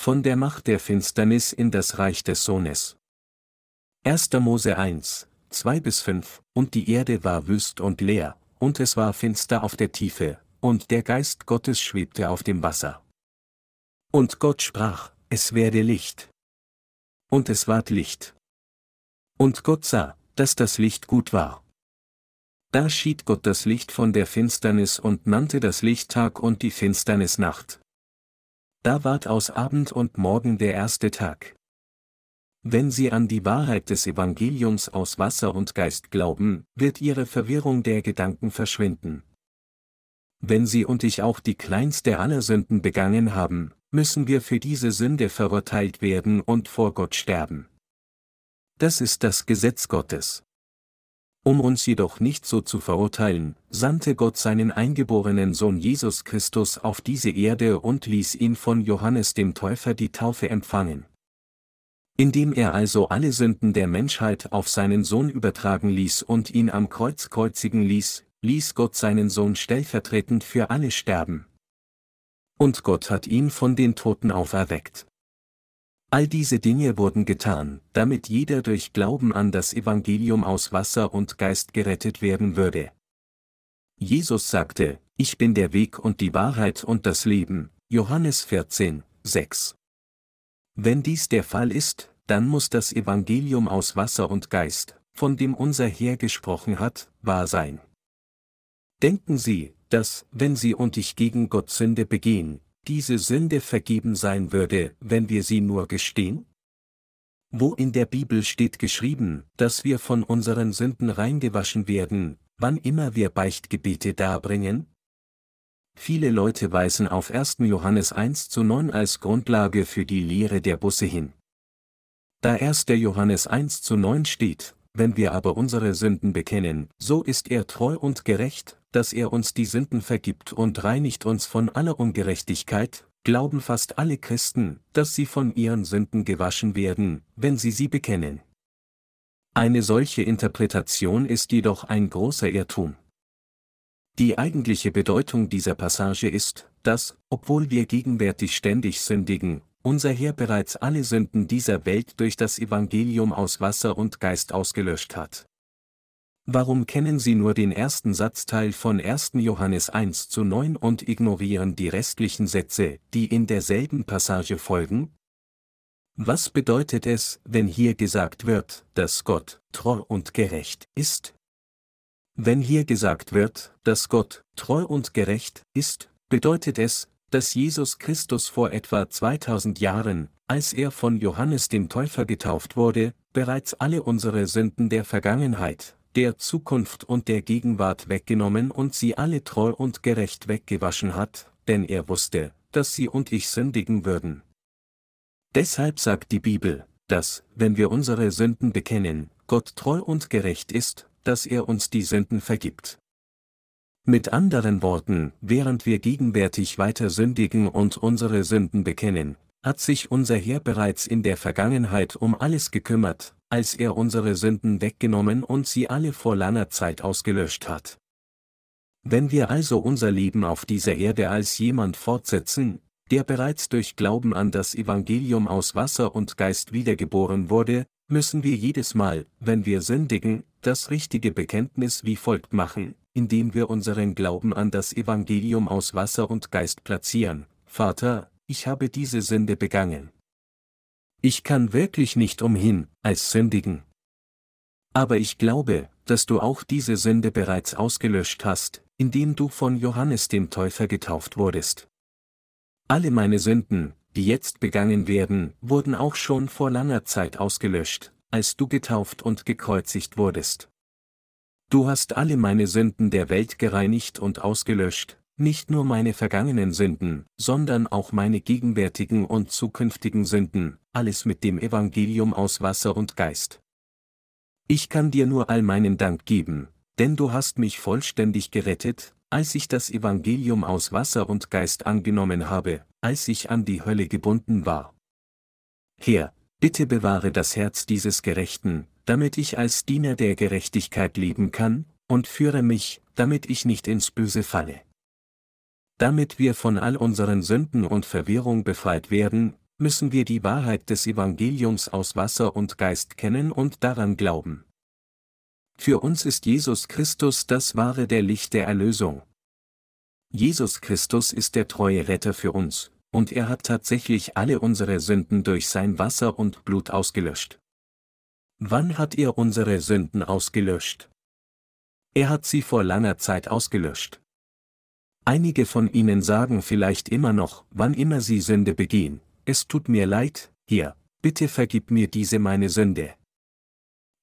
von der Macht der Finsternis in das Reich des Sohnes. 1. Mose 1, 2 bis 5, und die Erde war wüst und leer, und es war finster auf der Tiefe, und der Geist Gottes schwebte auf dem Wasser. Und Gott sprach, es werde Licht. Und es ward Licht. Und Gott sah, dass das Licht gut war. Da schied Gott das Licht von der Finsternis und nannte das Licht Tag und die Finsternis Nacht. Da ward aus Abend und Morgen der erste Tag. Wenn Sie an die Wahrheit des Evangeliums aus Wasser und Geist glauben, wird Ihre Verwirrung der Gedanken verschwinden. Wenn Sie und ich auch die kleinste aller Sünden begangen haben, müssen wir für diese Sünde verurteilt werden und vor Gott sterben. Das ist das Gesetz Gottes. Um uns jedoch nicht so zu verurteilen, sandte Gott seinen eingeborenen Sohn Jesus Christus auf diese Erde und ließ ihn von Johannes dem Täufer die Taufe empfangen. Indem er also alle Sünden der Menschheit auf seinen Sohn übertragen ließ und ihn am Kreuz kreuzigen ließ, ließ Gott seinen Sohn stellvertretend für alle sterben. Und Gott hat ihn von den Toten auferweckt. All diese Dinge wurden getan, damit jeder durch Glauben an das Evangelium aus Wasser und Geist gerettet werden würde. Jesus sagte, Ich bin der Weg und die Wahrheit und das Leben, Johannes 14, 6. Wenn dies der Fall ist, dann muss das Evangelium aus Wasser und Geist, von dem unser Herr gesprochen hat, wahr sein. Denken Sie, dass, wenn Sie und ich gegen Gott Sünde begehen, diese Sünde vergeben sein würde, wenn wir sie nur gestehen? Wo in der Bibel steht geschrieben, dass wir von unseren Sünden reingewaschen werden, wann immer wir Beichtgebete darbringen? Viele Leute weisen auf 1. Johannes 1 zu 9 als Grundlage für die Lehre der Busse hin. Da 1. Johannes 1 zu 9 steht, wenn wir aber unsere Sünden bekennen, so ist er treu und gerecht, dass er uns die Sünden vergibt und reinigt uns von aller Ungerechtigkeit, glauben fast alle Christen, dass sie von ihren Sünden gewaschen werden, wenn sie sie bekennen. Eine solche Interpretation ist jedoch ein großer Irrtum. Die eigentliche Bedeutung dieser Passage ist, dass, obwohl wir gegenwärtig ständig sündigen, unser Herr bereits alle Sünden dieser Welt durch das Evangelium aus Wasser und Geist ausgelöscht hat. Warum kennen Sie nur den ersten Satzteil von 1. Johannes 1 zu 9 und ignorieren die restlichen Sätze, die in derselben Passage folgen? Was bedeutet es, wenn hier gesagt wird, dass Gott treu und gerecht ist? Wenn hier gesagt wird, dass Gott treu und gerecht ist, bedeutet es, dass Jesus Christus vor etwa 2000 Jahren, als er von Johannes dem Täufer getauft wurde, bereits alle unsere Sünden der Vergangenheit, der Zukunft und der Gegenwart weggenommen und sie alle treu und gerecht weggewaschen hat, denn er wusste, dass sie und ich sündigen würden. Deshalb sagt die Bibel, dass, wenn wir unsere Sünden bekennen, Gott treu und gerecht ist, dass er uns die Sünden vergibt. Mit anderen Worten, während wir gegenwärtig weiter sündigen und unsere Sünden bekennen, hat sich unser Herr bereits in der Vergangenheit um alles gekümmert, als er unsere Sünden weggenommen und sie alle vor langer Zeit ausgelöscht hat. Wenn wir also unser Leben auf dieser Erde als jemand fortsetzen, der bereits durch Glauben an das Evangelium aus Wasser und Geist wiedergeboren wurde, müssen wir jedes Mal, wenn wir sündigen, das richtige Bekenntnis wie folgt machen, indem wir unseren Glauben an das Evangelium aus Wasser und Geist platzieren. Vater, ich habe diese Sünde begangen. Ich kann wirklich nicht umhin, als sündigen. Aber ich glaube, dass du auch diese Sünde bereits ausgelöscht hast, indem du von Johannes dem Täufer getauft wurdest. Alle meine Sünden, die jetzt begangen werden, wurden auch schon vor langer Zeit ausgelöscht, als du getauft und gekreuzigt wurdest. Du hast alle meine Sünden der Welt gereinigt und ausgelöscht, nicht nur meine vergangenen Sünden, sondern auch meine gegenwärtigen und zukünftigen Sünden, alles mit dem Evangelium aus Wasser und Geist. Ich kann dir nur all meinen Dank geben, denn du hast mich vollständig gerettet, als ich das Evangelium aus Wasser und Geist angenommen habe, als ich an die Hölle gebunden war. Herr, bitte bewahre das Herz dieses Gerechten, damit ich als Diener der Gerechtigkeit leben kann, und führe mich, damit ich nicht ins Böse falle. Damit wir von all unseren Sünden und Verwirrung befreit werden, müssen wir die Wahrheit des Evangeliums aus Wasser und Geist kennen und daran glauben. Für uns ist Jesus Christus das wahre der Licht der Erlösung. Jesus Christus ist der treue Retter für uns, und er hat tatsächlich alle unsere Sünden durch sein Wasser und Blut ausgelöscht. Wann hat er unsere Sünden ausgelöscht? Er hat sie vor langer Zeit ausgelöscht. Einige von Ihnen sagen vielleicht immer noch, wann immer Sie Sünde begehen, es tut mir leid, hier, bitte vergib mir diese meine Sünde.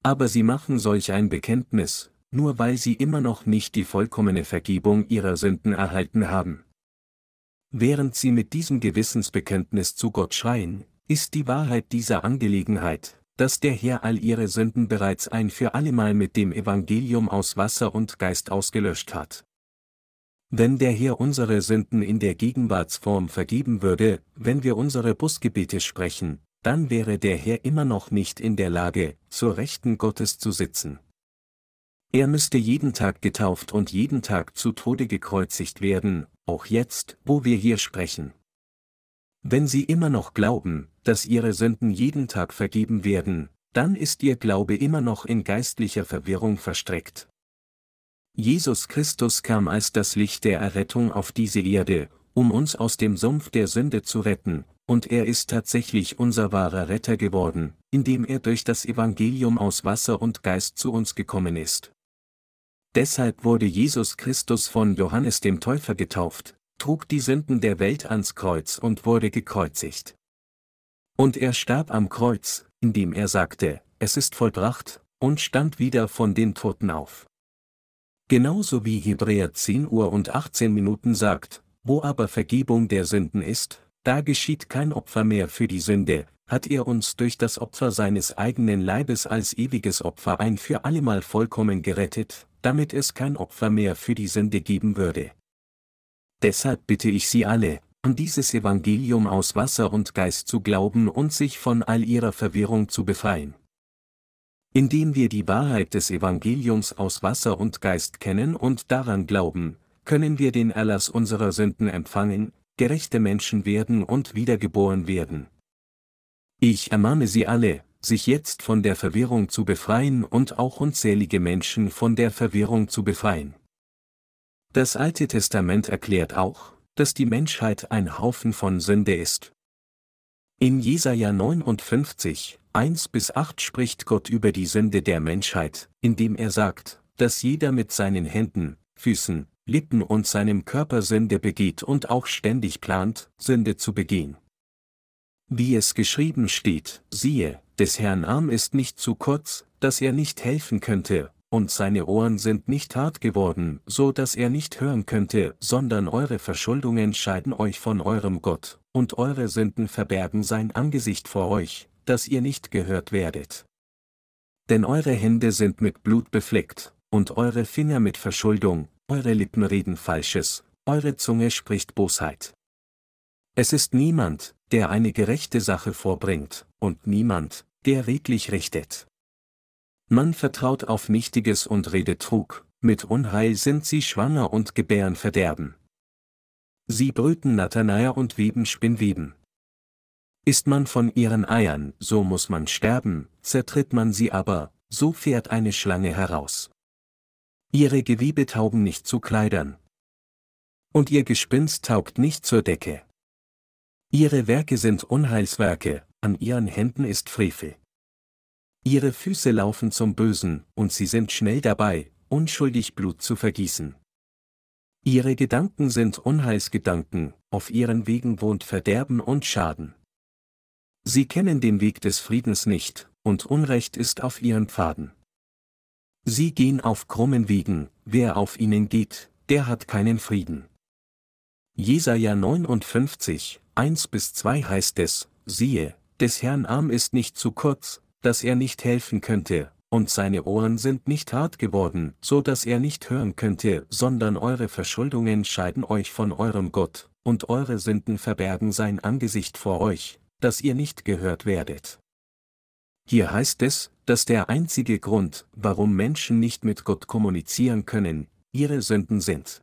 Aber Sie machen solch ein Bekenntnis, nur weil Sie immer noch nicht die vollkommene Vergebung Ihrer Sünden erhalten haben. Während Sie mit diesem Gewissensbekenntnis zu Gott schreien, ist die Wahrheit dieser Angelegenheit, dass der Herr all Ihre Sünden bereits ein für allemal mit dem Evangelium aus Wasser und Geist ausgelöscht hat. Wenn der Herr unsere Sünden in der Gegenwartsform vergeben würde, wenn wir unsere Busgebete sprechen, dann wäre der Herr immer noch nicht in der Lage, zur Rechten Gottes zu sitzen. Er müsste jeden Tag getauft und jeden Tag zu Tode gekreuzigt werden, auch jetzt, wo wir hier sprechen. Wenn Sie immer noch glauben, dass Ihre Sünden jeden Tag vergeben werden, dann ist Ihr Glaube immer noch in geistlicher Verwirrung verstreckt. Jesus Christus kam als das Licht der Errettung auf diese Erde, um uns aus dem Sumpf der Sünde zu retten, und er ist tatsächlich unser wahrer Retter geworden, indem er durch das Evangelium aus Wasser und Geist zu uns gekommen ist. Deshalb wurde Jesus Christus von Johannes dem Täufer getauft, trug die Sünden der Welt ans Kreuz und wurde gekreuzigt. Und er starb am Kreuz, indem er sagte, es ist vollbracht, und stand wieder von den Toten auf. Genauso wie Hebräer 10 Uhr und 18 Minuten sagt, wo aber Vergebung der Sünden ist, da geschieht kein Opfer mehr für die Sünde, hat er uns durch das Opfer seines eigenen Leibes als ewiges Opfer ein für allemal vollkommen gerettet, damit es kein Opfer mehr für die Sünde geben würde. Deshalb bitte ich Sie alle, an dieses Evangelium aus Wasser und Geist zu glauben und sich von all ihrer Verwirrung zu befreien. Indem wir die Wahrheit des Evangeliums aus Wasser und Geist kennen und daran glauben, können wir den Erlass unserer Sünden empfangen, gerechte Menschen werden und wiedergeboren werden. Ich ermahne Sie alle, sich jetzt von der Verwirrung zu befreien und auch unzählige Menschen von der Verwirrung zu befreien. Das Alte Testament erklärt auch, dass die Menschheit ein Haufen von Sünde ist. In Jesaja 59, 1 bis 8 spricht Gott über die Sünde der Menschheit, indem er sagt, dass jeder mit seinen Händen, Füßen, Lippen und seinem Körper Sünde begeht und auch ständig plant, Sünde zu begehen. Wie es geschrieben steht, siehe, des Herrn Arm ist nicht zu kurz, dass er nicht helfen könnte, und seine Ohren sind nicht hart geworden, so dass er nicht hören könnte, sondern eure Verschuldungen scheiden euch von eurem Gott, und eure Sünden verbergen sein Angesicht vor euch, dass ihr nicht gehört werdet. Denn eure Hände sind mit Blut befleckt, und eure Finger mit Verschuldung, eure Lippen reden Falsches, eure Zunge spricht Bosheit. Es ist niemand, der eine gerechte Sache vorbringt, und niemand, der redlich richtet. Man vertraut auf Nichtiges und redet Trug, mit Unheil sind sie schwanger und gebären Verderben. Sie brüten Nathanael und weben Spinnweben. Ist man von ihren Eiern, so muss man sterben, zertritt man sie aber, so fährt eine Schlange heraus. Ihre Gewebe taugen nicht zu Kleidern. Und ihr Gespinst taugt nicht zur Decke. Ihre Werke sind Unheilswerke, an ihren Händen ist Frevel. Ihre Füße laufen zum Bösen, und sie sind schnell dabei, unschuldig Blut zu vergießen. Ihre Gedanken sind Unheilsgedanken, auf ihren Wegen wohnt Verderben und Schaden. Sie kennen den Weg des Friedens nicht, und Unrecht ist auf ihren Pfaden. Sie gehen auf krummen Wegen, wer auf ihnen geht, der hat keinen Frieden. Jesaja 59, 1 bis 2 heißt es, siehe, des Herrn Arm ist nicht zu kurz, dass er nicht helfen könnte, und seine Ohren sind nicht hart geworden, so dass er nicht hören könnte, sondern eure Verschuldungen scheiden euch von eurem Gott, und eure Sünden verbergen sein Angesicht vor euch, dass ihr nicht gehört werdet. Hier heißt es, dass der einzige Grund, warum Menschen nicht mit Gott kommunizieren können, ihre Sünden sind.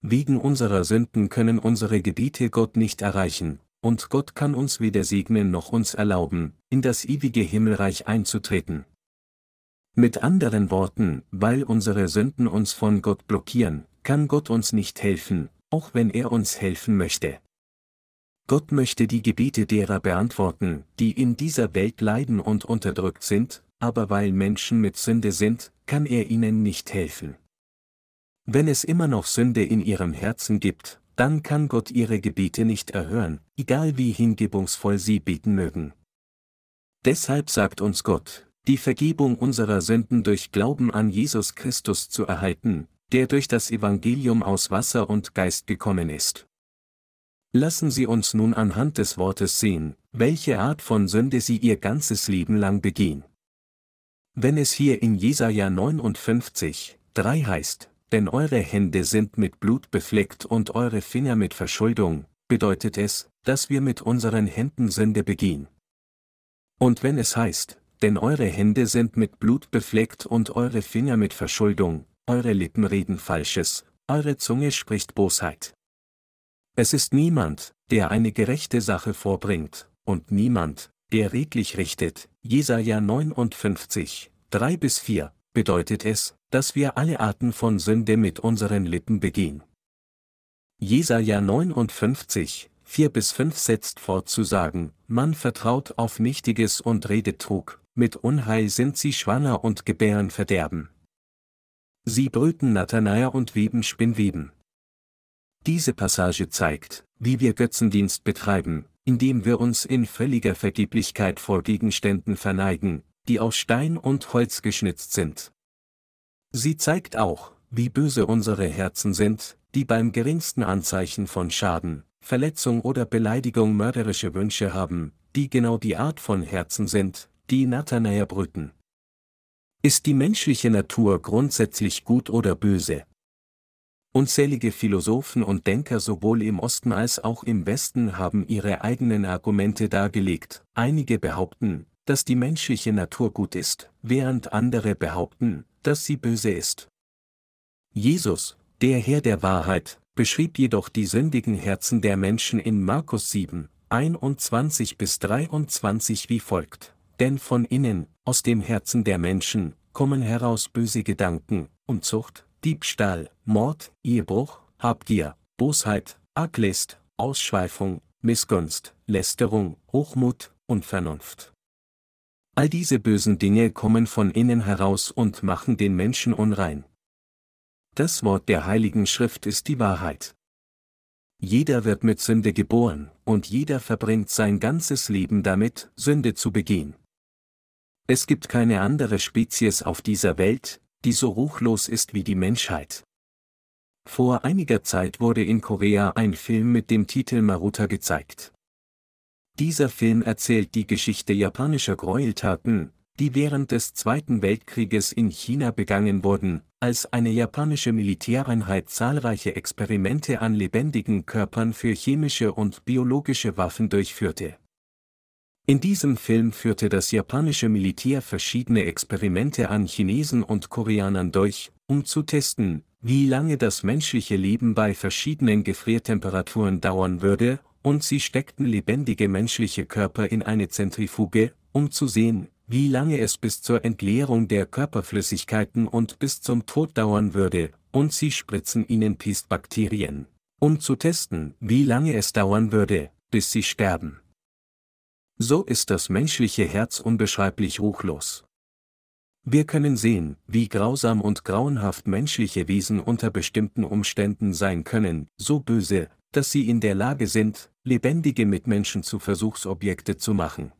Wegen unserer Sünden können unsere Gebiete Gott nicht erreichen, und Gott kann uns weder segnen noch uns erlauben, in das ewige Himmelreich einzutreten. Mit anderen Worten, weil unsere Sünden uns von Gott blockieren, kann Gott uns nicht helfen, auch wenn er uns helfen möchte. Gott möchte die Gebete derer beantworten, die in dieser Welt leiden und unterdrückt sind, aber weil Menschen mit Sünde sind, kann er ihnen nicht helfen. Wenn es immer noch Sünde in ihrem Herzen gibt, dann kann Gott ihre Gebete nicht erhören, egal wie hingebungsvoll sie beten mögen. Deshalb sagt uns Gott, die Vergebung unserer Sünden durch Glauben an Jesus Christus zu erhalten, der durch das Evangelium aus Wasser und Geist gekommen ist. Lassen Sie uns nun anhand des Wortes sehen, welche Art von Sünde Sie Ihr ganzes Leben lang begehen. Wenn es hier in Jesaja 59, 3 heißt, denn eure Hände sind mit Blut befleckt und eure Finger mit Verschuldung, bedeutet es, dass wir mit unseren Händen Sünde begehen. Und wenn es heißt, denn eure Hände sind mit Blut befleckt und eure Finger mit Verschuldung, eure Lippen reden Falsches, eure Zunge spricht Bosheit. Es ist niemand, der eine gerechte Sache vorbringt, und niemand, der redlich richtet. Jesaja 59, 3 bis 4, bedeutet es, dass wir alle Arten von Sünde mit unseren Lippen begehen. Jesaja 59, 4 bis 5 setzt fort zu sagen, man vertraut auf Nichtiges und redet Trug, mit Unheil sind sie schwanger und gebären Verderben. Sie brüten Nathanael und weben Spinnweben. Diese Passage zeigt, wie wir Götzendienst betreiben, indem wir uns in völliger Vergeblichkeit vor Gegenständen verneigen, die aus Stein und Holz geschnitzt sind. Sie zeigt auch, wie böse unsere Herzen sind, die beim geringsten Anzeichen von Schaden, Verletzung oder Beleidigung mörderische Wünsche haben, die genau die Art von Herzen sind, die Nathanael brüten. Ist die menschliche Natur grundsätzlich gut oder böse? Unzählige Philosophen und Denker sowohl im Osten als auch im Westen haben ihre eigenen Argumente dargelegt. Einige behaupten, dass die menschliche Natur gut ist, während andere behaupten, dass sie böse ist. Jesus, der Herr der Wahrheit, beschrieb jedoch die sündigen Herzen der Menschen in Markus 7, 21 bis 23 wie folgt. Denn von innen, aus dem Herzen der Menschen, kommen heraus böse Gedanken, Unzucht, Diebstahl, Mord, Ehebruch, Habgier, Bosheit, Arglist, Ausschweifung, Missgunst, Lästerung, Hochmut, Unvernunft. All diese bösen Dinge kommen von innen heraus und machen den Menschen unrein. Das Wort der Heiligen Schrift ist die Wahrheit. Jeder wird mit Sünde geboren, und jeder verbringt sein ganzes Leben damit, Sünde zu begehen. Es gibt keine andere Spezies auf dieser Welt, die so ruchlos ist wie die Menschheit. Vor einiger Zeit wurde in Korea ein Film mit dem Titel Maruta gezeigt. Dieser Film erzählt die Geschichte japanischer Gräueltaten, die während des Zweiten Weltkrieges in China begangen wurden, als eine japanische Militäreinheit zahlreiche Experimente an lebendigen Körpern für chemische und biologische Waffen durchführte. In diesem Film führte das japanische Militär verschiedene Experimente an Chinesen und Koreanern durch, um zu testen, wie lange das menschliche Leben bei verschiedenen Gefriertemperaturen dauern würde, und sie steckten lebendige menschliche Körper in eine Zentrifuge, um zu sehen, wie lange es bis zur Entleerung der Körperflüssigkeiten und bis zum Tod dauern würde, und sie spritzen ihnen Pestbakterien, um zu testen, wie lange es dauern würde, bis sie sterben. So ist das menschliche Herz unbeschreiblich ruchlos. Wir können sehen, wie grausam und grauenhaft menschliche Wesen unter bestimmten Umständen sein können, so böse, dass sie in der Lage sind, lebendige Mitmenschen zu Versuchsobjekte zu machen.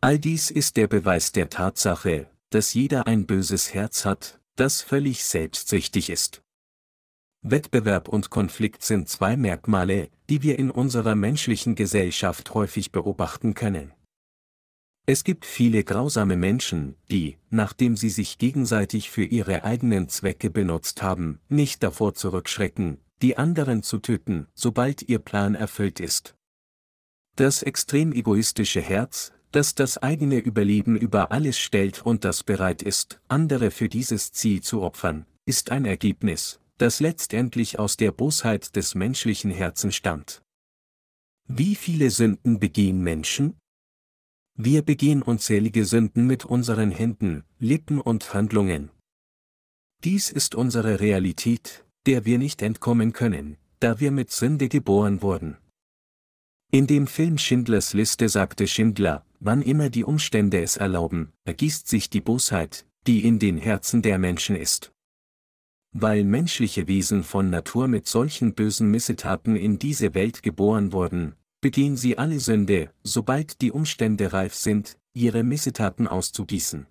All dies ist der Beweis der Tatsache, dass jeder ein böses Herz hat, das völlig selbstsüchtig ist. Wettbewerb und Konflikt sind zwei Merkmale, die wir in unserer menschlichen Gesellschaft häufig beobachten können. Es gibt viele grausame Menschen, die, nachdem sie sich gegenseitig für ihre eigenen Zwecke benutzt haben, nicht davor zurückschrecken, die anderen zu töten, sobald ihr Plan erfüllt ist. Das extrem egoistische Herz, das das eigene Überleben über alles stellt und das bereit ist, andere für dieses Ziel zu opfern, ist ein Ergebnis, das letztendlich aus der Bosheit des menschlichen Herzens stammt. Wie viele Sünden begehen Menschen? Wir begehen unzählige Sünden mit unseren Händen, Lippen und Handlungen. Dies ist unsere Realität, der wir nicht entkommen können, da wir mit Sünde geboren wurden. In dem Film Schindlers Liste sagte Schindler, wann immer die Umstände es erlauben, ergießt sich die Bosheit, die in den Herzen der Menschen ist. Weil menschliche Wesen von Natur mit solchen bösen Missetaten in diese Welt geboren wurden, begehen sie alle Sünde, sobald die Umstände reif sind, ihre Missetaten auszugießen.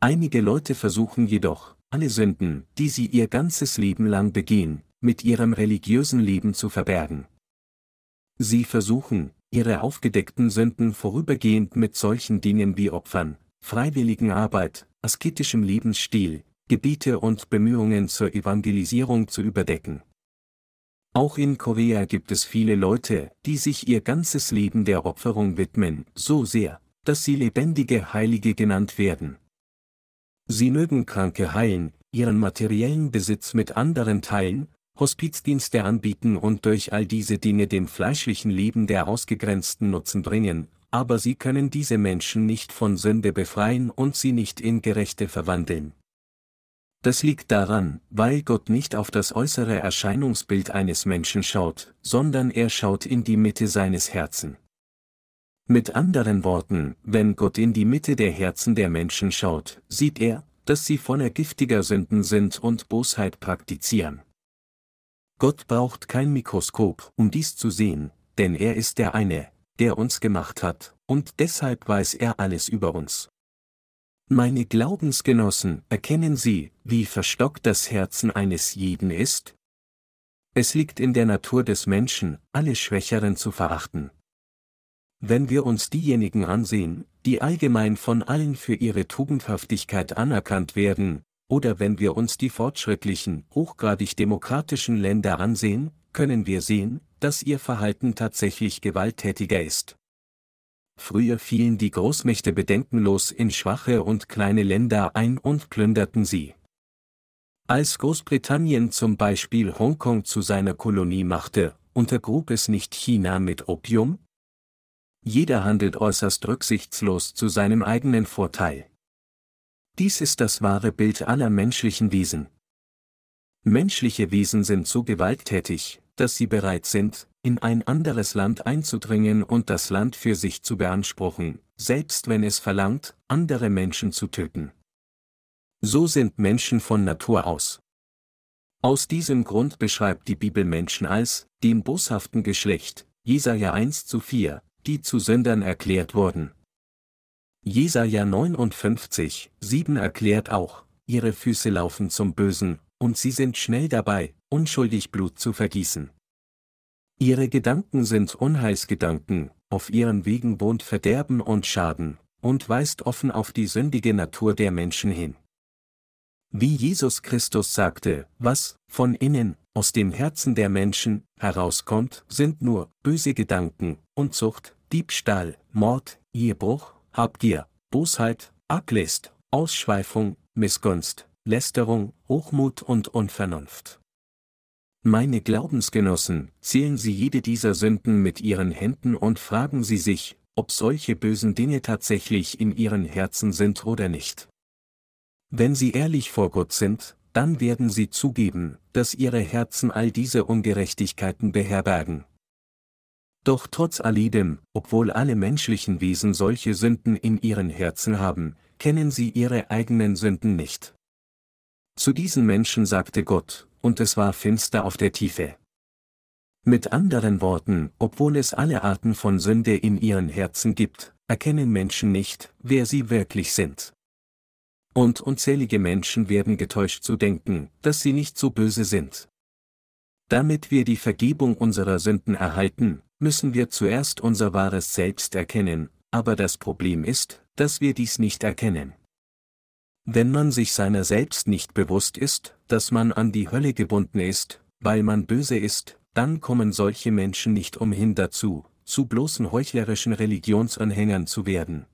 Einige Leute versuchen jedoch, alle Sünden, die sie ihr ganzes Leben lang begehen, mit ihrem religiösen Leben zu verbergen. Sie versuchen, ihre aufgedeckten Sünden vorübergehend mit solchen Dingen wie Opfern, freiwilligen Arbeit, asketischem Lebensstil, Gebiete und Bemühungen zur Evangelisierung zu überdecken. Auch in Korea gibt es viele Leute, die sich ihr ganzes Leben der Opferung widmen, so sehr, dass sie lebendige Heilige genannt werden. Sie mögen Kranke heilen, ihren materiellen Besitz mit anderen teilen, Hospizdienste anbieten und durch all diese Dinge dem fleischlichen Leben der Ausgegrenzten Nutzen bringen, aber sie können diese Menschen nicht von Sünde befreien und sie nicht in Gerechte verwandeln. Das liegt daran, weil Gott nicht auf das äußere Erscheinungsbild eines Menschen schaut, sondern er schaut in die Mitte seines Herzen. Mit anderen Worten, wenn Gott in die Mitte der Herzen der Menschen schaut, sieht er, dass sie voller giftiger Sünden sind und Bosheit praktizieren. Gott braucht kein Mikroskop, um dies zu sehen, denn er ist der eine, der uns gemacht hat, und deshalb weiß er alles über uns. Meine Glaubensgenossen, erkennen Sie, wie verstockt das Herzen eines jeden ist? Es liegt in der Natur des Menschen, alle Schwächeren zu verachten. Wenn wir uns diejenigen ansehen, die allgemein von allen für ihre Tugendhaftigkeit anerkannt werden, oder wenn wir uns die fortschrittlichen, hochgradig demokratischen Länder ansehen, können wir sehen, dass ihr Verhalten tatsächlich gewalttätiger ist. Früher fielen die Großmächte bedenkenlos in schwache und kleine Länder ein und plünderten sie. Als Großbritannien zum Beispiel Hongkong zu seiner Kolonie machte, untergrub es nicht China mit Opium? Jeder handelt äußerst rücksichtslos zu seinem eigenen Vorteil. Dies ist das wahre Bild aller menschlichen Wesen. Menschliche Wesen sind so gewalttätig, dass sie bereit sind, in ein anderes Land einzudringen und das Land für sich zu beanspruchen, selbst wenn es verlangt, andere Menschen zu töten. So sind Menschen von Natur aus. Aus diesem Grund beschreibt die Bibel Menschen als dem boshaften Geschlecht, Jesaja 1 zu 4, die zu Sündern erklärt wurden. Jesaja 59, 7 erklärt auch, ihre Füße laufen zum Bösen, und sie sind schnell dabei, unschuldig Blut zu vergießen. Ihre Gedanken sind Unheilsgedanken, auf ihren Wegen wohnt Verderben und Schaden, und weist offen auf die sündige Natur der Menschen hin. Wie Jesus Christus sagte, was, von innen, aus dem Herzen der Menschen, herauskommt, sind nur böse Gedanken, Unzucht, Diebstahl, Mord, Ehebruch, Habgier, Bosheit, Arglist, Ausschweifung, Missgunst, Lästerung, Hochmut und Unvernunft. Meine Glaubensgenossen, zählen Sie jede dieser Sünden mit Ihren Händen und fragen Sie sich, ob solche bösen Dinge tatsächlich in Ihren Herzen sind oder nicht. Wenn Sie ehrlich vor Gott sind, dann werden Sie zugeben, dass Ihre Herzen all diese Ungerechtigkeiten beherbergen. Doch trotz alledem, obwohl alle menschlichen Wesen solche Sünden in ihren Herzen haben, kennen sie ihre eigenen Sünden nicht. Zu diesen Menschen sagte Gott, und es war finster auf der Tiefe. Mit anderen Worten, obwohl es alle Arten von Sünde in ihren Herzen gibt, erkennen Menschen nicht, wer sie wirklich sind. Und unzählige Menschen werden getäuscht zu denken, dass sie nicht so böse sind. Damit wir die Vergebung unserer Sünden erhalten, müssen wir zuerst unser wahres Selbst erkennen, aber das Problem ist, dass wir dies nicht erkennen. Wenn man sich seiner selbst nicht bewusst ist, dass man an die Hölle gebunden ist, weil man böse ist, dann kommen solche Menschen nicht umhin dazu, zu bloßen heuchlerischen Religionsanhängern zu werden.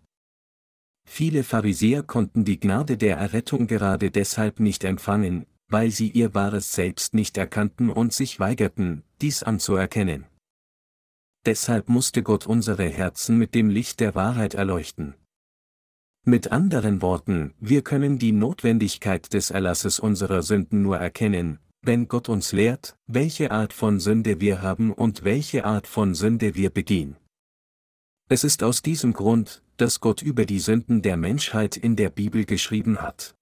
Viele Pharisäer konnten die Gnade der Errettung gerade deshalb nicht empfangen, weil sie ihr wahres Selbst nicht erkannten und sich weigerten, dies anzuerkennen. deshalb musste Gott unsere Herzen mit dem Licht der Wahrheit erleuchten. Mit anderen Worten, wir können die Notwendigkeit des Erlasses unserer Sünden nur erkennen, wenn Gott uns lehrt, welche Art von Sünde wir haben und welche Art von Sünde wir begehen. Es ist aus diesem Grund, dass Gott über die Sünden der Menschheit in der Bibel geschrieben hat.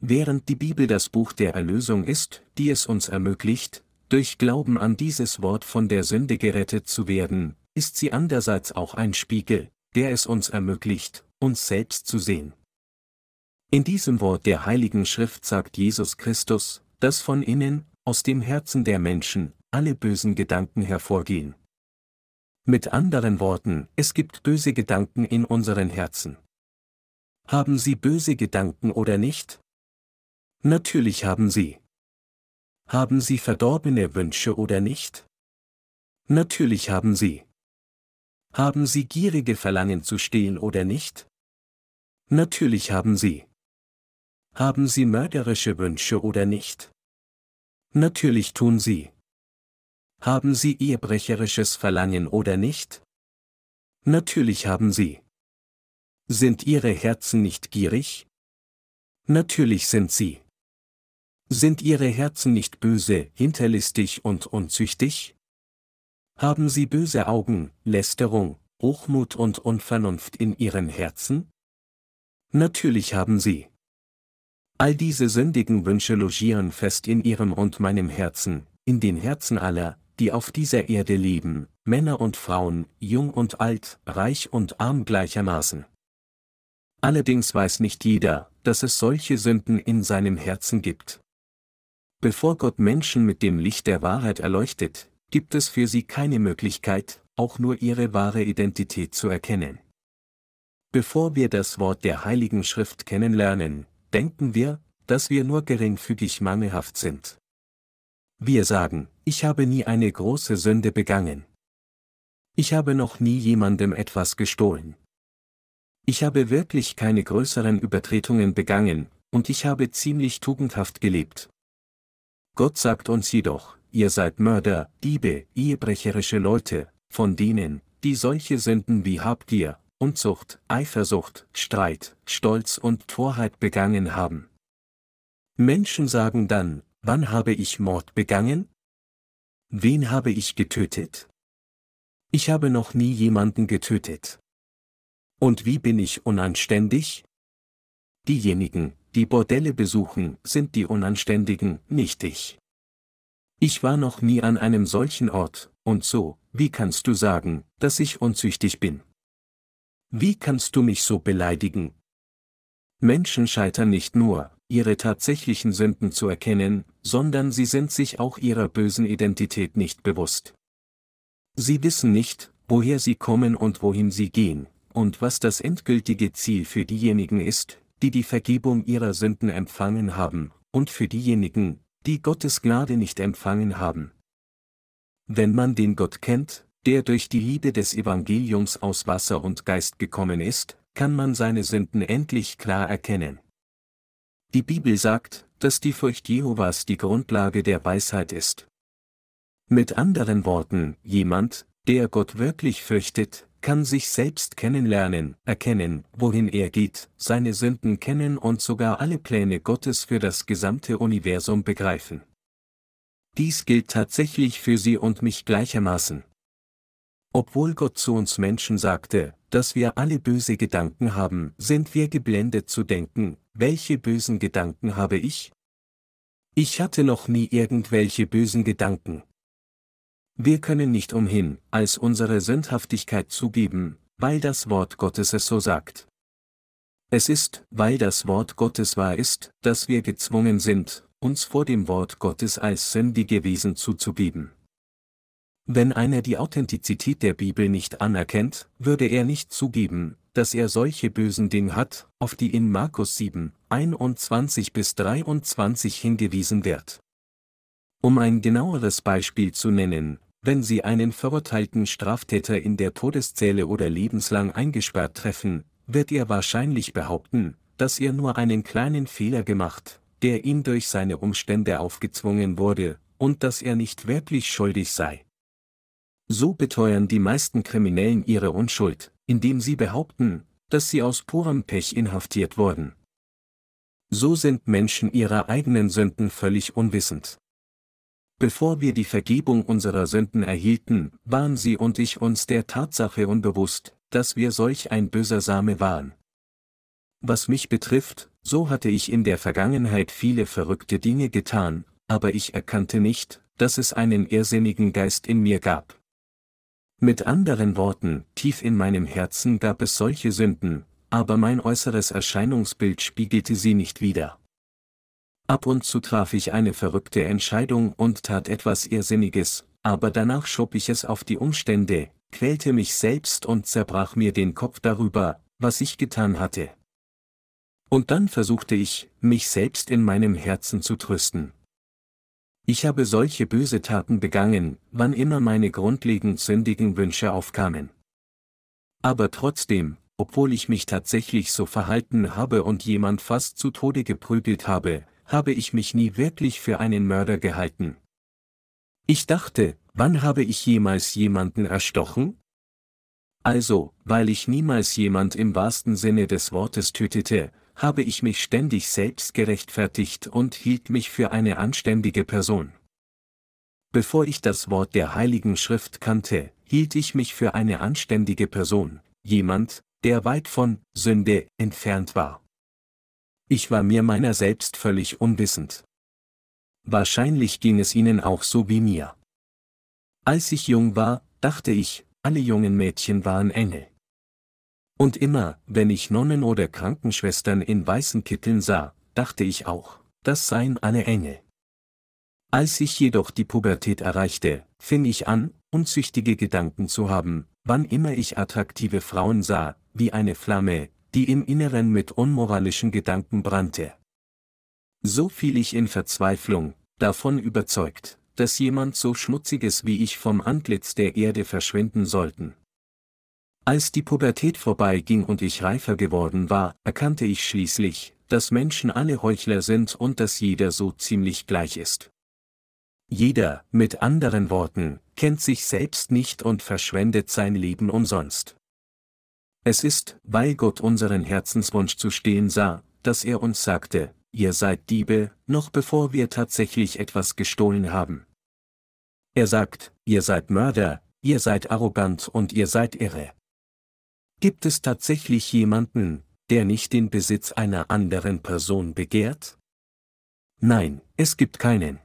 Während die Bibel das Buch der Erlösung ist, die es uns ermöglicht, durch Glauben an dieses Wort von der Sünde gerettet zu werden, ist sie andererseits auch ein Spiegel, der es uns ermöglicht, uns selbst zu sehen. In diesem Wort der Heiligen Schrift sagt Jesus Christus, dass von innen, aus dem Herzen der Menschen, alle bösen Gedanken hervorgehen. Mit anderen Worten, es gibt böse Gedanken in unseren Herzen. Haben Sie böse Gedanken oder nicht? Natürlich haben Sie. Haben Sie verdorbene Wünsche oder nicht? Natürlich haben Sie. Haben Sie gierige Verlangen zu stehlen oder nicht? Natürlich haben Sie. Haben Sie mörderische Wünsche oder nicht? Natürlich tun Sie. Haben Sie ehebrecherisches Verlangen oder nicht? Natürlich haben Sie. Sind Ihre Herzen nicht gierig? Natürlich sind sie. Sind Ihre Herzen nicht böse, hinterlistig und unzüchtig? Haben Sie böse Augen, Lästerung, Hochmut und Unvernunft in Ihren Herzen? Natürlich haben Sie. All diese sündigen Wünsche logieren fest in Ihrem und meinem Herzen, in den Herzen aller, die auf dieser Erde leben, Männer und Frauen, jung und alt, reich und arm gleichermaßen. Allerdings weiß nicht jeder, dass es solche Sünden in seinem Herzen gibt. Bevor Gott Menschen mit dem Licht der Wahrheit erleuchtet, gibt es für sie keine Möglichkeit, auch nur ihre wahre Identität zu erkennen. Bevor wir das Wort der Heiligen Schrift kennenlernen, denken wir, dass wir nur geringfügig mangelhaft sind. Wir sagen, ich habe nie eine große Sünde begangen. Ich habe noch nie jemandem etwas gestohlen. Ich habe wirklich keine größeren Übertretungen begangen, und ich habe ziemlich tugendhaft gelebt. Gott sagt uns jedoch, ihr seid Mörder, Diebe, ehebrecherische Leute, von denen, die solche Sünden wie Habgier, Unzucht, Eifersucht, Streit, Stolz und Torheit begangen haben. Menschen sagen dann, wann habe ich Mord begangen? Wen habe ich getötet? Ich habe noch nie jemanden getötet. Und wie bin ich unanständig? Diejenigen, die Bordelle besuchen, sind die Unanständigen, nicht ich. Ich war noch nie an einem solchen Ort, und so, wie kannst du sagen, dass ich unzüchtig bin? Wie kannst du mich so beleidigen? Menschen scheitern nicht nur, ihre tatsächlichen Sünden zu erkennen, sondern sie sind sich auch ihrer bösen Identität nicht bewusst. Sie wissen nicht, woher sie kommen und wohin sie gehen, und was das endgültige Ziel für diejenigen ist, die die Vergebung ihrer Sünden empfangen haben, und für diejenigen, die Gottes Gnade nicht empfangen haben. Wenn man den Gott kennt, der durch die Liebe des Evangeliums aus Wasser und Geist gekommen ist, kann man seine Sünden endlich klar erkennen. Die Bibel sagt, dass die Furcht Jehovas die Grundlage der Weisheit ist. Mit anderen Worten, jemand, der Gott wirklich fürchtet, kann sich selbst kennenlernen, erkennen, wohin er geht, seine Sünden kennen und sogar alle Pläne Gottes für das gesamte Universum begreifen. Dies gilt tatsächlich für Sie und mich gleichermaßen. Obwohl Gott zu uns Menschen sagte, dass wir alle böse Gedanken haben, sind wir geblendet zu denken, welche bösen Gedanken habe ich? Ich hatte noch nie irgendwelche bösen Gedanken. Wir können nicht umhin, als unsere Sündhaftigkeit zugeben, weil das Wort Gottes es so sagt. Es ist, weil das Wort Gottes wahr ist, dass wir gezwungen sind, uns vor dem Wort Gottes als sündige Wesen zuzugeben. Wenn einer die Authentizität der Bibel nicht anerkennt, würde er nicht zugeben, dass er solche bösen Dinge hat, auf die in Markus 7, 21 bis 23 hingewiesen wird. Um ein genaueres Beispiel zu nennen, wenn Sie einen verurteilten Straftäter in der Todeszelle oder lebenslang eingesperrt treffen, wird er wahrscheinlich behaupten, dass er nur einen kleinen Fehler gemacht, der ihm durch seine Umstände aufgezwungen wurde, und dass er nicht wirklich schuldig sei. So beteuern die meisten Kriminellen ihre Unschuld, indem sie behaupten, dass sie aus purem Pech inhaftiert wurden. So sind Menschen ihrer eigenen Sünden völlig unwissend. Bevor wir die Vergebung unserer Sünden erhielten, waren sie und ich uns der Tatsache unbewusst, dass wir solch ein böser Same waren. Was mich betrifft, so hatte ich in der Vergangenheit viele verrückte Dinge getan, aber ich erkannte nicht, dass es einen irrsinnigen Geist in mir gab. Mit anderen Worten, tief in meinem Herzen gab es solche Sünden, aber mein äußeres Erscheinungsbild spiegelte sie nicht wider. Ab und zu traf ich eine verrückte Entscheidung und tat etwas Irrsinniges, aber danach schob ich es auf die Umstände, quälte mich selbst und zerbrach mir den Kopf darüber, was ich getan hatte. Und dann versuchte ich, mich selbst in meinem Herzen zu trösten. Ich habe solche böse Taten begangen, wann immer meine grundlegend sündigen Wünsche aufkamen. Aber trotzdem, obwohl ich mich tatsächlich so verhalten habe und jemand fast zu Tode geprügelt habe, habe ich mich nie wirklich für einen Mörder gehalten. Ich dachte, wann habe ich jemals jemanden erstochen? Also, weil ich niemals jemand im wahrsten Sinne des Wortes tötete, habe ich mich ständig selbst gerechtfertigt und hielt mich für eine anständige Person. Bevor ich das Wort der Heiligen Schrift kannte, hielt ich mich für eine anständige Person, jemand, der weit von Sünde entfernt war. Ich war mir meiner selbst völlig unwissend. Wahrscheinlich ging es Ihnen auch so wie mir. Als ich jung war, dachte ich, alle jungen Mädchen waren Engel. Und immer, wenn ich Nonnen oder Krankenschwestern in weißen Kitteln sah, dachte ich auch, das seien alle Engel. Als ich jedoch die Pubertät erreichte, fing ich an, unzüchtige Gedanken zu haben, wann immer ich attraktive Frauen sah, wie eine Flamme, die im Inneren mit unmoralischen Gedanken brannte. So fiel ich in Verzweiflung, davon überzeugt, dass jemand so Schmutziges wie ich vom Antlitz der Erde verschwinden sollten. Als die Pubertät vorbeiging und ich reifer geworden war, erkannte ich schließlich, dass Menschen alle Heuchler sind und dass jeder so ziemlich gleich ist. Jeder, mit anderen Worten, kennt sich selbst nicht und verschwendet sein Leben umsonst. Es ist, weil Gott unseren Herzenswunsch zu stehen sah, dass er uns sagte, ihr seid Diebe, noch bevor wir tatsächlich etwas gestohlen haben. Er sagt, ihr seid Mörder, ihr seid arrogant und ihr seid irre. Gibt es tatsächlich jemanden, der nicht den Besitz einer anderen Person begehrt? Nein, es gibt keinen.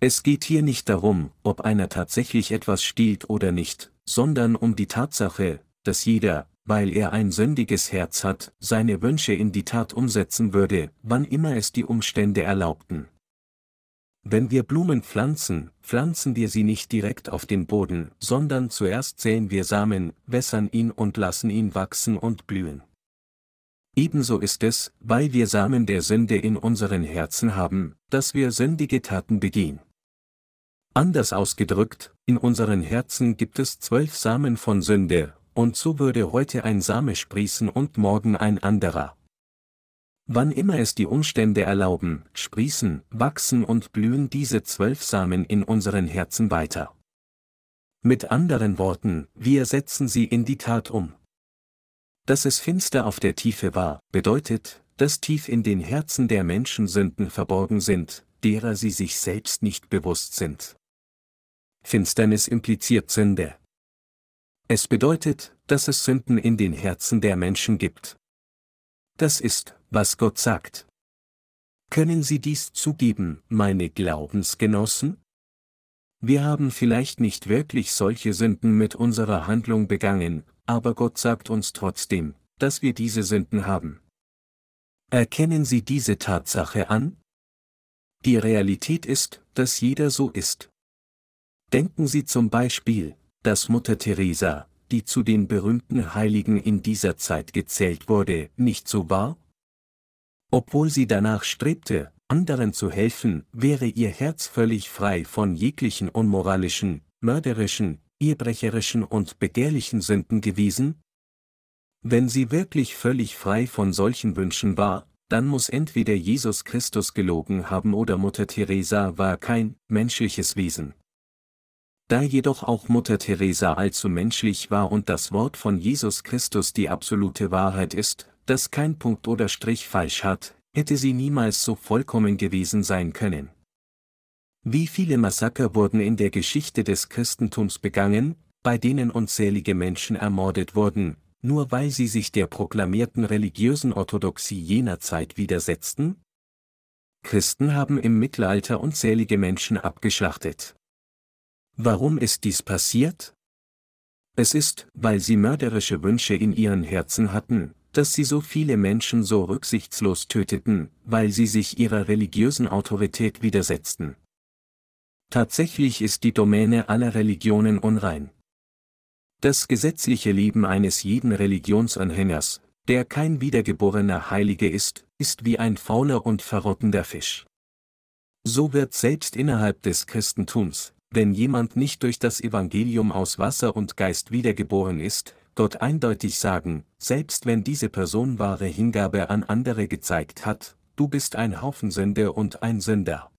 Es geht hier nicht darum, ob einer tatsächlich etwas stiehlt oder nicht, sondern um die Tatsache, dass jeder, weil er ein sündiges Herz hat, seine Wünsche in die Tat umsetzen würde, wann immer es die Umstände erlaubten. Wenn wir Blumen pflanzen, pflanzen wir sie nicht direkt auf den Boden, sondern zuerst säen wir Samen, wässern ihn und lassen ihn wachsen und blühen. Ebenso ist es, weil wir Samen der Sünde in unseren Herzen haben, dass wir sündige Taten begehen. Anders ausgedrückt, in unseren Herzen gibt es zwölf Samen von Sünde, und so würde heute ein Same sprießen und morgen ein anderer. Wann immer es die Umstände erlauben, sprießen, wachsen und blühen diese zwölf Samen in unseren Herzen weiter. Mit anderen Worten, wir setzen sie in die Tat um. Dass es finster auf der Tiefe war, bedeutet, dass tief in den Herzen der Menschen Sünden verborgen sind, derer sie sich selbst nicht bewusst sind. Finsternis impliziert Sünde. Es bedeutet, dass es Sünden in den Herzen der Menschen gibt. Das ist, was Gott sagt. Können Sie dies zugeben, meine Glaubensgenossen? Wir haben vielleicht nicht wirklich solche Sünden mit unserer Handlung begangen, aber Gott sagt uns trotzdem, dass wir diese Sünden haben. Erkennen Sie diese Tatsache an? Die Realität ist, dass jeder so ist. Denken Sie zum Beispiel, dass Mutter Teresa, die zu den berühmten Heiligen in dieser Zeit gezählt wurde, nicht so war? Obwohl sie danach strebte, anderen zu helfen, wäre ihr Herz völlig frei von jeglichen unmoralischen, mörderischen, ehebrecherischen und begehrlichen Sünden gewesen? Wenn sie wirklich völlig frei von solchen Wünschen war, dann muss entweder Jesus Christus gelogen haben oder Mutter Teresa war kein menschliches Wesen. Da jedoch auch Mutter Teresa allzu menschlich war und das Wort von Jesus Christus die absolute Wahrheit ist, das kein Punkt oder Strich falsch hat, hätte sie niemals so vollkommen gewesen sein können. Wie viele Massaker wurden in der Geschichte des Christentums begangen, bei denen unzählige Menschen ermordet wurden, nur weil sie sich der proklamierten religiösen Orthodoxie jener Zeit widersetzten? Christen haben im Mittelalter unzählige Menschen abgeschlachtet. Warum ist dies passiert? Es ist, weil sie mörderische Wünsche in ihren Herzen hatten, dass sie so viele Menschen so rücksichtslos töteten, weil sie sich ihrer religiösen Autorität widersetzten. Tatsächlich ist die Domäne aller Religionen unrein. Das gesetzliche Leben eines jeden Religionsanhängers, der kein wiedergeborener Heilige ist, ist wie ein fauler und verrottender Fisch. So wird selbst innerhalb des Christentums, wenn jemand nicht durch das Evangelium aus Wasser und Geist wiedergeboren ist, Gott eindeutig sagen, selbst wenn diese Person wahre Hingabe an andere gezeigt hat, du bist ein Haufen Sünde und ein Sünder.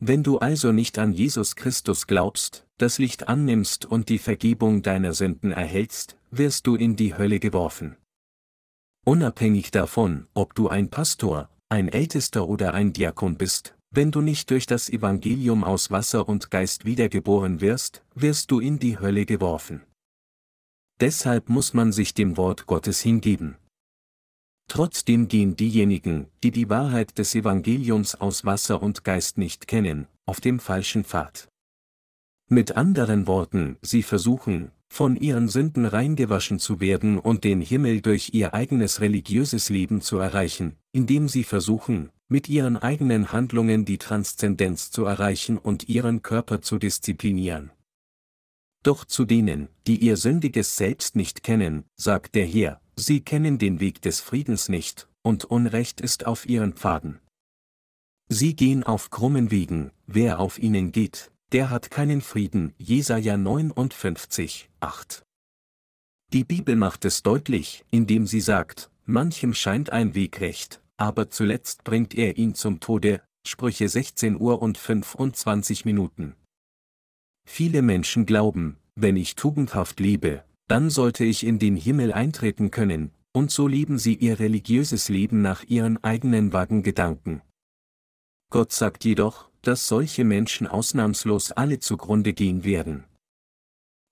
Wenn du also nicht an Jesus Christus glaubst, das Licht annimmst und die Vergebung deiner Sünden erhältst, wirst du in die Hölle geworfen. Unabhängig davon, ob du ein Pastor, ein Ältester oder ein Diakon bist, wenn du nicht durch das Evangelium aus Wasser und Geist wiedergeboren wirst, wirst du in die Hölle geworfen. Deshalb muss man sich dem Wort Gottes hingeben. Trotzdem gehen diejenigen, die die Wahrheit des Evangeliums aus Wasser und Geist nicht kennen, auf dem falschen Pfad. Mit anderen Worten, sie versuchen, von ihren Sünden reingewaschen zu werden und den Himmel durch ihr eigenes religiöses Leben zu erreichen, indem sie versuchen, mit ihren eigenen Handlungen die Transzendenz zu erreichen und ihren Körper zu disziplinieren. Doch zu denen, die ihr sündiges Selbst nicht kennen, sagt der Herr, sie kennen den Weg des Friedens nicht, und Unrecht ist auf ihren Pfaden. Sie gehen auf krummen Wegen, wer auf ihnen geht, der hat keinen Frieden, Jesaja 59, 8. Die Bibel macht es deutlich, indem sie sagt, manchem scheint ein Weg recht, aber zuletzt bringt er ihn zum Tode, Sprüche 16 Uhr und 25 Minuten. Viele Menschen glauben, wenn ich tugendhaft lebe, dann sollte ich in den Himmel eintreten können, und so leben sie ihr religiöses Leben nach ihren eigenen vagen Gedanken. Gott sagt jedoch, dass solche Menschen ausnahmslos alle zugrunde gehen werden.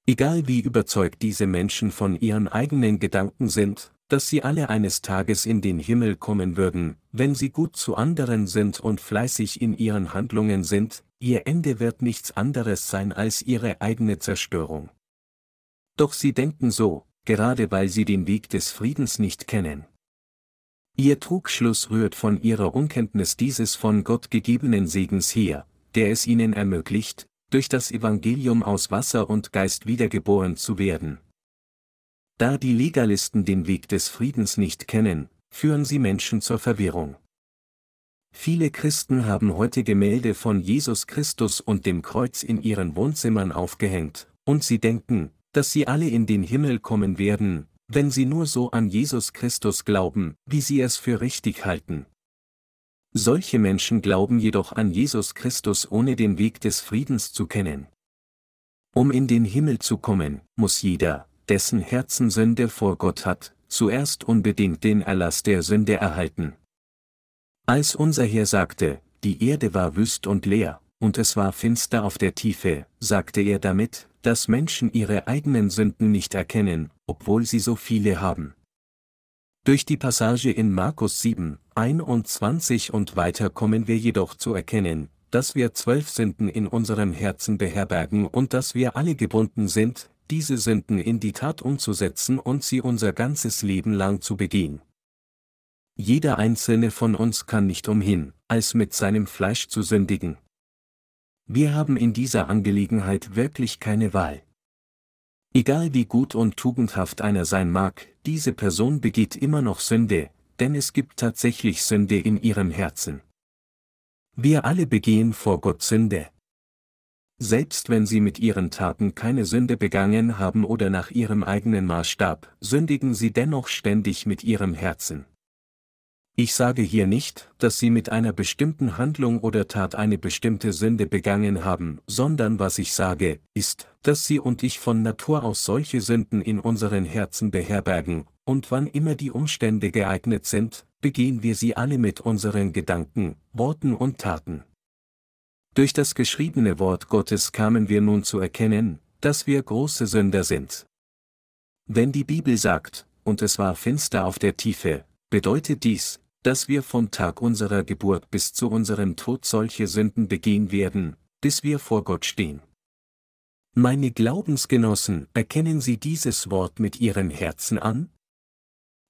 Egal wie überzeugt diese Menschen von ihren eigenen Gedanken sind, dass sie alle eines Tages in den Himmel kommen würden, wenn sie gut zu anderen sind und fleißig in ihren Handlungen sind, ihr Ende wird nichts anderes sein als ihre eigene Zerstörung. Doch sie denken so, gerade weil sie den Weg des Friedens nicht kennen. Ihr Trugschluss rührt von ihrer Unkenntnis dieses von Gott gegebenen Segens her, der es ihnen ermöglicht, durch das Evangelium aus Wasser und Geist wiedergeboren zu werden, da die Legalisten den Weg des Friedens nicht kennen, führen sie Menschen zur Verwirrung. Viele Christen haben heute Gemälde von Jesus Christus und dem Kreuz in ihren Wohnzimmern aufgehängt, und sie denken, dass sie alle in den Himmel kommen werden, wenn sie nur so an Jesus Christus glauben, wie sie es für richtig halten. Solche Menschen glauben jedoch an Jesus Christus ohne den Weg des Friedens zu kennen. Um in den Himmel zu kommen, muss jeder, dessen Herzen Sünde vor Gott hat, zuerst unbedingt den Erlass der Sünde erhalten. Als unser Herr sagte, die Erde war wüst und leer, und es war finster auf der Tiefe, sagte er damit, dass Menschen ihre eigenen Sünden nicht erkennen, obwohl sie so viele haben. Durch die Passage in Markus 7, 21 und weiter kommen wir jedoch zu erkennen, dass wir zwölf Sünden in unserem Herzen beherbergen und dass wir alle gebunden sind, diese Sünden in die Tat umzusetzen und sie unser ganzes Leben lang zu begehen. Jeder einzelne von uns kann nicht umhin, als mit seinem Fleisch zu sündigen. Wir haben in dieser Angelegenheit wirklich keine Wahl. Egal wie gut und tugendhaft einer sein mag, diese Person begeht immer noch Sünde, denn es gibt tatsächlich Sünde in ihrem Herzen. Wir alle begehen vor Gott Sünde selbst wenn sie mit ihren Taten keine Sünde begangen haben oder nach ihrem eigenen Maßstab, sündigen sie dennoch ständig mit ihrem Herzen. Ich sage hier nicht, dass sie mit einer bestimmten Handlung oder Tat eine bestimmte Sünde begangen haben, sondern was ich sage, ist, dass sie und ich von Natur aus solche Sünden in unseren Herzen beherbergen, und wann immer die Umstände geeignet sind, begehen wir sie alle mit unseren Gedanken, Worten und Taten. Durch das geschriebene Wort Gottes kamen wir nun zu erkennen, dass wir große Sünder sind. Wenn die Bibel sagt, und es war finster auf der Tiefe, bedeutet dies, dass wir vom Tag unserer Geburt bis zu unserem Tod solche Sünden begehen werden, bis wir vor Gott stehen. Meine Glaubensgenossen, erkennen Sie dieses Wort mit Ihren Herzen an?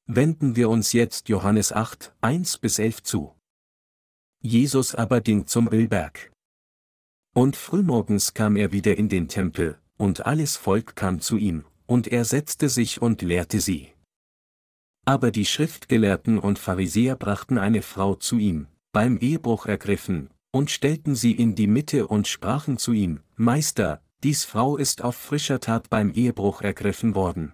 Wenden wir uns jetzt Johannes 8, 1 bis 11 zu. Jesus aber ging zum Ölberg. Und frühmorgens kam er wieder in den Tempel, und alles Volk kam zu ihm, und er setzte sich und lehrte sie. Aber die Schriftgelehrten und Pharisäer brachten eine Frau zu ihm, beim Ehebruch ergriffen, und stellten sie in die Mitte und sprachen zu ihm, Meister, dies Frau ist auf frischer Tat beim Ehebruch ergriffen worden.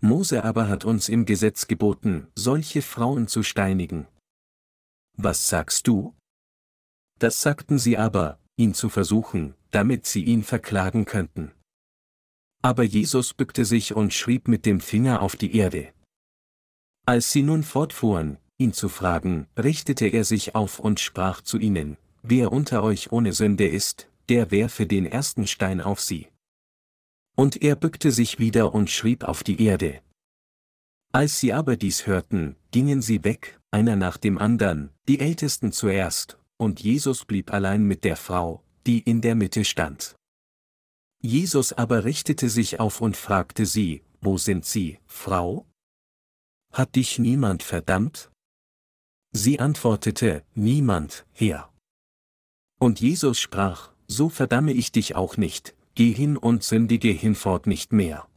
Mose aber hat uns im Gesetz geboten, solche Frauen zu steinigen. Was sagst du? Das sagten sie aber, ihn zu versuchen, damit sie ihn verklagen könnten. Aber Jesus bückte sich und schrieb mit dem Finger auf die Erde. Als sie nun fortfuhren, ihn zu fragen, richtete er sich auf und sprach zu ihnen, Wer unter euch ohne Sünde ist, der werfe den ersten Stein auf sie. Und er bückte sich wieder und schrieb auf die Erde. Als sie aber dies hörten, gingen sie weg, einer nach dem andern, die Ältesten zuerst, und Jesus blieb allein mit der Frau, die in der Mitte stand. Jesus aber richtete sich auf und fragte sie, Wo sind sie, Frau? Hat dich niemand verdammt? Sie antwortete, Niemand, Herr. Und Jesus sprach, So verdamme ich dich auch nicht, geh hin und sündige hinfort nicht mehr.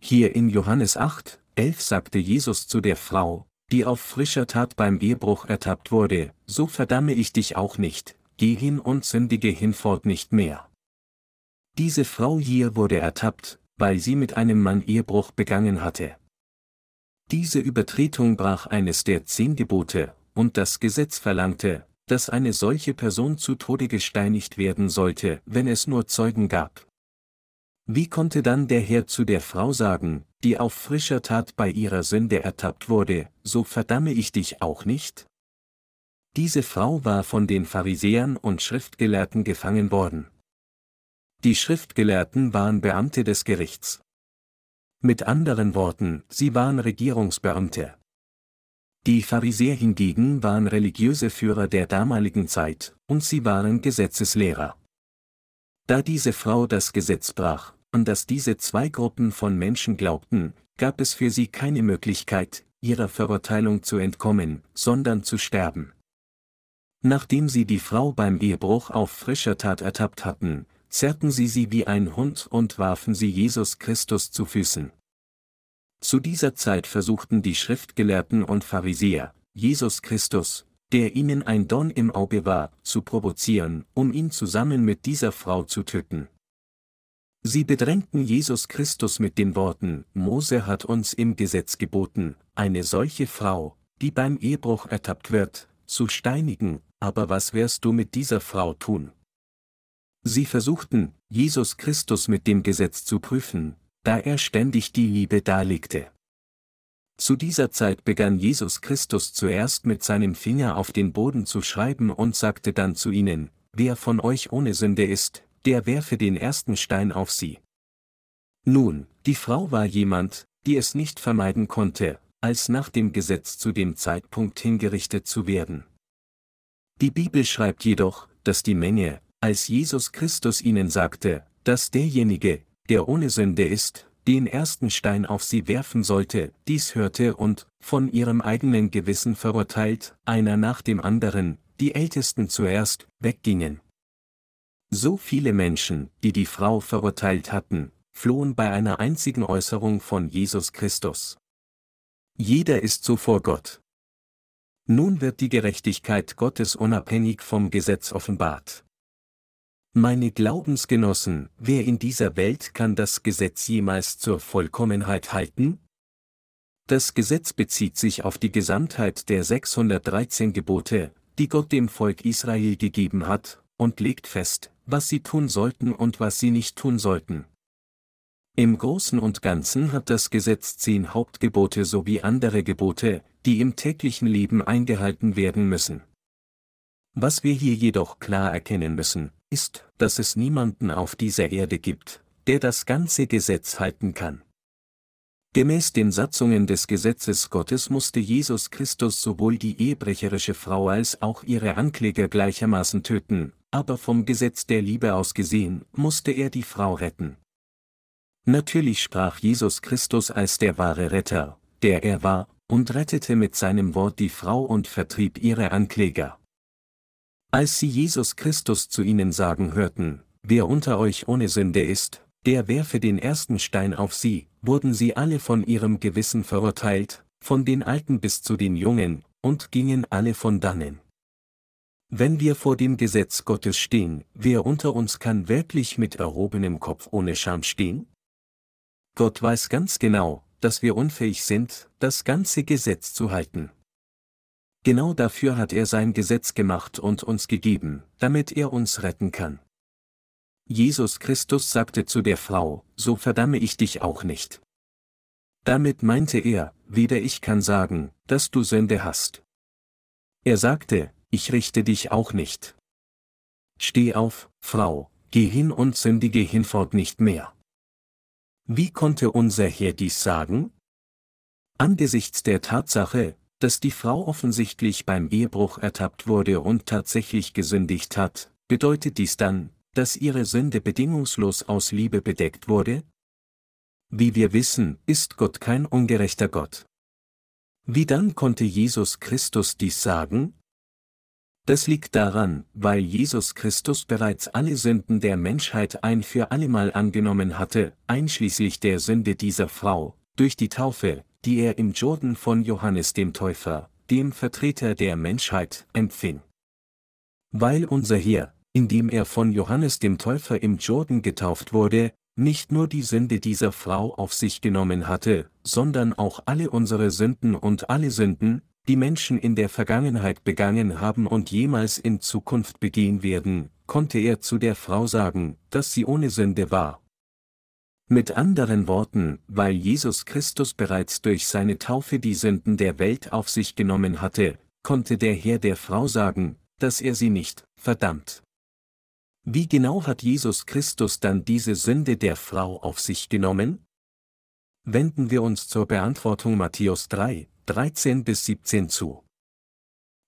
Hier in Johannes 8, 11 sagte Jesus zu der Frau, die auf frischer Tat beim Ehebruch ertappt wurde, so verdamme ich dich auch nicht, geh hin und sündige hinfort nicht mehr. Diese Frau hier wurde ertappt, weil sie mit einem Mann Ehebruch begangen hatte. Diese Übertretung brach eines der zehn Gebote, und das Gesetz verlangte, dass eine solche Person zu Tode gesteinigt werden sollte, wenn es nur Zeugen gab. Wie konnte dann der Herr zu der Frau sagen, die auf frischer Tat bei ihrer Sünde ertappt wurde, so verdamme ich dich auch nicht? Diese Frau war von den Pharisäern und Schriftgelehrten gefangen worden. Die Schriftgelehrten waren Beamte des Gerichts. Mit anderen Worten, sie waren Regierungsbeamte. Die Pharisäer hingegen waren religiöse Führer der damaligen Zeit, und sie waren Gesetzeslehrer. Da diese Frau das Gesetz brach, an das diese zwei Gruppen von Menschen glaubten, gab es für sie keine Möglichkeit, ihrer Verurteilung zu entkommen, sondern zu sterben. Nachdem sie die Frau beim Ehebruch auf frischer Tat ertappt hatten, zerrten sie sie wie ein Hund und warfen sie Jesus Christus zu Füßen. Zu dieser Zeit versuchten die Schriftgelehrten und Pharisäer, Jesus Christus, der ihnen ein Dorn im Auge war, zu provozieren, um ihn zusammen mit dieser Frau zu töten. Sie bedrängten Jesus Christus mit den Worten, Mose hat uns im Gesetz geboten, eine solche Frau, die beim Ehebruch ertappt wird, zu steinigen, aber was wirst du mit dieser Frau tun? Sie versuchten, Jesus Christus mit dem Gesetz zu prüfen, da er ständig die Liebe darlegte. Zu dieser Zeit begann Jesus Christus zuerst mit seinem Finger auf den Boden zu schreiben und sagte dann zu ihnen, Wer von euch ohne Sünde ist, der werfe den ersten Stein auf sie. Nun, die Frau war jemand, die es nicht vermeiden konnte, als nach dem Gesetz zu dem Zeitpunkt hingerichtet zu werden. Die Bibel schreibt jedoch, dass die Menge, als Jesus Christus ihnen sagte, dass derjenige, der ohne Sünde ist, den ersten Stein auf sie werfen sollte, dies hörte und, von ihrem eigenen Gewissen verurteilt, einer nach dem anderen, die Ältesten zuerst, weggingen. So viele Menschen, die die Frau verurteilt hatten, flohen bei einer einzigen Äußerung von Jesus Christus. Jeder ist so vor Gott. Nun wird die Gerechtigkeit Gottes unabhängig vom Gesetz offenbart. Meine Glaubensgenossen, wer in dieser Welt kann das Gesetz jemals zur Vollkommenheit halten? das Gesetz bezieht sich auf die Gesamtheit der 613 Gebote, die Gott dem Volk Israel gegeben hat, und legt fest, was sie tun sollten und was sie nicht tun sollten. Im Großen und Ganzen hat das Gesetz zehn Hauptgebote sowie andere Gebote, die im täglichen Leben eingehalten werden müssen. Was wir hier jedoch klar erkennen müssen, ist, dass es niemanden auf dieser Erde gibt, der das ganze Gesetz halten kann. Gemäß den Satzungen des Gesetzes Gottes musste Jesus Christus sowohl die ehebrecherische Frau als auch ihre Ankläger gleichermaßen töten, aber vom Gesetz der Liebe aus gesehen, musste er die Frau retten. Natürlich sprach Jesus Christus als der wahre Retter, der er war, und rettete mit seinem Wort die Frau und vertrieb ihre Ankläger. Als sie Jesus Christus zu ihnen sagen hörten, wer unter euch ohne Sünde ist, der werfe den ersten Stein auf sie, wurden sie alle von ihrem Gewissen verurteilt, von den Alten bis zu den Jungen, und gingen alle von dannen. Wenn wir vor dem Gesetz Gottes stehen, wer unter uns kann wirklich mit erhobenem Kopf ohne Scham stehen? Gott weiß ganz genau, dass wir unfähig sind, das ganze Gesetz zu halten. Genau dafür hat er sein Gesetz gemacht und uns gegeben, damit er uns retten kann. Jesus Christus sagte zu der Frau, so verdamme ich dich auch nicht. Damit meinte er, weder ich kann sagen, dass du Sünde hast. Er sagte, ich richte dich auch nicht. Steh auf, Frau, geh hin und sündige hinfort nicht mehr. Wie konnte unser Herr dies sagen? Angesichts der Tatsache, dass die Frau offensichtlich beim Ehebruch ertappt wurde und tatsächlich gesündigt hat, bedeutet dies dann, dass ihre Sünde bedingungslos aus Liebe bedeckt wurde? Wie wir wissen, ist Gott kein ungerechter Gott. Wie dann konnte Jesus Christus dies sagen? Das liegt daran, weil Jesus Christus bereits alle Sünden der Menschheit ein für allemal angenommen hatte, einschließlich der Sünde dieser Frau, durch die Taufe, die er im Jordan von Johannes dem Täufer, dem Vertreter der Menschheit, empfing. Weil unser Herr, indem er von Johannes dem Täufer im Jordan getauft wurde, nicht nur die Sünde dieser Frau auf sich genommen hatte, sondern auch alle unsere Sünden und alle Sünden, die Menschen in der Vergangenheit begangen haben und jemals in Zukunft begehen werden, konnte er zu der Frau sagen, dass sie ohne Sünde war. Mit anderen Worten, weil Jesus Christus bereits durch seine Taufe die Sünden der Welt auf sich genommen hatte, konnte der Herr der Frau sagen, dass er sie nicht verdammt. Wie genau hat Jesus Christus dann diese Sünde der Frau auf sich genommen? Wenden wir uns zur Beantwortung Matthäus 3, 13 bis 17 zu.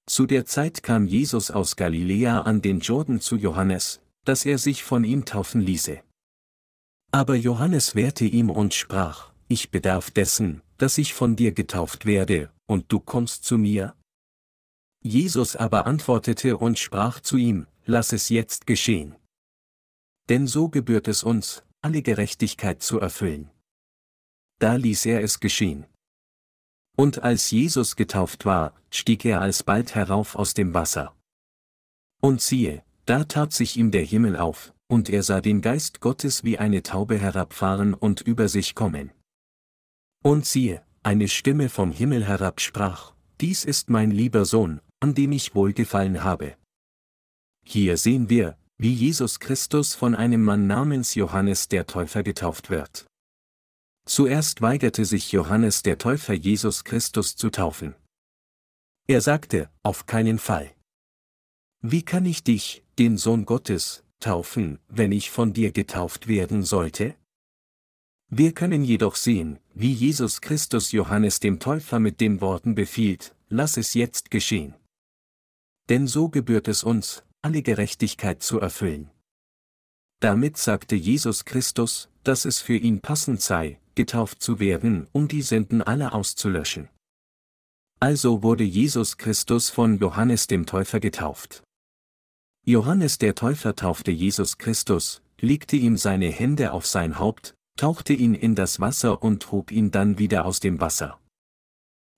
Zu der Zeit kam Jesus aus Galiläa an den Jordan zu Johannes, dass er sich von ihm taufen ließe. Aber Johannes wehrte ihm und sprach, ich bedarf dessen, dass ich von dir getauft werde, und du kommst zu mir? Jesus aber antwortete und sprach zu ihm, lass es jetzt geschehen. Denn so gebührt es uns, alle Gerechtigkeit zu erfüllen. Da ließ er es geschehen. Und als Jesus getauft war, stieg er alsbald herauf aus dem Wasser. Und siehe, da tat sich ihm der Himmel auf, und er sah den Geist Gottes wie eine Taube herabfahren und über sich kommen. Und siehe, eine Stimme vom Himmel herab sprach, Dies ist mein lieber Sohn, an dem ich wohlgefallen habe. Hier sehen wir, wie Jesus Christus von einem Mann namens Johannes der Täufer getauft wird. Zuerst weigerte sich Johannes der Täufer Jesus Christus zu taufen. Er sagte, auf keinen Fall. Wie kann ich dich, den Sohn Gottes, taufen, wenn ich von dir getauft werden sollte? Wir können jedoch sehen, wie Jesus Christus Johannes dem Täufer mit den Worten befiehlt, lass es jetzt geschehen. Denn so gebührt es uns, alle Gerechtigkeit zu erfüllen. Damit sagte Jesus Christus, dass es für ihn passend sei, getauft zu werden, um die Sünden aller auszulöschen. Also wurde Jesus Christus von Johannes dem Täufer getauft. Johannes der Täufer taufte Jesus Christus, legte ihm seine Hände auf sein Haupt, tauchte ihn in das Wasser und hob ihn dann wieder aus dem Wasser.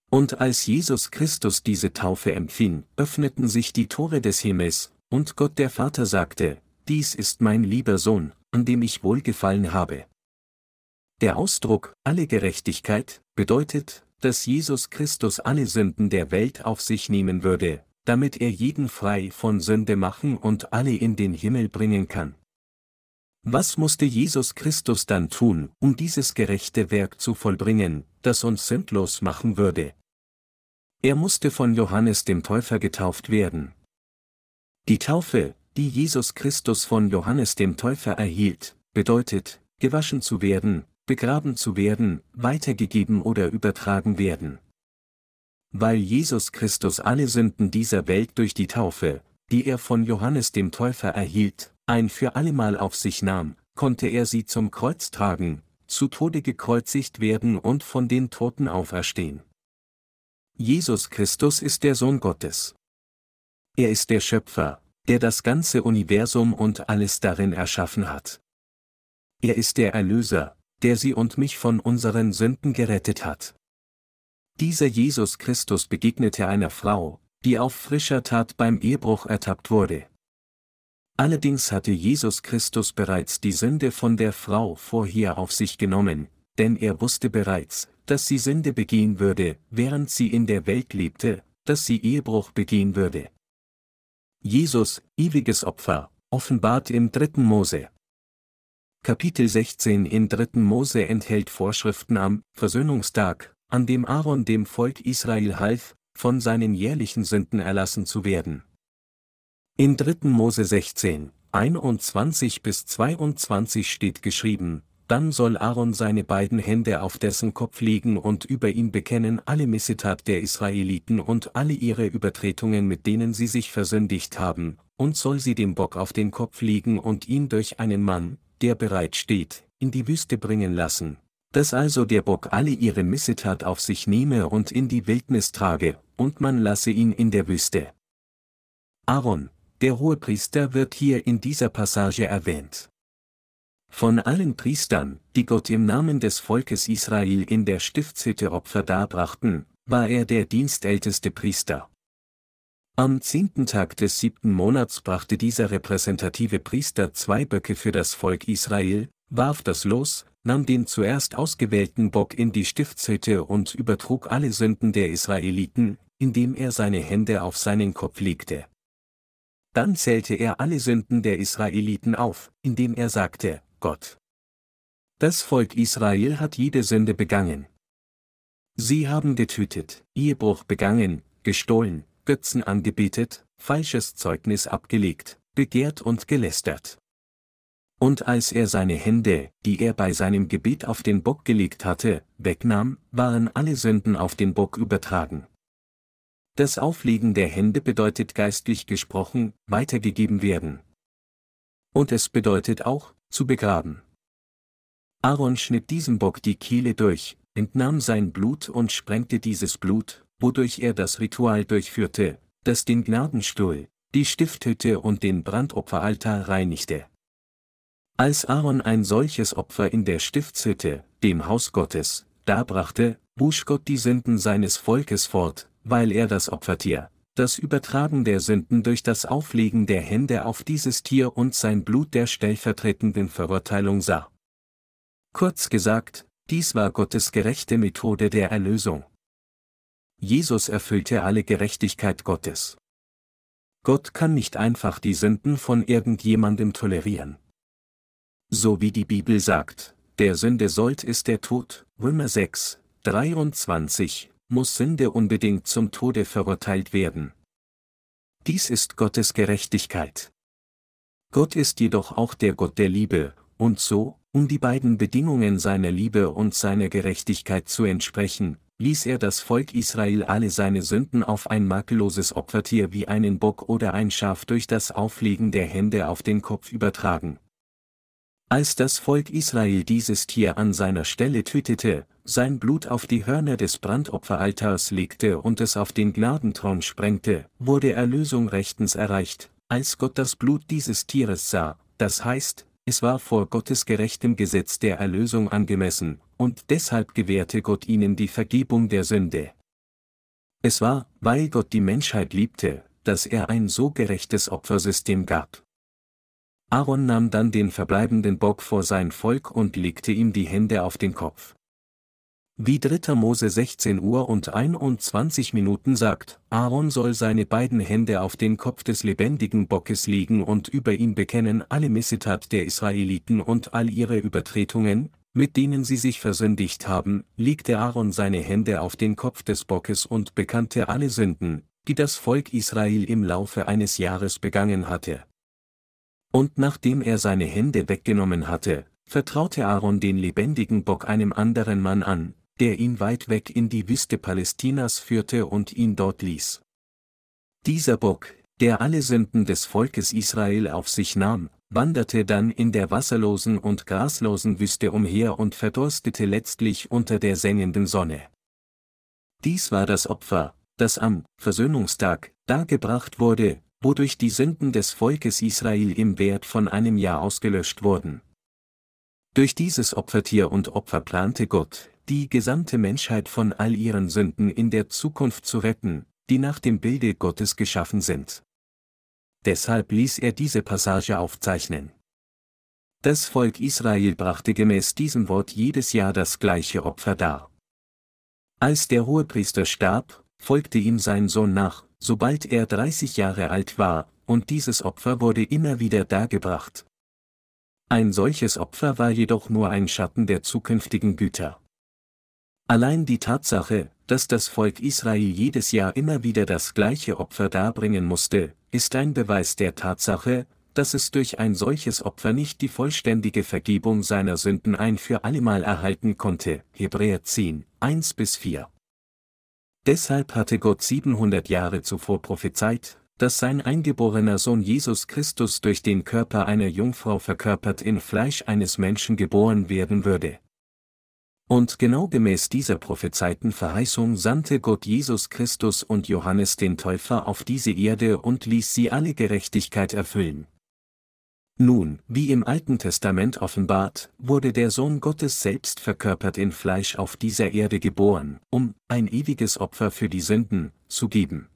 Und als Jesus Christus diese Taufe empfing, öffneten sich die Tore des Himmels, und Gott der Vater sagte, dies ist mein lieber Sohn, an dem ich wohlgefallen habe. Der Ausdruck, alle Gerechtigkeit, bedeutet, dass Jesus Christus alle Sünden der Welt auf sich nehmen würde, damit er jeden frei von Sünde machen und alle in den Himmel bringen kann. Was musste Jesus Christus dann tun, um dieses gerechte Werk zu vollbringen, das uns sündlos machen würde? Er musste von Johannes dem Täufer getauft werden. Die Taufe, die Jesus Christus von Johannes dem Täufer erhielt, bedeutet, gewaschen zu werden, begraben zu werden, weitergegeben oder übertragen werden. Weil Jesus Christus alle Sünden dieser Welt durch die Taufe, die er von Johannes dem Täufer erhielt, ein für allemal auf sich nahm, konnte er sie zum Kreuz tragen, zu Tode gekreuzigt werden und von den Toten auferstehen. Jesus Christus ist der Sohn Gottes. Er ist der Schöpfer, der das ganze Universum und alles darin erschaffen hat. Er ist der Erlöser, der sie und mich von unseren Sünden gerettet hat. Dieser Jesus Christus begegnete einer Frau, die auf frischer Tat beim Ehebruch ertappt wurde. Allerdings hatte Jesus Christus bereits die Sünde von der Frau vorher auf sich genommen, denn er wusste bereits, dass sie Sünde begehen würde, während sie in der Welt lebte, dass sie Ehebruch begehen würde. Jesus, ewiges Opfer, offenbart im dritten Mose. Kapitel 16 in 3. Mose enthält Vorschriften am Versöhnungstag, an dem Aaron dem Volk Israel half, von seinen jährlichen Sünden erlassen zu werden. In 3. Mose 16, 21 bis 22 steht geschrieben, dann soll Aaron seine beiden Hände auf dessen Kopf legen und über ihn bekennen alle Missetat der Israeliten und alle ihre Übertretungen mit denen sie sich versündigt haben, und soll sie dem Bock auf den Kopf legen und ihn durch einen Mann, der bereit steht, in die Wüste bringen lassen, dass also der Bock alle ihre Missetat auf sich nehme und in die Wildnis trage, und man lasse ihn in der Wüste. Aaron, der Hohepriester wird hier in dieser Passage erwähnt. Von allen Priestern, die Gott im Namen des Volkes Israel in der Stiftshütte Opfer darbrachten, war er der dienstälteste Priester. Am zehnten Tag des siebten Monats brachte dieser repräsentative Priester zwei Böcke für das Volk Israel, warf das Los, nahm den zuerst ausgewählten Bock in die Stiftshütte und übertrug alle Sünden der Israeliten, indem er seine Hände auf seinen Kopf legte. Dann zählte er alle Sünden der Israeliten auf, indem er sagte, Gott. Das Volk Israel hat jede Sünde begangen. Sie haben getötet, Ehebruch begangen, gestohlen, Götzen angebetet, falsches Zeugnis abgelegt, begehrt und gelästert. Und als er seine Hände, die er bei seinem Gebet auf den Bock gelegt hatte, wegnahm, waren alle Sünden auf den Bock übertragen. Das Auflegen der Hände bedeutet geistlich gesprochen, weitergegeben werden. Und es bedeutet auch, zu begraben. Aaron schnitt diesem Bock die Kehle durch, entnahm sein Blut und sprengte dieses Blut, wodurch er das Ritual durchführte, das den Gnadenstuhl, die Stifthütte und den Brandopferaltar reinigte. Als Aaron ein solches Opfer in der Stiftshütte, dem Haus Gottes, darbrachte, wusch Gott die Sünden seines Volkes fort, weil er das Opfertier, das Übertragen der Sünden durch das Auflegen der Hände auf dieses Tier und sein Blut der stellvertretenden Verurteilung sah. Kurz gesagt, dies war Gottes gerechte Methode der Erlösung. Jesus erfüllte alle Gerechtigkeit Gottes. Gott kann nicht einfach die Sünden von irgendjemandem tolerieren. So wie die Bibel sagt, der Sünde sollt ist der Tod, Römer 6, 23, muss Sünde unbedingt zum Tode verurteilt werden. Dies ist Gottes Gerechtigkeit. Gott ist jedoch auch der Gott der Liebe, und so, um die beiden Bedingungen seiner Liebe und seiner Gerechtigkeit zu entsprechen, ließ er das Volk Israel alle seine Sünden auf ein makelloses Opfertier wie einen Bock oder ein Schaf durch das Auflegen der Hände auf den Kopf übertragen. Als das Volk Israel dieses Tier an seiner Stelle tötete, sein Blut auf die Hörner des Brandopferaltars legte und es auf den Gnadenthron sprengte, wurde Erlösung rechtens erreicht, als Gott das Blut dieses Tieres sah, das heißt, es war vor Gottes gerechtem Gesetz der Erlösung angemessen, und deshalb gewährte Gott ihnen die Vergebung der Sünde. Es war, weil Gott die Menschheit liebte, dass er ein so gerechtes Opfersystem gab. Aaron nahm dann den verbleibenden Bock vor sein Volk und legte ihm die Hände auf den Kopf. Wie 3. Mose 16 Uhr und 21 Minuten sagt, Aaron soll seine beiden Hände auf den Kopf des lebendigen Bockes legen und über ihn bekennen alle Missetat der Israeliten und all ihre Übertretungen, mit denen sie sich versündigt haben, legte Aaron seine Hände auf den Kopf des Bockes und bekannte alle Sünden, die das Volk Israel im Laufe eines Jahres begangen hatte. Und nachdem er seine Hände weggenommen hatte, vertraute Aaron den lebendigen Bock einem anderen Mann an, der ihn weit weg in die Wüste Palästinas führte und ihn dort ließ. Dieser Bock, der alle Sünden des Volkes Israel auf sich nahm, wanderte dann in der wasserlosen und graslosen Wüste umher und verdurstete letztlich unter der sengenden Sonne. Dies war das Opfer, das am Versöhnungstag dargebracht wurde, wodurch die Sünden des Volkes Israel im Wert von einem Jahr ausgelöscht wurden. Durch dieses Opfertier und Opfer plante Gott, die gesamte Menschheit von all ihren Sünden in der Zukunft zu retten, die nach dem Bilde Gottes geschaffen sind. Deshalb ließ er diese Passage aufzeichnen. Das Volk Israel brachte gemäß diesem Wort jedes Jahr das gleiche Opfer dar. Als der Hohepriester starb, folgte ihm sein Sohn nach, sobald er 30 Jahre alt war, und dieses Opfer wurde immer wieder dargebracht. Ein solches Opfer war jedoch nur ein Schatten der zukünftigen Güter. Allein die Tatsache, dass das Volk Israel jedes Jahr immer wieder das gleiche Opfer darbringen musste, ist ein Beweis der Tatsache, dass es durch ein solches Opfer nicht die vollständige Vergebung seiner Sünden ein für allemal erhalten konnte. Hebräer 10, 1 bis 4. Deshalb hatte Gott 700 Jahre zuvor prophezeit, dass sein eingeborener Sohn Jesus Christus durch den Körper einer Jungfrau verkörpert in Fleisch eines Menschen geboren werden würde. Und genau gemäß dieser prophezeiten Verheißung sandte Gott Jesus Christus und Johannes den Täufer auf diese Erde und ließ sie alle Gerechtigkeit erfüllen. Nun, wie im Alten Testament offenbart, wurde der Sohn Gottes selbst verkörpert in Fleisch auf dieser Erde geboren, um ein ewiges Opfer für die Sünden zu geben.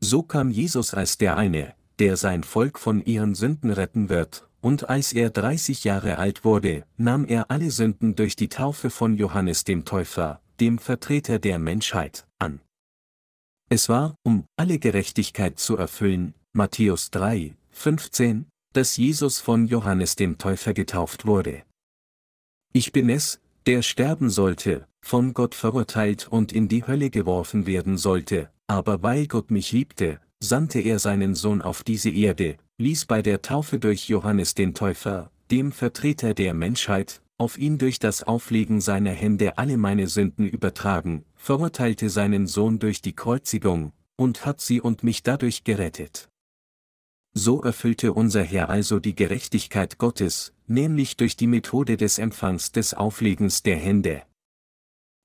So kam Jesus als der eine, der sein Volk von ihren Sünden retten wird, und als er 30 Jahre alt wurde, nahm er alle Sünden durch die Taufe von Johannes dem Täufer, dem Vertreter der Menschheit, an. Es war, um alle Gerechtigkeit zu erfüllen, Matthäus 3, 15, dass Jesus von Johannes dem Täufer getauft wurde. Ich bin es, der sterben sollte, von Gott verurteilt und in die Hölle geworfen werden sollte, aber weil Gott mich liebte, sandte er seinen Sohn auf diese Erde, ließ bei der Taufe durch Johannes den Täufer, dem Vertreter der Menschheit, auf ihn durch das Auflegen seiner Hände alle meine Sünden übertragen, verurteilte seinen Sohn durch die Kreuzigung, und hat sie und mich dadurch gerettet. So erfüllte unser Herr also die Gerechtigkeit Gottes, nämlich durch die Methode des Empfangs des Auflegens der Hände.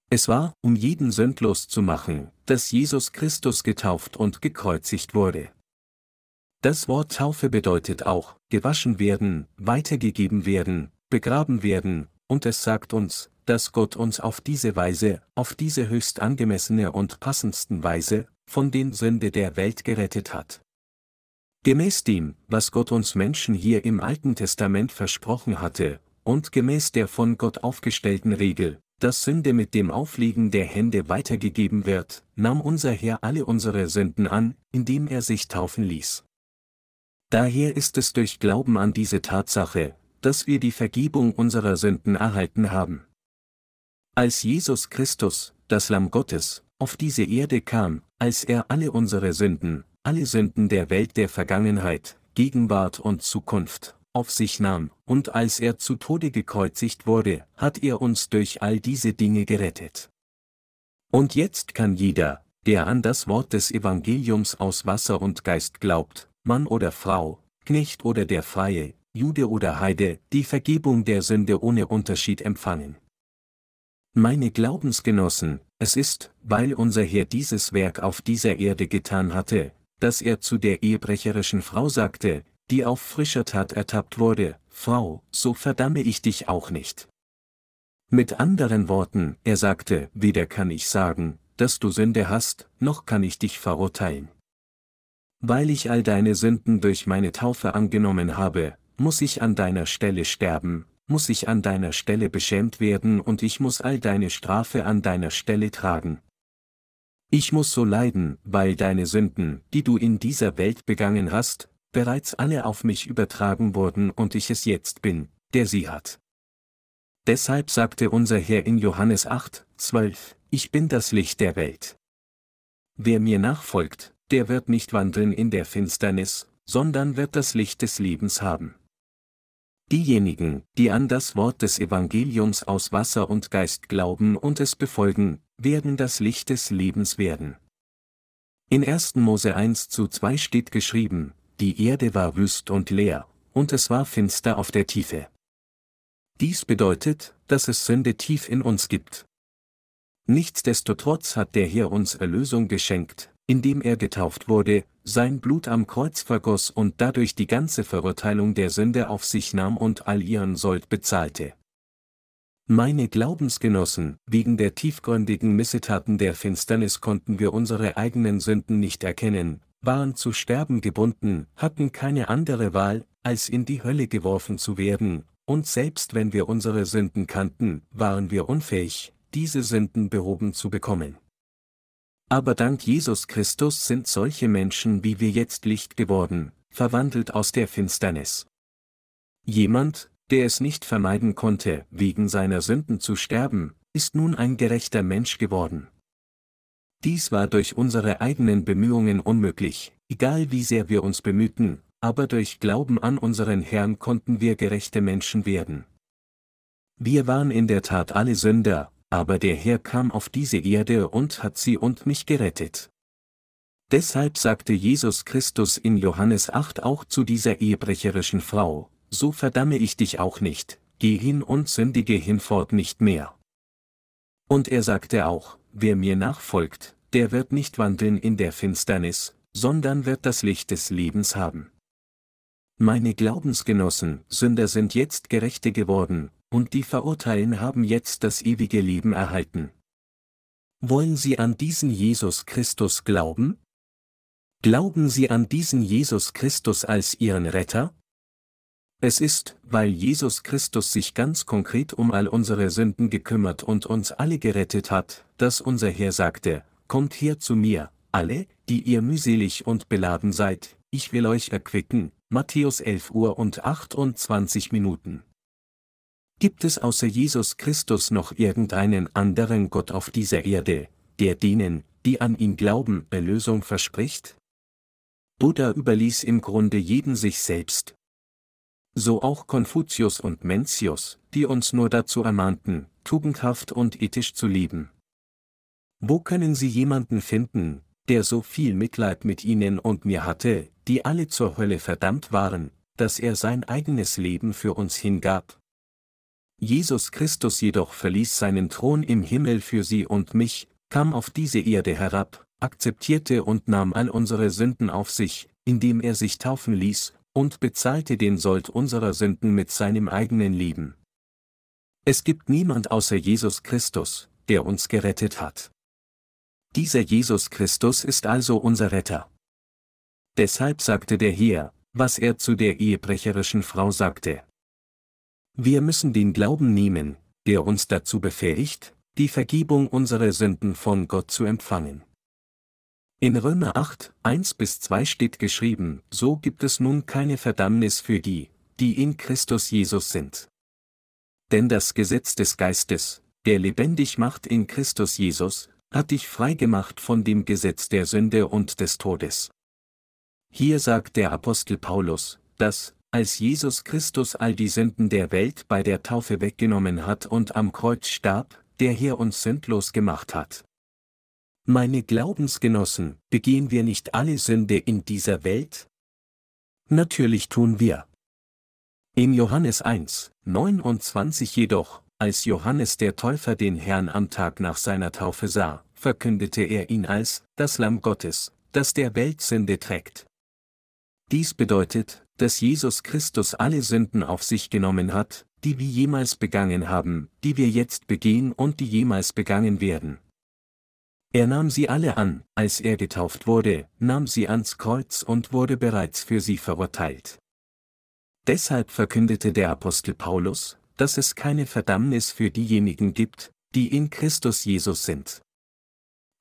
Es war, um jeden sündlos zu machen, dass Jesus Christus getauft und gekreuzigt wurde. Das Wort Taufe bedeutet auch, gewaschen werden, weitergegeben werden, begraben werden, und es sagt uns, dass Gott uns auf diese Weise, auf diese höchst angemessene und passendsten Weise, von den Sünde der Welt gerettet hat. Gemäß dem, was Gott uns Menschen hier im Alten Testament versprochen hatte, und gemäß der von Gott aufgestellten Regel, dass Sünde mit dem Auflegen der Hände weitergegeben wird, nahm unser Herr alle unsere Sünden an, indem er sich taufen ließ. Daher ist es durch Glauben an diese Tatsache, dass wir die Vergebung unserer Sünden erhalten haben. Als Jesus Christus, das Lamm Gottes, auf diese Erde kam, als er alle unsere Sünden, alle Sünden der Welt der Vergangenheit, Gegenwart und Zukunft, auf sich nahm, und als er zu Tode gekreuzigt wurde, hat er uns durch all diese Dinge gerettet. Und jetzt kann jeder, der an das Wort des Evangeliums aus Wasser und Geist glaubt, Mann oder Frau, Knecht oder der Freie, Jude oder Heide, die Vergebung der Sünde ohne Unterschied empfangen. Meine Glaubensgenossen, es ist, weil unser Herr dieses Werk auf dieser Erde getan hatte, dass er zu der ehebrecherischen Frau sagte, die auf frischer Tat ertappt wurde, Frau, so verdamme ich dich auch nicht. Mit anderen Worten, er sagte, weder kann ich sagen, dass du Sünde hast, noch kann ich dich verurteilen. Weil ich all deine Sünden durch meine Taufe angenommen habe, muss ich an deiner Stelle sterben, muss ich an deiner Stelle beschämt werden und ich muss all deine Strafe an deiner Stelle tragen. Ich muss so leiden, weil deine Sünden, die du in dieser Welt begangen hast, bereits alle auf mich übertragen wurden und ich es jetzt bin, der sie hat. Deshalb sagte unser Herr in Johannes 8, 12, Ich bin das Licht der Welt. Wer mir nachfolgt, der wird nicht wandeln in der Finsternis, sondern wird das Licht des Lebens haben. Diejenigen, die an das Wort des Evangeliums aus Wasser und Geist glauben und es befolgen, werden das Licht des Lebens werden. In 1. Mose 1 zu 2 steht geschrieben, die Erde war wüst und leer, und es war finster auf der Tiefe. Dies bedeutet, dass es Sünde tief in uns gibt. Nichtsdestotrotz hat der Herr uns Erlösung geschenkt, indem er getauft wurde, sein Blut am Kreuz vergoss und dadurch die ganze Verurteilung der Sünde auf sich nahm und all ihren Sold bezahlte. Meine Glaubensgenossen, wegen der tiefgründigen Missetaten der Finsternis konnten wir unsere eigenen Sünden nicht erkennen, waren zu sterben gebunden, hatten keine andere Wahl, als in die Hölle geworfen zu werden, und selbst wenn wir unsere Sünden kannten, waren wir unfähig, diese Sünden behoben zu bekommen. Aber dank Jesus Christus sind solche Menschen wie wir jetzt Licht geworden, verwandelt aus der Finsternis. Jemand, der es nicht vermeiden konnte, wegen seiner Sünden zu sterben, ist nun ein gerechter Mensch geworden. Dies war durch unsere eigenen Bemühungen unmöglich, egal wie sehr wir uns bemühten, aber durch Glauben an unseren Herrn konnten wir gerechte Menschen werden. Wir waren in der Tat alle Sünder, aber der Herr kam auf diese Erde und hat sie und mich gerettet. Deshalb sagte Jesus Christus in Johannes 8 auch zu dieser ehebrecherischen Frau, so verdamme ich dich auch nicht, geh hin und sündige hinfort nicht mehr. Und er sagte auch, wer mir nachfolgt, der wird nicht wandeln in der Finsternis, sondern wird das Licht des Lebens haben. Meine Glaubensgenossen, Sünder sind jetzt Gerechte geworden, und die Verurteilen haben jetzt das ewige Leben erhalten. Wollen Sie an diesen Jesus Christus glauben? Glauben Sie an diesen Jesus Christus als Ihren Retter? Es ist, weil Jesus Christus sich ganz konkret um all unsere Sünden gekümmert und uns alle gerettet hat, dass unser Herr sagte, Kommt her zu mir, alle, die ihr mühselig und beladen seid, ich will euch erquicken, Matthäus 11 Uhr und 28 Minuten. Gibt es außer Jesus Christus noch irgendeinen anderen Gott auf dieser Erde, der denen, die an ihn glauben, Erlösung verspricht? Buddha überließ im Grunde jeden sich selbst. So auch Konfuzius und Mencius, die uns nur dazu ermahnten, tugendhaft und ethisch zu leben. Wo können Sie jemanden finden, der so viel Mitleid mit Ihnen und mir hatte, die alle zur Hölle verdammt waren, dass er sein eigenes Leben für uns hingab? Jesus Christus jedoch verließ seinen Thron im Himmel für sie und mich, kam auf diese Erde herab, akzeptierte und nahm all unsere Sünden auf sich, indem er sich taufen ließ, und bezahlte den Sold unserer Sünden mit seinem eigenen Leben. Es gibt niemand außer Jesus Christus, der uns gerettet hat. Dieser Jesus Christus ist also unser Retter. Deshalb sagte der Herr, was er zu der ehebrecherischen Frau sagte. Wir müssen den Glauben nehmen, der uns dazu befähigt, die Vergebung unserer Sünden von Gott zu empfangen. In Römer 8, 1 bis 2 steht geschrieben, so gibt es nun keine Verdammnis für die, die in Christus Jesus sind. Denn das Gesetz des Geistes, der lebendig macht in Christus Jesus, hat dich frei gemacht von dem Gesetz der Sünde und des Todes. Hier sagt der Apostel Paulus, dass, als Jesus Christus all die Sünden der Welt bei der Taufe weggenommen hat und am Kreuz starb, der hier uns sündlos gemacht hat. Meine Glaubensgenossen, begehen wir nicht alle Sünde in dieser Welt? Natürlich tun wir. In Johannes 1, 29 jedoch, als Johannes der Täufer den Herrn am Tag nach seiner Taufe sah, verkündete er ihn als das Lamm Gottes, das der Welt Sünde trägt. Dies bedeutet, dass Jesus Christus alle Sünden auf sich genommen hat, die wir jemals begangen haben, die wir jetzt begehen und die jemals begangen werden. Er nahm sie alle an, als er getauft wurde, nahm sie ans Kreuz und wurde bereits für sie verurteilt. Deshalb verkündete der Apostel Paulus, dass es keine Verdammnis für diejenigen gibt, die in Christus Jesus sind.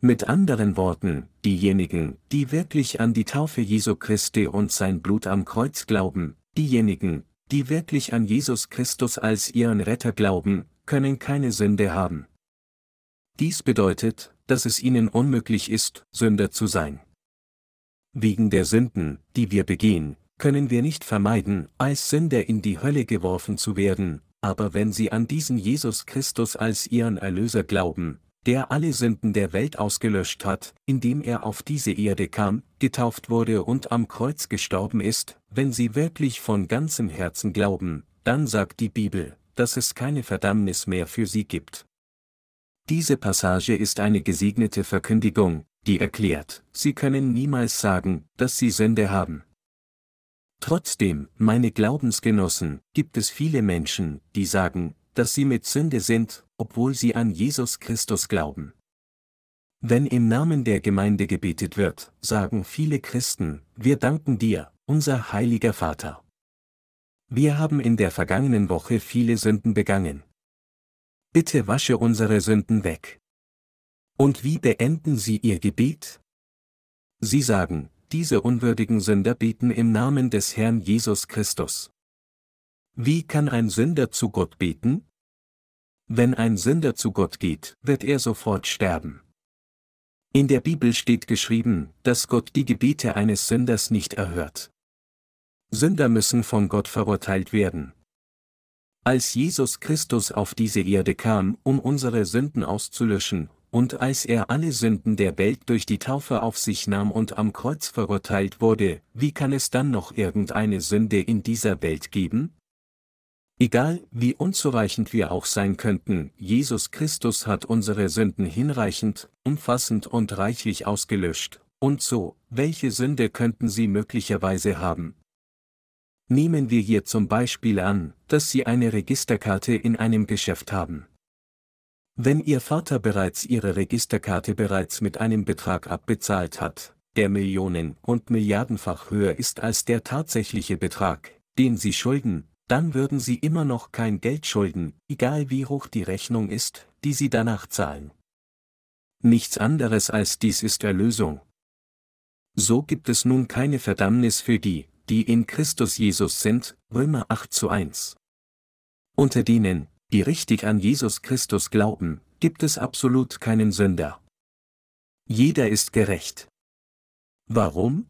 Mit anderen Worten, diejenigen, die wirklich an die Taufe Jesu Christi und sein Blut am Kreuz glauben, diejenigen, die wirklich an Jesus Christus als ihren Retter glauben, können keine Sünde haben. Dies bedeutet, dass es ihnen unmöglich ist, Sünder zu sein. Wegen der Sünden, die wir begehen, können wir nicht vermeiden, als Sünder in die Hölle geworfen zu werden, aber wenn sie an diesen Jesus Christus als ihren Erlöser glauben, der alle Sünden der Welt ausgelöscht hat, indem er auf diese Erde kam, getauft wurde und am Kreuz gestorben ist, wenn sie wirklich von ganzem Herzen glauben, dann sagt die Bibel, dass es keine Verdammnis mehr für sie gibt. Diese Passage ist eine gesegnete Verkündigung, die erklärt, sie können niemals sagen, dass sie Sünde haben. Trotzdem, meine Glaubensgenossen, gibt es viele Menschen, die sagen, dass sie mit Sünde sind, obwohl sie an Jesus Christus glauben. Wenn im Namen der Gemeinde gebetet wird, sagen viele Christen, wir danken dir, unser heiliger Vater. Wir haben in der vergangenen Woche viele Sünden begangen. Bitte wasche unsere Sünden weg. Und wie beenden sie ihr Gebet? Sie sagen, diese unwürdigen Sünder beten im Namen des Herrn Jesus Christus. Wie kann ein Sünder zu Gott beten? Wenn ein Sünder zu Gott geht, wird er sofort sterben. In der Bibel steht geschrieben, dass Gott die Gebete eines Sünders nicht erhört. Sünder müssen von Gott verurteilt werden. Als Jesus Christus auf diese Erde kam, um unsere Sünden auszulöschen, und als er alle Sünden der Welt durch die Taufe auf sich nahm und am Kreuz verurteilt wurde, wie kann es dann noch irgendeine Sünde in dieser Welt geben? Egal, wie unzureichend wir auch sein könnten, Jesus Christus hat unsere Sünden hinreichend, umfassend und reichlich ausgelöscht. Und so, welche Sünde könnten Sie möglicherweise haben? Nehmen wir hier zum Beispiel an, dass Sie eine Registerkarte in einem Geschäft haben. Wenn Ihr Vater bereits Ihre Registerkarte bereits mit einem Betrag abbezahlt hat, der Millionen und Milliardenfach höher ist als der tatsächliche Betrag, den Sie schulden, dann würden sie immer noch kein Geld schulden, egal wie hoch die Rechnung ist, die sie danach zahlen. Nichts anderes als dies ist Erlösung. So gibt es nun keine Verdammnis für die, die in Christus Jesus sind, Römer 8 zu 1. Unter denen, die richtig an Jesus Christus glauben, gibt es absolut keinen Sünder. Jeder ist gerecht. Warum?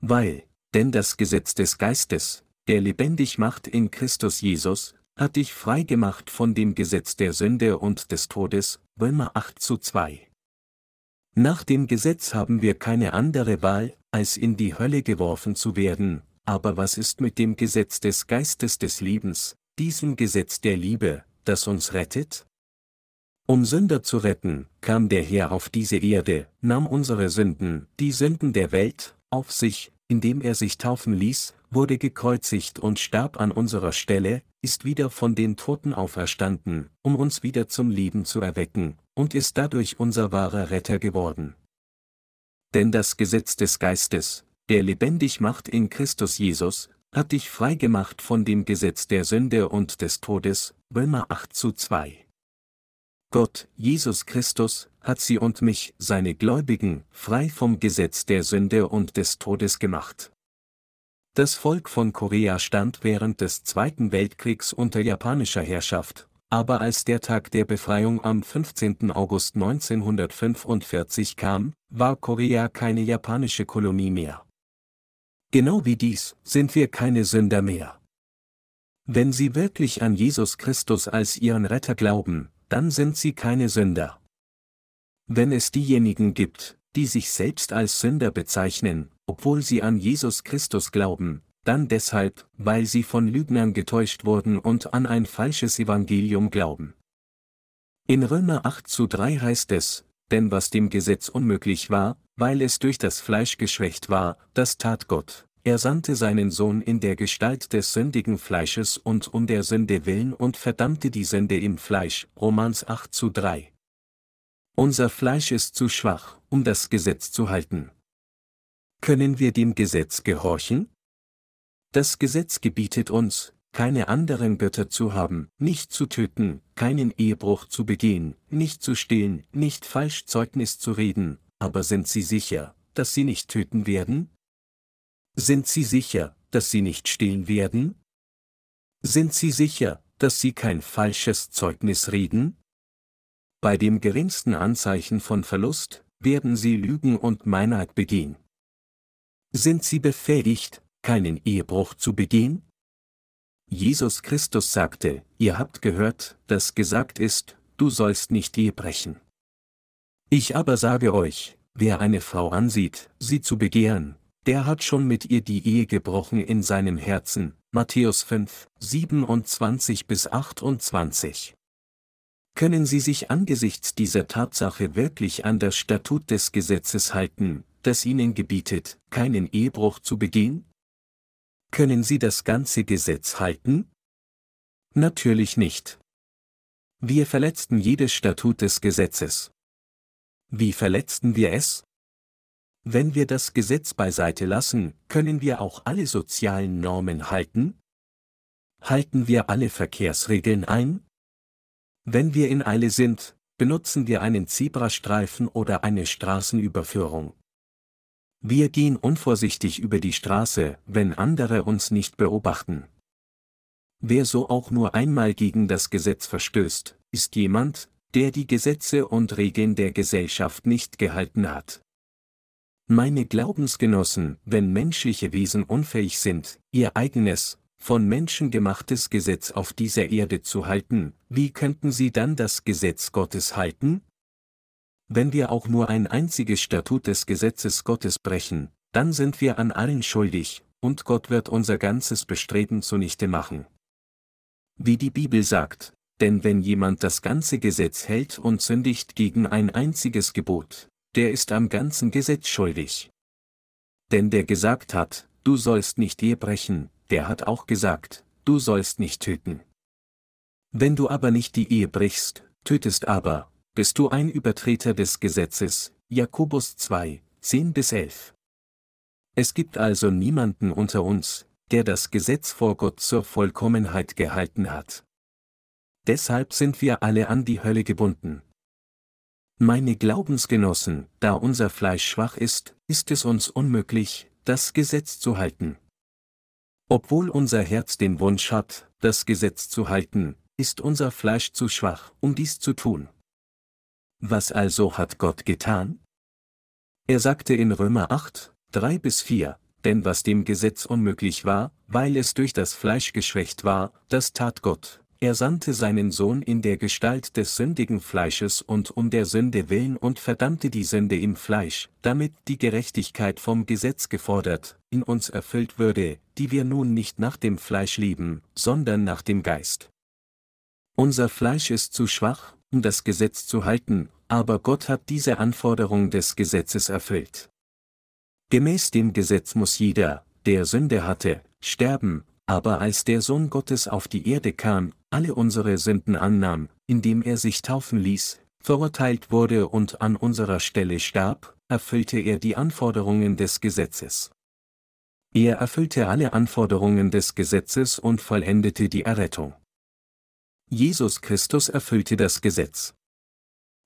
Weil, denn das Gesetz des Geistes, der lebendig macht in Christus Jesus, hat dich frei gemacht von dem Gesetz der Sünde und des Todes, Römer 8 zu 2. Nach dem Gesetz haben wir keine andere Wahl, als in die Hölle geworfen zu werden, aber was ist mit dem Gesetz des Geistes des Lebens, diesem Gesetz der Liebe, das uns rettet? Um Sünder zu retten, kam der Herr auf diese Erde, nahm unsere Sünden, die Sünden der Welt, auf sich, indem er sich taufen ließ, wurde gekreuzigt und starb an unserer Stelle, ist wieder von den Toten auferstanden, um uns wieder zum Leben zu erwecken, und ist dadurch unser wahrer Retter geworden. Denn das Gesetz des Geistes, der lebendig macht in Christus Jesus, hat dich frei gemacht von dem Gesetz der Sünde und des Todes, Römer 8 zu 2. Gott, Jesus Christus, hat sie und mich, seine Gläubigen, frei vom Gesetz der Sünde und des Todes gemacht. Das Volk von Korea stand während des Zweiten Weltkriegs unter japanischer Herrschaft, aber als der Tag der Befreiung am 15. August 1945 kam, war Korea keine japanische Kolonie mehr. Genau wie dies sind wir keine Sünder mehr. Wenn Sie wirklich an Jesus Christus als Ihren Retter glauben, dann sind Sie keine Sünder. Wenn es diejenigen gibt, die sich selbst als Sünder bezeichnen, obwohl sie an Jesus Christus glauben, dann deshalb, weil sie von Lügnern getäuscht wurden und an ein falsches Evangelium glauben. In Römer 8 zu 3 heißt es, denn was dem Gesetz unmöglich war, weil es durch das Fleisch geschwächt war, das tat Gott. Er sandte seinen Sohn in der Gestalt des sündigen Fleisches und um der Sünde willen und verdammte die Sünde im Fleisch. Romans 8 zu 3. Unser Fleisch ist zu schwach, um das Gesetz zu halten. Können wir dem Gesetz gehorchen? Das Gesetz gebietet uns, keine anderen Götter zu haben, nicht zu töten, keinen Ehebruch zu begehen, nicht zu stehlen, nicht falsch Zeugnis zu reden, aber sind Sie sicher, dass Sie nicht töten werden? Sind Sie sicher, dass Sie nicht stehlen werden? Sind Sie sicher, dass Sie kein falsches Zeugnis reden? Bei dem geringsten Anzeichen von Verlust, werden Sie Lügen und Meinheit begehen. Sind Sie befähigt, keinen Ehebruch zu begehen? Jesus Christus sagte, ihr habt gehört, dass gesagt ist, du sollst nicht Ehe brechen. Ich aber sage euch, wer eine Frau ansieht, sie zu begehren, der hat schon mit ihr die Ehe gebrochen in seinem Herzen. Matthäus 5, 27 bis 28. Können Sie sich angesichts dieser Tatsache wirklich an das Statut des Gesetzes halten, das Ihnen gebietet, keinen Ehebruch zu begehen? Können Sie das ganze Gesetz halten? Natürlich nicht. Wir verletzten jedes Statut des Gesetzes. Wie verletzten wir es? Wenn wir das Gesetz beiseite lassen, können wir auch alle sozialen Normen halten? Halten wir alle Verkehrsregeln ein? Wenn wir in Eile sind, benutzen wir einen Zebrastreifen oder eine Straßenüberführung. Wir gehen unvorsichtig über die Straße, wenn andere uns nicht beobachten. Wer so auch nur einmal gegen das Gesetz verstößt, ist jemand, der die Gesetze und Regeln der Gesellschaft nicht gehalten hat. Meine Glaubensgenossen, wenn menschliche Wesen unfähig sind, ihr eigenes, von Menschen gemachtes Gesetz auf dieser Erde zu halten, wie könnten sie dann das Gesetz Gottes halten? Wenn wir auch nur ein einziges Statut des Gesetzes Gottes brechen, dann sind wir an allen schuldig, und Gott wird unser ganzes Bestreben zunichte machen. Wie die Bibel sagt, denn wenn jemand das ganze Gesetz hält und sündigt gegen ein einziges Gebot, der ist am ganzen Gesetz schuldig. Denn der gesagt hat, du sollst nicht Ehe brechen, der hat auch gesagt, du sollst nicht töten. Wenn du aber nicht die Ehe brichst, tötest aber, bist du ein Übertreter des Gesetzes, Jakobus 2, 10 bis 11. Es gibt also niemanden unter uns, der das Gesetz vor Gott zur Vollkommenheit gehalten hat. Deshalb sind wir alle an die Hölle gebunden. Meine Glaubensgenossen, da unser Fleisch schwach ist, ist es uns unmöglich, das Gesetz zu halten. Obwohl unser Herz den Wunsch hat, das Gesetz zu halten, ist unser Fleisch zu schwach, um dies zu tun. Was also hat Gott getan? Er sagte in Römer 8, 3 bis 4, denn was dem Gesetz unmöglich war, weil es durch das Fleisch geschwächt war, das tat Gott. Er sandte seinen Sohn in der Gestalt des sündigen Fleisches und um der Sünde willen und verdammte die Sünde im Fleisch, damit die Gerechtigkeit vom Gesetz gefordert, in uns erfüllt würde, die wir nun nicht nach dem Fleisch lieben, sondern nach dem Geist. Unser Fleisch ist zu schwach, um das Gesetz zu halten, aber Gott hat diese Anforderung des Gesetzes erfüllt. Gemäß dem Gesetz muss jeder, der Sünde hatte, sterben, aber als der Sohn Gottes auf die Erde kam, alle unsere Sünden annahm, indem er sich taufen ließ, verurteilt wurde und an unserer Stelle starb, erfüllte er die Anforderungen des Gesetzes. Er erfüllte alle Anforderungen des Gesetzes und vollendete die Errettung. Jesus Christus erfüllte das Gesetz.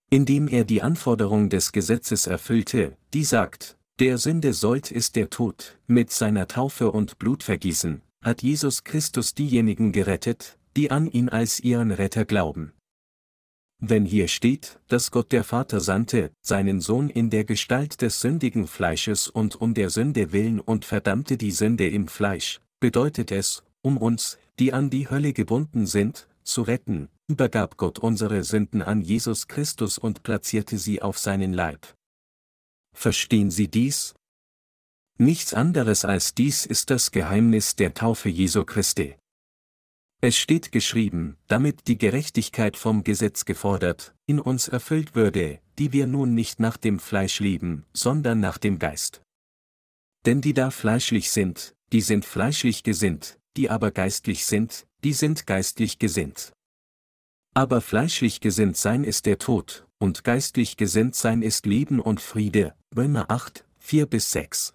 Indem er die Anforderung des Gesetzes erfüllte, die sagt, der Sünde sollt ist der Tod, mit seiner Taufe und Blutvergießen, hat Jesus Christus diejenigen gerettet, die an ihn als ihren Retter glauben. Wenn hier steht, dass Gott der Vater sandte, seinen Sohn in der Gestalt des sündigen Fleisches und um der Sünde willen und verdammte die Sünde im Fleisch, bedeutet es, um uns, die an die Hölle gebunden sind, zu retten, übergab Gott unsere Sünden an Jesus Christus und platzierte sie auf seinen Leib. Verstehen Sie dies? Nichts anderes als dies ist das Geheimnis der Taufe Jesu Christi. Es steht geschrieben, damit die Gerechtigkeit vom Gesetz gefordert, in uns erfüllt würde, die wir nun nicht nach dem Fleisch lieben, sondern nach dem Geist. Denn die da fleischlich sind, die sind fleischlich gesinnt, die aber geistlich sind, die sind geistlich gesinnt. Aber fleischlich gesinnt sein ist der Tod, und geistlich gesinnt sein ist Leben und Friede, Römer 8, 4 bis 6.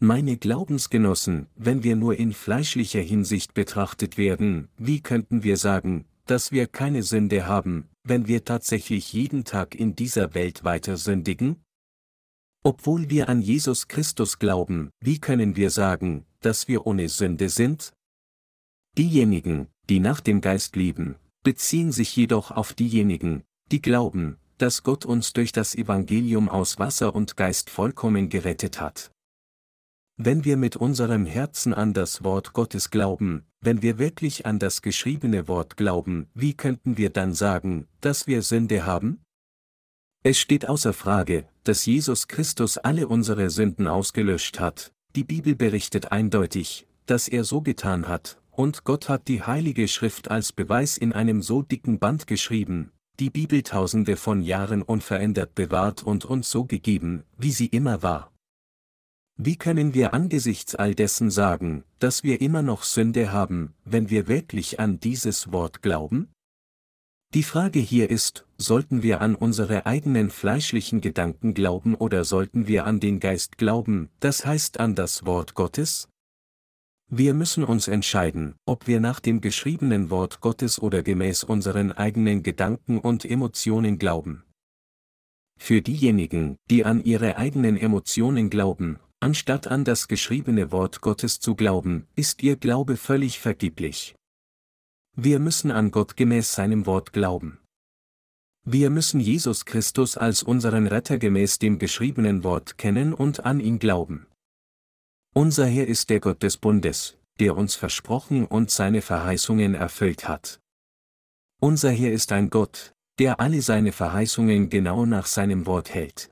Meine Glaubensgenossen, wenn wir nur in fleischlicher Hinsicht betrachtet werden, wie könnten wir sagen, dass wir keine Sünde haben, wenn wir tatsächlich jeden Tag in dieser Welt weiter sündigen? Obwohl wir an Jesus Christus glauben, wie können wir sagen, dass wir ohne Sünde sind? Diejenigen, die nach dem Geist lieben, beziehen sich jedoch auf diejenigen, die glauben, dass Gott uns durch das Evangelium aus Wasser und Geist vollkommen gerettet hat. Wenn wir mit unserem Herzen an das Wort Gottes glauben, wenn wir wirklich an das geschriebene Wort glauben, wie könnten wir dann sagen, dass wir Sünde haben? Es steht außer Frage, dass Jesus Christus alle unsere Sünden ausgelöscht hat, die Bibel berichtet eindeutig, dass er so getan hat, und Gott hat die Heilige Schrift als Beweis in einem so dicken Band geschrieben, die Bibel tausende von Jahren unverändert bewahrt und uns so gegeben, wie sie immer war. Wie können wir angesichts all dessen sagen, dass wir immer noch Sünde haben, wenn wir wirklich an dieses Wort glauben? Die Frage hier ist, sollten wir an unsere eigenen fleischlichen Gedanken glauben oder sollten wir an den Geist glauben, das heißt an das Wort Gottes? Wir müssen uns entscheiden, ob wir nach dem geschriebenen Wort Gottes oder gemäß unseren eigenen Gedanken und Emotionen glauben. Für diejenigen, die an ihre eigenen Emotionen glauben, Anstatt an das geschriebene Wort Gottes zu glauben, ist ihr Glaube völlig vergeblich. Wir müssen an Gott gemäß seinem Wort glauben. Wir müssen Jesus Christus als unseren Retter gemäß dem geschriebenen Wort kennen und an ihn glauben. Unser Herr ist der Gott des Bundes, der uns versprochen und seine Verheißungen erfüllt hat. Unser Herr ist ein Gott, der alle seine Verheißungen genau nach seinem Wort hält.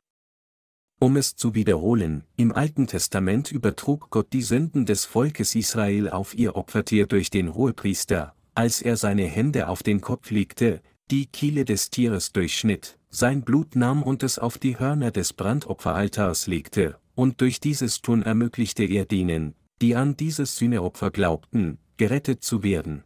Um es zu wiederholen, im Alten Testament übertrug Gott die Sünden des Volkes Israel auf ihr Opfertier durch den Hohepriester, als er seine Hände auf den Kopf legte, die Kiele des Tieres durchschnitt, sein Blut nahm und es auf die Hörner des Brandopferaltars legte, und durch dieses Tun ermöglichte er denen, die an dieses Sühneopfer glaubten, gerettet zu werden.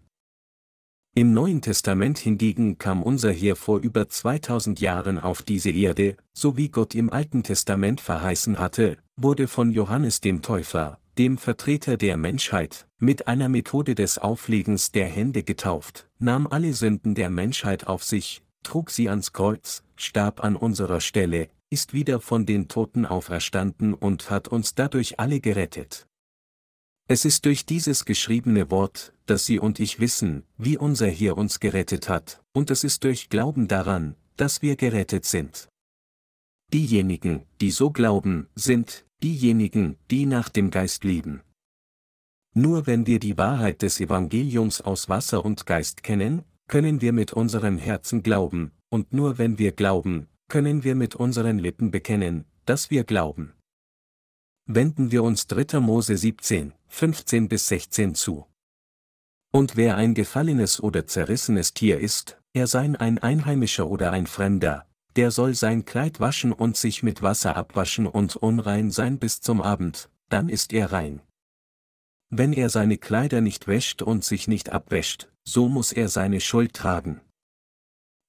Im Neuen Testament hingegen kam unser Herr vor über 2000 Jahren auf diese Erde, so wie Gott im Alten Testament verheißen hatte, wurde von Johannes dem Täufer, dem Vertreter der Menschheit, mit einer Methode des Auflegens der Hände getauft, nahm alle Sünden der Menschheit auf sich, trug sie ans Kreuz, starb an unserer Stelle, ist wieder von den Toten auferstanden und hat uns dadurch alle gerettet. Es ist durch dieses geschriebene Wort, dass Sie und ich wissen, wie unser Herr uns gerettet hat, und es ist durch Glauben daran, dass wir gerettet sind. Diejenigen, die so glauben, sind diejenigen, die nach dem Geist leben. Nur wenn wir die Wahrheit des Evangeliums aus Wasser und Geist kennen, können wir mit unserem Herzen glauben, und nur wenn wir glauben, können wir mit unseren Lippen bekennen, dass wir glauben wenden wir uns 3. Mose 17, 15 bis 16 zu. Und wer ein gefallenes oder zerrissenes Tier ist, er sei ein Einheimischer oder ein Fremder, der soll sein Kleid waschen und sich mit Wasser abwaschen und unrein sein bis zum Abend, dann ist er rein. Wenn er seine Kleider nicht wäscht und sich nicht abwäscht, so muss er seine Schuld tragen.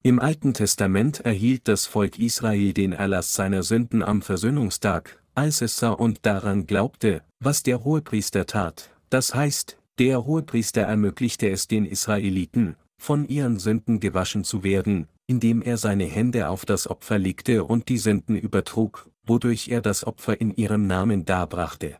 Im Alten Testament erhielt das Volk Israel den Erlass seiner Sünden am Versöhnungstag, als es sah und daran glaubte, was der Hohepriester tat, das heißt, der Hohepriester ermöglichte es den Israeliten, von ihren Sünden gewaschen zu werden, indem er seine Hände auf das Opfer legte und die Sünden übertrug, wodurch er das Opfer in ihrem Namen darbrachte.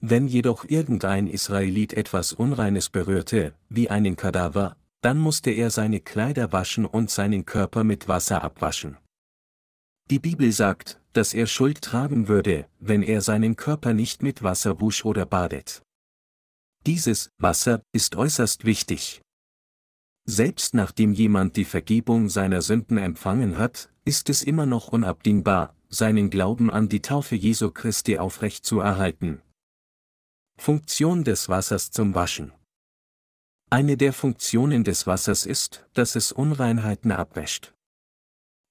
Wenn jedoch irgendein Israelit etwas Unreines berührte, wie einen Kadaver, dann musste er seine Kleider waschen und seinen Körper mit Wasser abwaschen. Die Bibel sagt, dass er Schuld tragen würde, wenn er seinen Körper nicht mit Wasser wusch oder badet. Dieses Wasser ist äußerst wichtig. Selbst nachdem jemand die Vergebung seiner Sünden empfangen hat, ist es immer noch unabdingbar, seinen Glauben an die Taufe Jesu Christi aufrecht zu erhalten. Funktion des Wassers zum Waschen Eine der Funktionen des Wassers ist, dass es Unreinheiten abwäscht.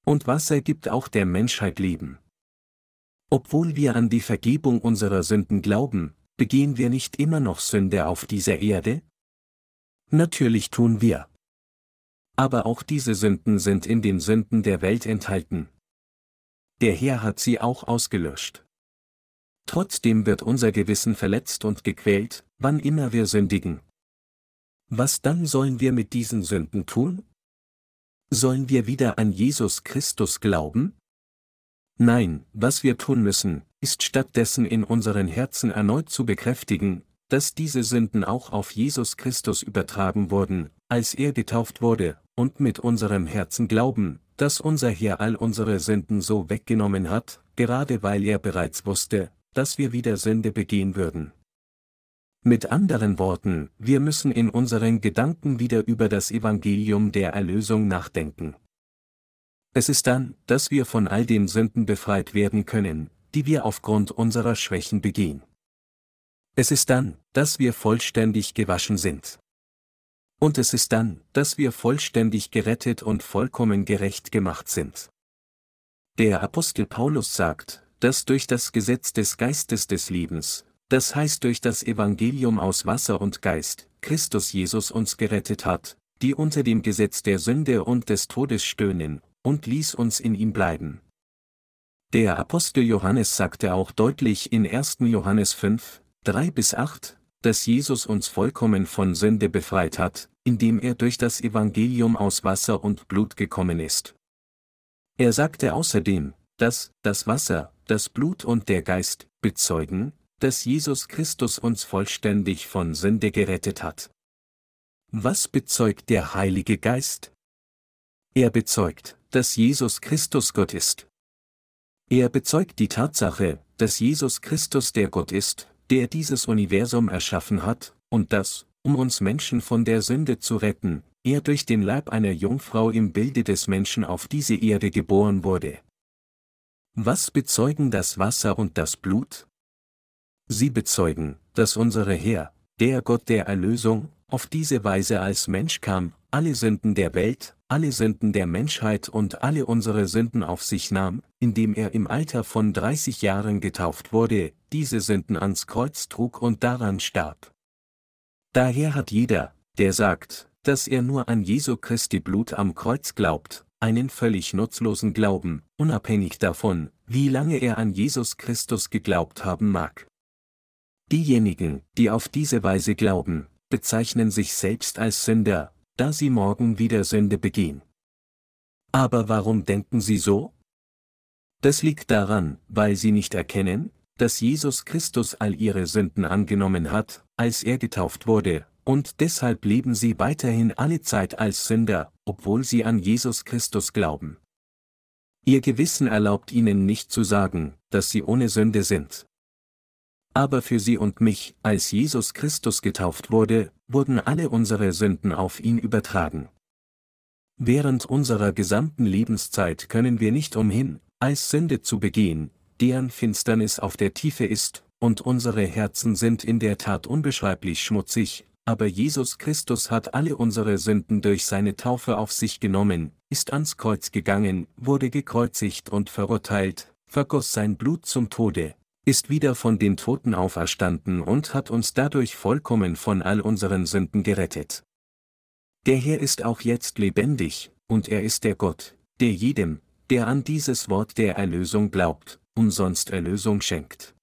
Und Wasser gibt auch der Menschheit Leben. Obwohl wir an die Vergebung unserer Sünden glauben, begehen wir nicht immer noch Sünde auf dieser Erde? Natürlich tun wir. Aber auch diese Sünden sind in den Sünden der Welt enthalten. Der Herr hat sie auch ausgelöscht. trotzdem wird unser Gewissen verletzt und gequält, wann immer wir sündigen. Was dann sollen wir mit diesen Sünden tun? Sollen wir wieder an Jesus Christus glauben? Nein, was wir tun müssen, ist stattdessen in unseren Herzen erneut zu bekräftigen, dass diese Sünden auch auf Jesus Christus übertragen wurden, als er getauft wurde, und mit unserem Herzen glauben, dass unser Herr all unsere Sünden so weggenommen hat, gerade weil er bereits wusste, dass wir wieder Sünde begehen würden. Mit anderen Worten, wir müssen in unseren Gedanken wieder über das Evangelium der Erlösung nachdenken. Es ist dann, dass wir von all den Sünden befreit werden können, die wir aufgrund unserer Schwächen begehen. Es ist dann, dass wir vollständig gewaschen sind. Und es ist dann, dass wir vollständig gerettet und vollkommen gerecht gemacht sind. Der Apostel Paulus sagt, dass durch das Gesetz des Geistes des Lebens, das heißt durch das Evangelium aus Wasser und Geist, Christus Jesus uns gerettet hat, die unter dem Gesetz der Sünde und des Todes stöhnen, und ließ uns in ihm bleiben. Der Apostel Johannes sagte auch deutlich in 1. Johannes 5, 3 bis 8, dass Jesus uns vollkommen von Sünde befreit hat, indem er durch das Evangelium aus Wasser und Blut gekommen ist. Er sagte außerdem, dass das Wasser, das Blut und der Geist bezeugen, dass Jesus Christus uns vollständig von Sünde gerettet hat. Was bezeugt der Heilige Geist? Er bezeugt, dass Jesus Christus Gott ist. Er bezeugt die Tatsache, dass Jesus Christus der Gott ist, der dieses Universum erschaffen hat, und dass, um uns Menschen von der Sünde zu retten, er durch den Leib einer Jungfrau im Bilde des Menschen auf diese Erde geboren wurde. Was bezeugen das Wasser und das Blut? Sie bezeugen, dass unsere Herr, der Gott der Erlösung, auf diese Weise als Mensch kam, alle Sünden der Welt, alle Sünden der Menschheit und alle unsere Sünden auf sich nahm, indem er im Alter von 30 Jahren getauft wurde, diese Sünden ans Kreuz trug und daran starb. Daher hat jeder, der sagt, dass er nur an Jesu Christi Blut am Kreuz glaubt, einen völlig nutzlosen Glauben, unabhängig davon, wie lange er an Jesus Christus geglaubt haben mag. Diejenigen, die auf diese Weise glauben, bezeichnen sich selbst als Sünder, da sie morgen wieder Sünde begehen. Aber warum denken sie so? Das liegt daran, weil sie nicht erkennen, dass Jesus Christus all ihre Sünden angenommen hat, als er getauft wurde, und deshalb leben sie weiterhin alle Zeit als Sünder, obwohl sie an Jesus Christus glauben. Ihr Gewissen erlaubt ihnen nicht zu sagen, dass sie ohne Sünde sind. Aber für sie und mich, als Jesus Christus getauft wurde, wurden alle unsere Sünden auf ihn übertragen. Während unserer gesamten Lebenszeit können wir nicht umhin, als Sünde zu begehen, deren Finsternis auf der Tiefe ist, und unsere Herzen sind in der Tat unbeschreiblich schmutzig, aber Jesus Christus hat alle unsere Sünden durch seine Taufe auf sich genommen, ist ans Kreuz gegangen, wurde gekreuzigt und verurteilt, vergoss sein Blut zum Tode, ist wieder von den Toten auferstanden und hat uns dadurch vollkommen von all unseren Sünden gerettet. Der Herr ist auch jetzt lebendig, und er ist der Gott, der jedem, der an dieses Wort der Erlösung glaubt, umsonst Erlösung schenkt.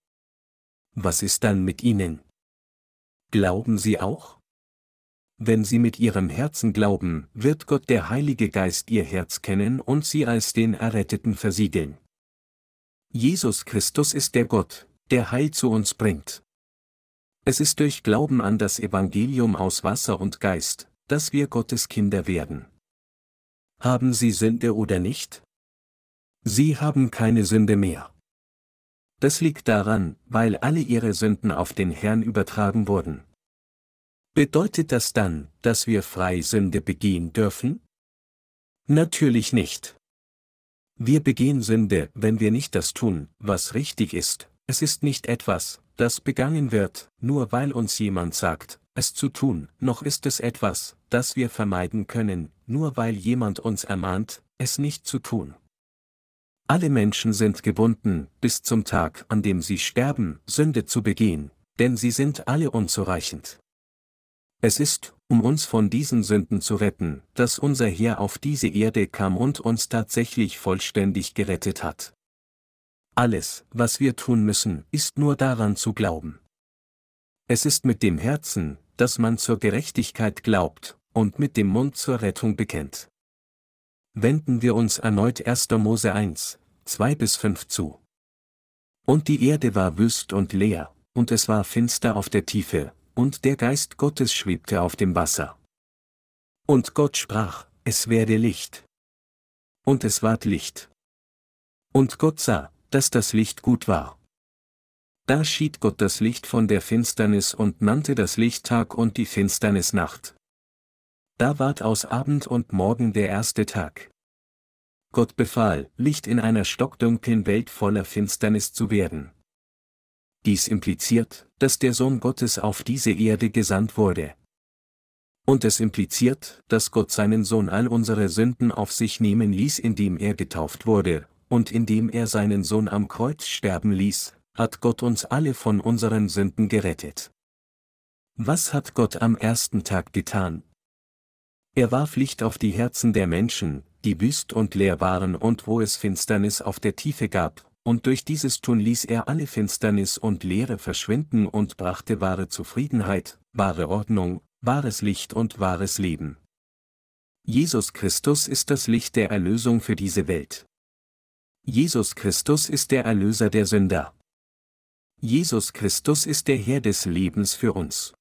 Was ist dann mit ihnen? Glauben sie auch? Wenn sie mit ihrem Herzen glauben, wird Gott der Heilige Geist ihr Herz kennen und sie als den Erretteten versiegeln. Jesus Christus ist der Gott, der Heil zu uns bringt. Es ist durch Glauben an das Evangelium aus Wasser und Geist, dass wir Gottes Kinder werden. Haben Sie Sünde oder nicht? Sie haben keine Sünde mehr. Das liegt daran, weil alle ihre Sünden auf den Herrn übertragen wurden. Bedeutet das dann, dass wir frei Sünde begehen dürfen? Natürlich nicht. Wir begehen Sünde, wenn wir nicht das tun, was richtig ist. Es ist nicht etwas, das begangen wird, nur weil uns jemand sagt, es zu tun, noch ist es etwas, das wir vermeiden können, nur weil jemand uns ermahnt, es nicht zu tun. Alle Menschen sind gebunden, bis zum Tag, an dem sie sterben, Sünde zu begehen, denn sie sind alle unzureichend. Es ist, um uns von diesen Sünden zu retten, dass unser Herr auf diese Erde kam und uns tatsächlich vollständig gerettet hat. Alles, was wir tun müssen, ist nur daran zu glauben. Es ist mit dem Herzen, dass man zur Gerechtigkeit glaubt, und mit dem Mund zur Rettung bekennt. Wenden wir uns erneut 1. Mose 1, 2 bis 5 zu. Und die Erde war wüst und leer, und es war finster auf der Tiefe, und der Geist Gottes schwebte auf dem Wasser. Und Gott sprach, es werde Licht. Und es ward Licht. Und Gott sah, dass das Licht gut war. Da schied Gott das Licht von der Finsternis und nannte das Licht Tag und die Finsternis Nacht. Da ward aus Abend und Morgen der erste Tag. Gott befahl, Licht in einer stockdunklen Welt voller Finsternis zu werden. Dies impliziert, dass der Sohn Gottes auf diese Erde gesandt wurde. Und es impliziert, dass Gott seinen Sohn all unsere Sünden auf sich nehmen ließ, indem er getauft wurde, und indem er seinen Sohn am Kreuz sterben ließ, hat Gott uns alle von unseren Sünden gerettet. Was hat Gott am ersten Tag getan? Er warf Licht auf die Herzen der Menschen, die wüst und leer waren und wo es Finsternis auf der Tiefe gab, und durch dieses Tun ließ er alle Finsternis und Leere verschwinden und brachte wahre Zufriedenheit, wahre Ordnung, wahres Licht und wahres Leben. Jesus Christus ist das Licht der Erlösung für diese Welt. Jesus Christus ist der Erlöser der Sünder. Jesus Christus ist der Herr des Lebens für uns.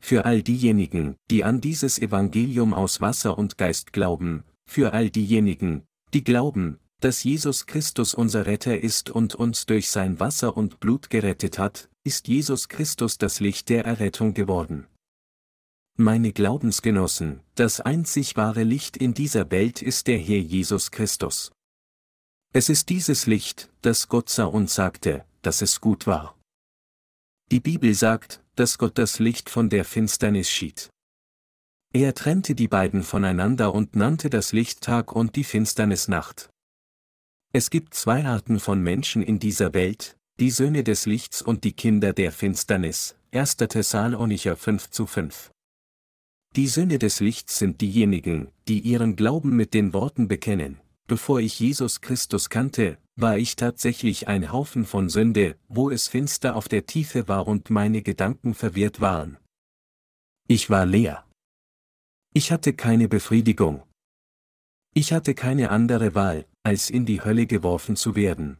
Für all diejenigen, die an dieses Evangelium aus Wasser und Geist glauben, für all diejenigen, die glauben, dass Jesus Christus unser Retter ist und uns durch sein Wasser und Blut gerettet hat, ist Jesus Christus das Licht der Errettung geworden. Meine Glaubensgenossen, das einzig wahre Licht in dieser Welt ist der Herr Jesus Christus. Es ist dieses Licht, das Gott sah und sagte, dass es gut war. Die Bibel sagt, dass Gott das Licht von der Finsternis schied. Er trennte die beiden voneinander und nannte das Licht Tag und die Finsternis Nacht. Es gibt zwei Arten von Menschen in dieser Welt, die Söhne des Lichts und die Kinder der Finsternis, 1. Thessalonicher 5 zu 5. Die Söhne des Lichts sind diejenigen, die ihren Glauben mit den Worten bekennen, bevor ich Jesus Christus kannte, war ich tatsächlich ein Haufen von Sünde, wo es finster auf der Tiefe war und meine Gedanken verwirrt waren. Ich war leer. Ich hatte keine Befriedigung. Ich hatte keine andere Wahl, als in die Hölle geworfen zu werden.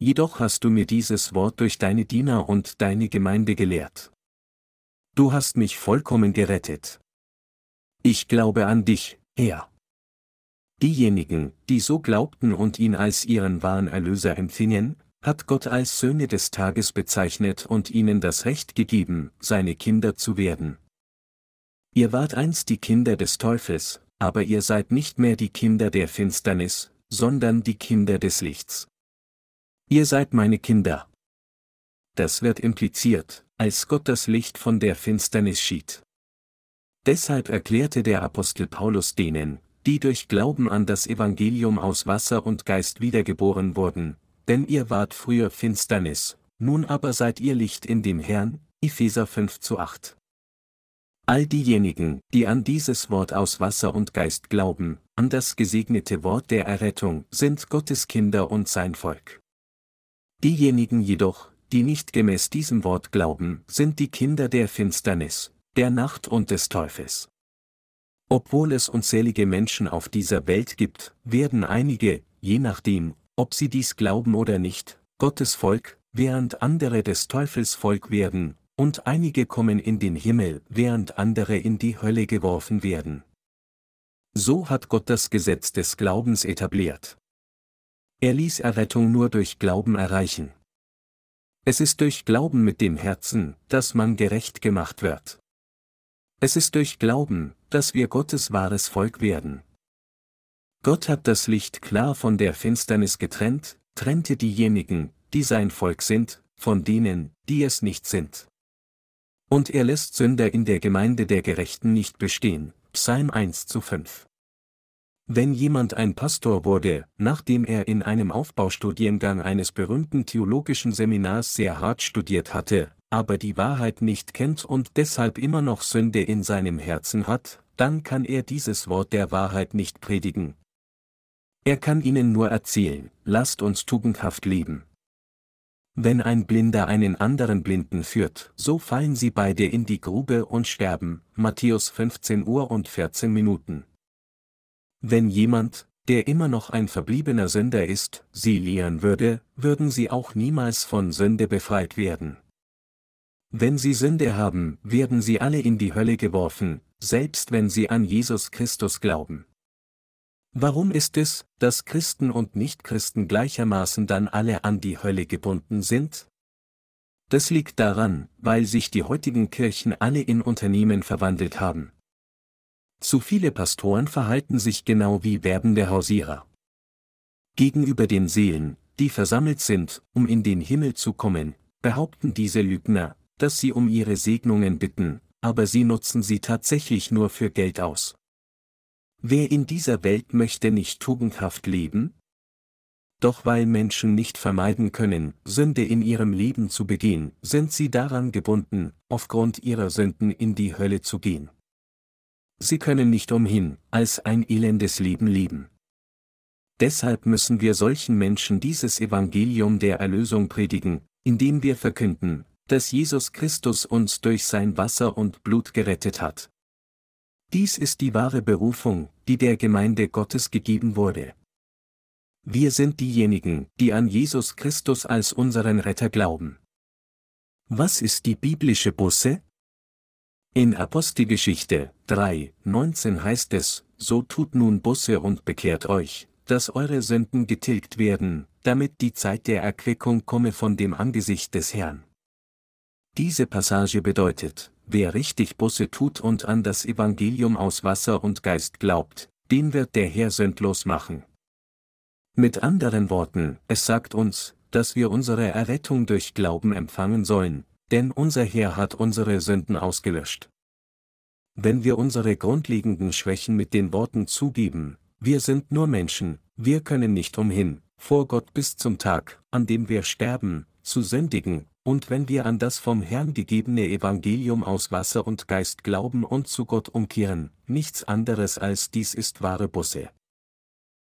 Jedoch hast du mir dieses Wort durch deine Diener und deine Gemeinde gelehrt. Du hast mich vollkommen gerettet. Ich glaube an dich, Herr. Diejenigen, die so glaubten und ihn als ihren wahren Erlöser empfingen, hat Gott als Söhne des Tages bezeichnet und ihnen das Recht gegeben, seine Kinder zu werden. Ihr wart einst die Kinder des Teufels, aber ihr seid nicht mehr die Kinder der Finsternis, sondern die Kinder des Lichts. Ihr seid meine Kinder. Das wird impliziert, als Gott das Licht von der Finsternis schied. Deshalb erklärte der Apostel Paulus denen, die durch Glauben an das Evangelium aus Wasser und Geist wiedergeboren wurden, denn ihr wart früher Finsternis, nun aber seid ihr Licht in dem Herrn, Epheser 5 zu 8. All diejenigen, die an dieses Wort aus Wasser und Geist glauben, an das gesegnete Wort der Errettung, sind Gottes Kinder und sein Volk. Diejenigen jedoch, die nicht gemäß diesem Wort glauben, sind die Kinder der Finsternis, der Nacht und des Teufels. Obwohl es unzählige Menschen auf dieser Welt gibt, werden einige, je nachdem, ob sie dies glauben oder nicht, Gottes Volk, während andere des Teufels Volk werden, und einige kommen in den Himmel, während andere in die Hölle geworfen werden. So hat Gott das Gesetz des Glaubens etabliert. Er ließ Errettung nur durch Glauben erreichen. Es ist durch Glauben mit dem Herzen, dass man gerecht gemacht wird. Es ist durch Glauben, dass wir Gottes wahres Volk werden. Gott hat das Licht klar von der Finsternis getrennt, trennte diejenigen, die sein Volk sind, von denen, die es nicht sind. Und er lässt Sünder in der Gemeinde der Gerechten nicht bestehen. Psalm 1 zu 5. Wenn jemand ein Pastor wurde, nachdem er in einem Aufbaustudiengang eines berühmten theologischen Seminars sehr hart studiert hatte, aber die Wahrheit nicht kennt und deshalb immer noch Sünde in seinem Herzen hat, dann kann er dieses Wort der Wahrheit nicht predigen. Er kann ihnen nur erzählen, lasst uns tugendhaft leben. Wenn ein Blinder einen anderen Blinden führt, so fallen sie beide in die Grube und sterben. Matthäus 15 Uhr und 14 Minuten. Wenn jemand, der immer noch ein verbliebener Sünder ist, sie lehren würde, würden sie auch niemals von Sünde befreit werden. Wenn sie Sünde haben, werden sie alle in die Hölle geworfen, selbst wenn sie an Jesus Christus glauben. Warum ist es, dass Christen und Nichtchristen gleichermaßen dann alle an die Hölle gebunden sind? Das liegt daran, weil sich die heutigen Kirchen alle in Unternehmen verwandelt haben. Zu viele Pastoren verhalten sich genau wie werbende Hausierer. Gegenüber den Seelen, die versammelt sind, um in den Himmel zu kommen, behaupten diese Lügner, dass sie um ihre Segnungen bitten, aber sie nutzen sie tatsächlich nur für Geld aus. Wer in dieser Welt möchte nicht tugendhaft leben? Doch weil Menschen nicht vermeiden können, Sünde in ihrem Leben zu begehen, sind sie daran gebunden, aufgrund ihrer Sünden in die Hölle zu gehen. Sie können nicht umhin, als ein elendes Leben leben. Deshalb müssen wir solchen Menschen dieses Evangelium der Erlösung predigen, indem wir verkünden, dass Jesus Christus uns durch sein Wasser und Blut gerettet hat. Dies ist die wahre Berufung, die der Gemeinde Gottes gegeben wurde. Wir sind diejenigen, die an Jesus Christus als unseren Retter glauben. Was ist die biblische Busse? In Apostelgeschichte 3, 19 heißt es, so tut nun Busse und bekehrt euch, dass eure Sünden getilgt werden, damit die Zeit der Erquickung komme von dem Angesicht des Herrn. Diese Passage bedeutet, wer richtig Busse tut und an das Evangelium aus Wasser und Geist glaubt, den wird der Herr sündlos machen. Mit anderen Worten, es sagt uns, dass wir unsere Errettung durch Glauben empfangen sollen, denn unser Herr hat unsere Sünden ausgelöscht. Wenn wir unsere grundlegenden Schwächen mit den Worten zugeben, wir sind nur Menschen, wir können nicht umhin, vor Gott bis zum Tag, an dem wir sterben, zu sündigen, und wenn wir an das vom Herrn gegebene Evangelium aus Wasser und Geist glauben und zu Gott umkehren, nichts anderes als dies ist wahre Busse.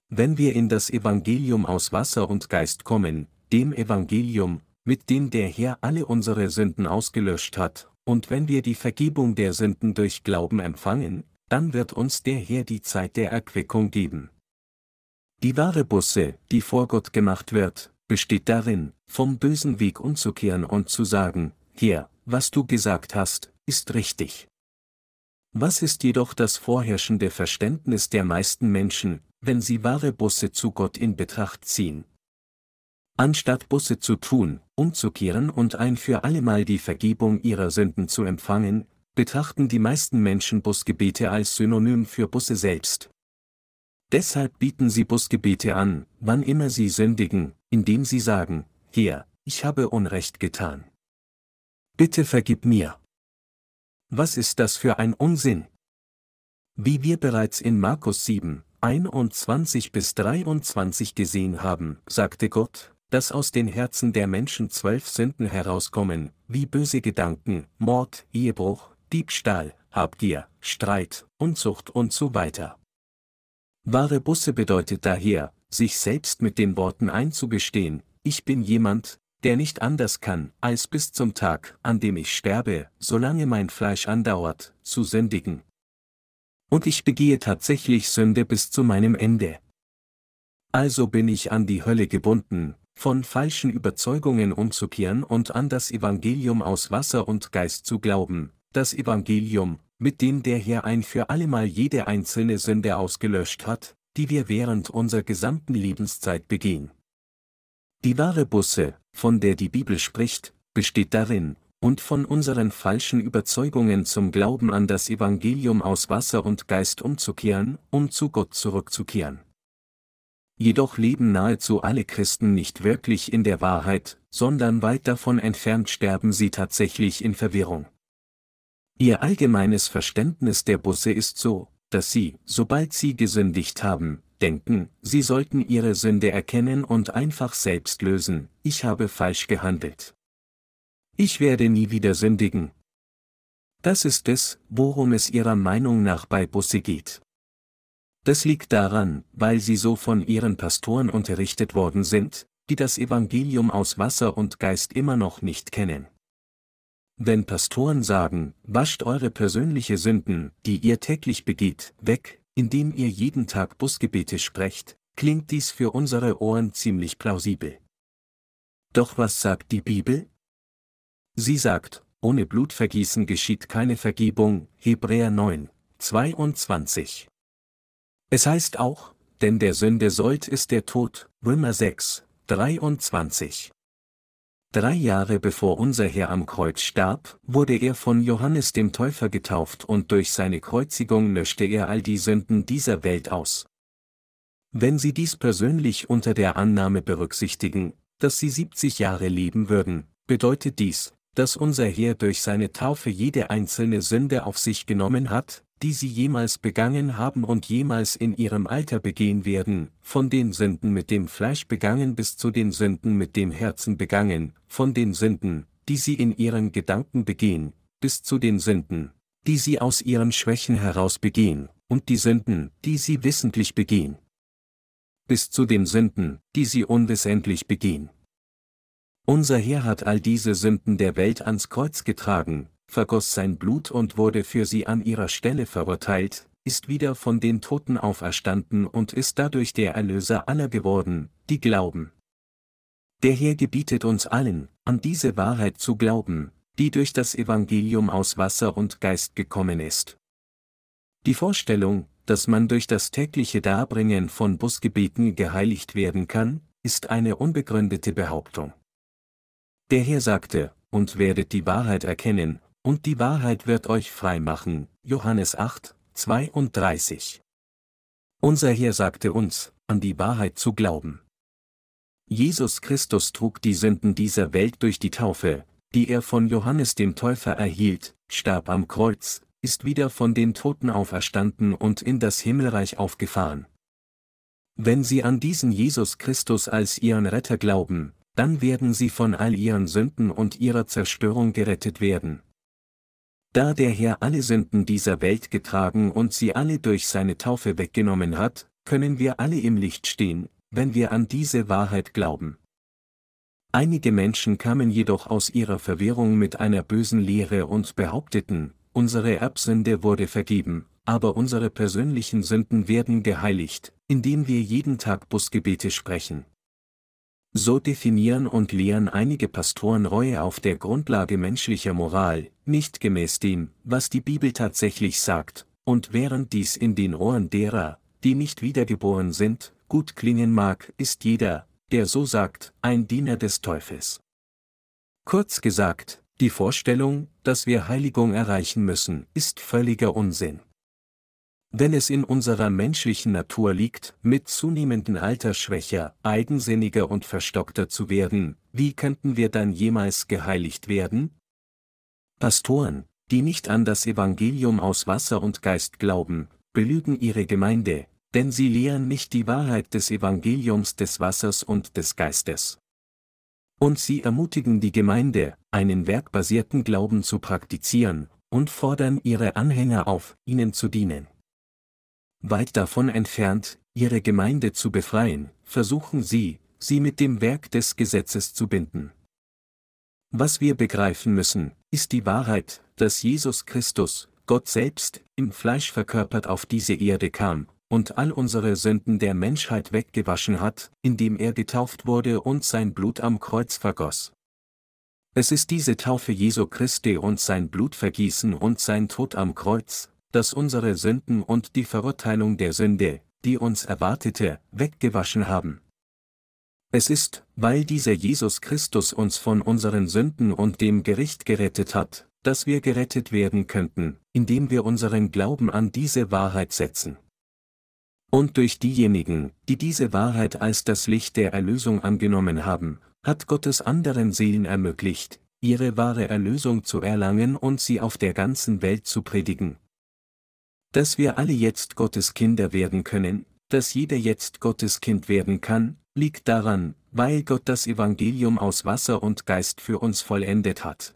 Wenn wir in das Evangelium aus Wasser und Geist kommen, dem Evangelium, mit dem der Herr alle unsere Sünden ausgelöscht hat, und wenn wir die Vergebung der Sünden durch Glauben empfangen, dann wird uns der Herr die Zeit der Erquickung geben. Die wahre Busse, die vor Gott gemacht wird, besteht darin, vom bösen Weg umzukehren und zu sagen, Herr, was du gesagt hast, ist richtig. Was ist jedoch das vorherrschende Verständnis der meisten Menschen, wenn sie wahre Busse zu Gott in Betracht ziehen? Anstatt Busse zu tun, umzukehren und ein für allemal die Vergebung ihrer Sünden zu empfangen, betrachten die meisten Menschen Busgebete als Synonym für Busse selbst. Deshalb bieten sie Busgebete an, wann immer sie sündigen, indem sie sagen, Herr, ich habe Unrecht getan. Bitte vergib mir. Was ist das für ein Unsinn? Wie wir bereits in Markus 7, 21 bis 23 gesehen haben, sagte Gott, dass aus den Herzen der Menschen zwölf Sünden herauskommen, wie böse Gedanken, Mord, Ehebruch, Diebstahl, Habgier, Streit, Unzucht und so weiter. Wahre Busse bedeutet daher, sich selbst mit den Worten einzugestehen, ich bin jemand, der nicht anders kann, als bis zum Tag, an dem ich sterbe, solange mein Fleisch andauert, zu sündigen. Und ich begehe tatsächlich Sünde bis zu meinem Ende. Also bin ich an die Hölle gebunden, von falschen Überzeugungen umzukehren und an das Evangelium aus Wasser und Geist zu glauben, das Evangelium, mit dem der Herr ein für allemal jede einzelne Sünde ausgelöscht hat, die wir während unserer gesamten Lebenszeit begehen. Die wahre Busse, von der die Bibel spricht, besteht darin, und von unseren falschen Überzeugungen zum Glauben an das Evangelium aus Wasser und Geist umzukehren, um zu Gott zurückzukehren. Jedoch leben nahezu alle Christen nicht wirklich in der Wahrheit, sondern weit davon entfernt sterben sie tatsächlich in Verwirrung. Ihr allgemeines Verständnis der Busse ist so, dass sie, sobald sie gesündigt haben, denken, sie sollten ihre Sünde erkennen und einfach selbst lösen, ich habe falsch gehandelt. Ich werde nie wieder sündigen. Das ist es, worum es ihrer Meinung nach bei Busse geht. Das liegt daran, weil sie so von ihren Pastoren unterrichtet worden sind, die das Evangelium aus Wasser und Geist immer noch nicht kennen. Wenn Pastoren sagen, wascht eure persönliche Sünden, die ihr täglich begeht, weg, indem ihr jeden Tag Busgebete sprecht, klingt dies für unsere Ohren ziemlich plausibel. Doch was sagt die Bibel? Sie sagt, ohne Blutvergießen geschieht keine Vergebung, Hebräer 9, 22. Es heißt auch, denn der Sünde sollt ist der Tod, Römer 6, 23. Drei Jahre bevor unser Herr am Kreuz starb, wurde er von Johannes dem Täufer getauft und durch seine Kreuzigung löschte er all die Sünden dieser Welt aus. Wenn Sie dies persönlich unter der Annahme berücksichtigen, dass Sie 70 Jahre leben würden, bedeutet dies, dass unser Herr durch seine Taufe jede einzelne Sünde auf sich genommen hat, die sie jemals begangen haben und jemals in ihrem Alter begehen werden, von den Sünden mit dem Fleisch begangen bis zu den Sünden mit dem Herzen begangen, von den Sünden, die sie in ihren Gedanken begehen, bis zu den Sünden, die sie aus ihren Schwächen heraus begehen, und die Sünden, die sie wissentlich begehen. Bis zu den Sünden, die sie unwissentlich begehen. Unser Herr hat all diese Sünden der Welt ans Kreuz getragen, vergoss sein Blut und wurde für sie an ihrer Stelle verurteilt, ist wieder von den Toten auferstanden und ist dadurch der Erlöser aller geworden, die glauben. Der Herr gebietet uns allen, an diese Wahrheit zu glauben, die durch das Evangelium aus Wasser und Geist gekommen ist. Die Vorstellung, dass man durch das tägliche Darbringen von Busgebeten geheiligt werden kann, ist eine unbegründete Behauptung. Der Herr sagte, und werdet die Wahrheit erkennen, und die Wahrheit wird euch frei machen. Johannes 8, 32. Unser Herr sagte uns, an die Wahrheit zu glauben. Jesus Christus trug die Sünden dieser Welt durch die Taufe, die er von Johannes dem Täufer erhielt, starb am Kreuz, ist wieder von den Toten auferstanden und in das Himmelreich aufgefahren. Wenn Sie an diesen Jesus Christus als Ihren Retter glauben, dann werden Sie von all Ihren Sünden und Ihrer Zerstörung gerettet werden. Da der Herr alle Sünden dieser Welt getragen und sie alle durch seine Taufe weggenommen hat, können wir alle im Licht stehen, wenn wir an diese Wahrheit glauben. Einige Menschen kamen jedoch aus ihrer Verwirrung mit einer bösen Lehre und behaupteten, unsere Erbsünde wurde vergeben, aber unsere persönlichen Sünden werden geheiligt, indem wir jeden Tag Busgebete sprechen. So definieren und lehren einige Pastoren Reue auf der Grundlage menschlicher Moral, nicht gemäß dem, was die Bibel tatsächlich sagt, und während dies in den Ohren derer, die nicht wiedergeboren sind, gut klingen mag, ist jeder, der so sagt, ein Diener des Teufels. Kurz gesagt, die Vorstellung, dass wir Heiligung erreichen müssen, ist völliger Unsinn. Wenn es in unserer menschlichen Natur liegt, mit zunehmendem Alter schwächer, eigensinniger und verstockter zu werden, wie könnten wir dann jemals geheiligt werden? Pastoren, die nicht an das Evangelium aus Wasser und Geist glauben, belügen ihre Gemeinde, denn sie lehren nicht die Wahrheit des Evangeliums des Wassers und des Geistes. Und sie ermutigen die Gemeinde, einen werkbasierten Glauben zu praktizieren, und fordern ihre Anhänger auf, ihnen zu dienen. Weit davon entfernt, ihre Gemeinde zu befreien, versuchen sie, sie mit dem Werk des Gesetzes zu binden. Was wir begreifen müssen, ist die Wahrheit, dass Jesus Christus, Gott selbst, im Fleisch verkörpert auf diese Erde kam, und all unsere Sünden der Menschheit weggewaschen hat, indem er getauft wurde und sein Blut am Kreuz vergoss. Es ist diese Taufe Jesu Christi und sein Blutvergießen und sein Tod am Kreuz, dass unsere Sünden und die Verurteilung der Sünde, die uns erwartete, weggewaschen haben. Es ist, weil dieser Jesus Christus uns von unseren Sünden und dem Gericht gerettet hat, dass wir gerettet werden könnten, indem wir unseren Glauben an diese Wahrheit setzen. Und durch diejenigen, die diese Wahrheit als das Licht der Erlösung angenommen haben, hat Gottes anderen Seelen ermöglicht, ihre wahre Erlösung zu erlangen und sie auf der ganzen Welt zu predigen, dass wir alle jetzt Gottes Kinder werden können, dass jeder jetzt Gottes Kind werden kann, liegt daran, weil Gott das Evangelium aus Wasser und Geist für uns vollendet hat.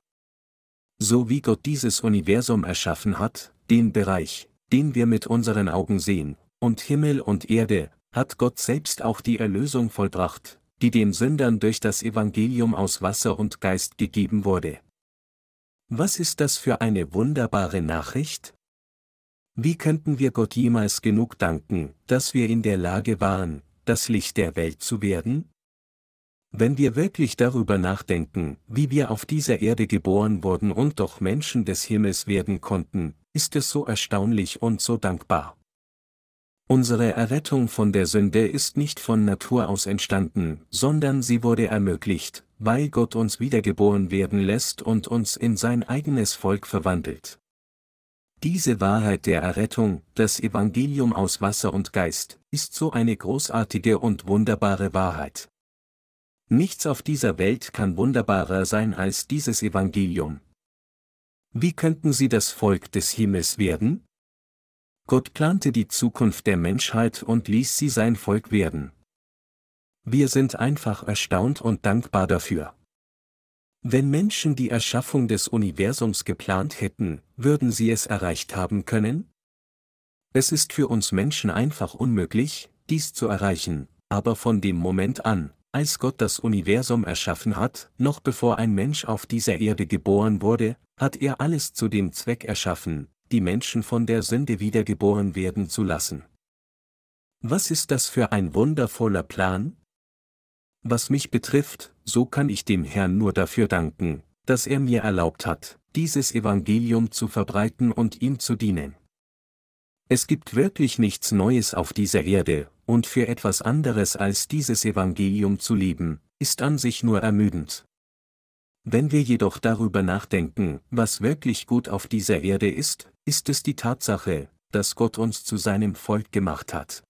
So wie Gott dieses Universum erschaffen hat, den Bereich, den wir mit unseren Augen sehen, und Himmel und Erde, hat Gott selbst auch die Erlösung vollbracht, die den Sündern durch das Evangelium aus Wasser und Geist gegeben wurde. Was ist das für eine wunderbare Nachricht? Wie könnten wir Gott jemals genug danken, dass wir in der Lage waren, das Licht der Welt zu werden? Wenn wir wirklich darüber nachdenken, wie wir auf dieser Erde geboren wurden und doch Menschen des Himmels werden konnten, ist es so erstaunlich und so dankbar. Unsere Errettung von der Sünde ist nicht von Natur aus entstanden, sondern sie wurde ermöglicht, weil Gott uns wiedergeboren werden lässt und uns in sein eigenes Volk verwandelt. Diese Wahrheit der Errettung, das Evangelium aus Wasser und Geist, ist so eine großartige und wunderbare Wahrheit. Nichts auf dieser Welt kann wunderbarer sein als dieses Evangelium. Wie könnten sie das Volk des Himmels werden? Gott plante die Zukunft der Menschheit und ließ sie sein Volk werden. Wir sind einfach erstaunt und dankbar dafür. Wenn Menschen die Erschaffung des Universums geplant hätten, würden sie es erreicht haben können? Es ist für uns Menschen einfach unmöglich, dies zu erreichen, aber von dem Moment an, als Gott das Universum erschaffen hat, noch bevor ein Mensch auf dieser Erde geboren wurde, hat er alles zu dem Zweck erschaffen, die Menschen von der Sünde wiedergeboren werden zu lassen. Was ist das für ein wundervoller Plan? Was mich betrifft, so kann ich dem Herrn nur dafür danken, dass er mir erlaubt hat, dieses Evangelium zu verbreiten und ihm zu dienen. Es gibt wirklich nichts Neues auf dieser Erde, und für etwas anderes als dieses Evangelium zu leben, ist an sich nur ermüdend. Wenn wir jedoch darüber nachdenken, was wirklich gut auf dieser Erde ist, ist es die Tatsache, dass Gott uns zu seinem Volk gemacht hat.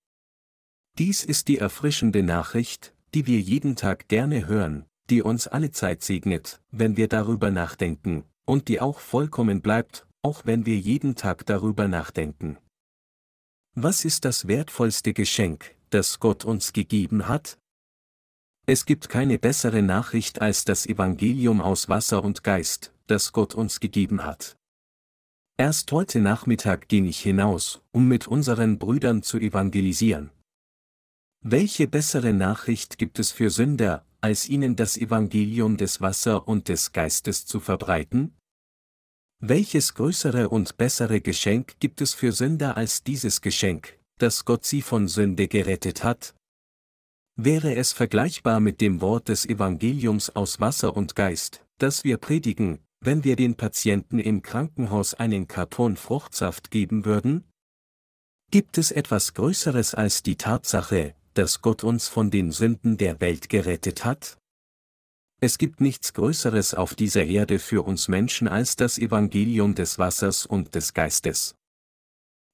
Dies ist die erfrischende Nachricht, die wir jeden Tag gerne hören, die uns alle Zeit segnet, wenn wir darüber nachdenken, und die auch vollkommen bleibt, auch wenn wir jeden Tag darüber nachdenken. Was ist das wertvollste Geschenk, das Gott uns gegeben hat? Es gibt keine bessere Nachricht als das Evangelium aus Wasser und Geist, das Gott uns gegeben hat. Erst heute Nachmittag ging ich hinaus, um mit unseren Brüdern zu evangelisieren. Welche bessere Nachricht gibt es für Sünder, als ihnen das Evangelium des Wasser und des Geistes zu verbreiten? Welches größere und bessere Geschenk gibt es für Sünder als dieses Geschenk, dass Gott sie von Sünde gerettet hat? Wäre es vergleichbar mit dem Wort des Evangeliums aus Wasser und Geist, das wir predigen, wenn wir den Patienten im Krankenhaus einen Karton Fruchtsaft geben würden? Gibt es etwas Größeres als die Tatsache, dass Gott uns von den Sünden der Welt gerettet hat? Es gibt nichts Größeres auf dieser Erde für uns Menschen als das Evangelium des Wassers und des Geistes.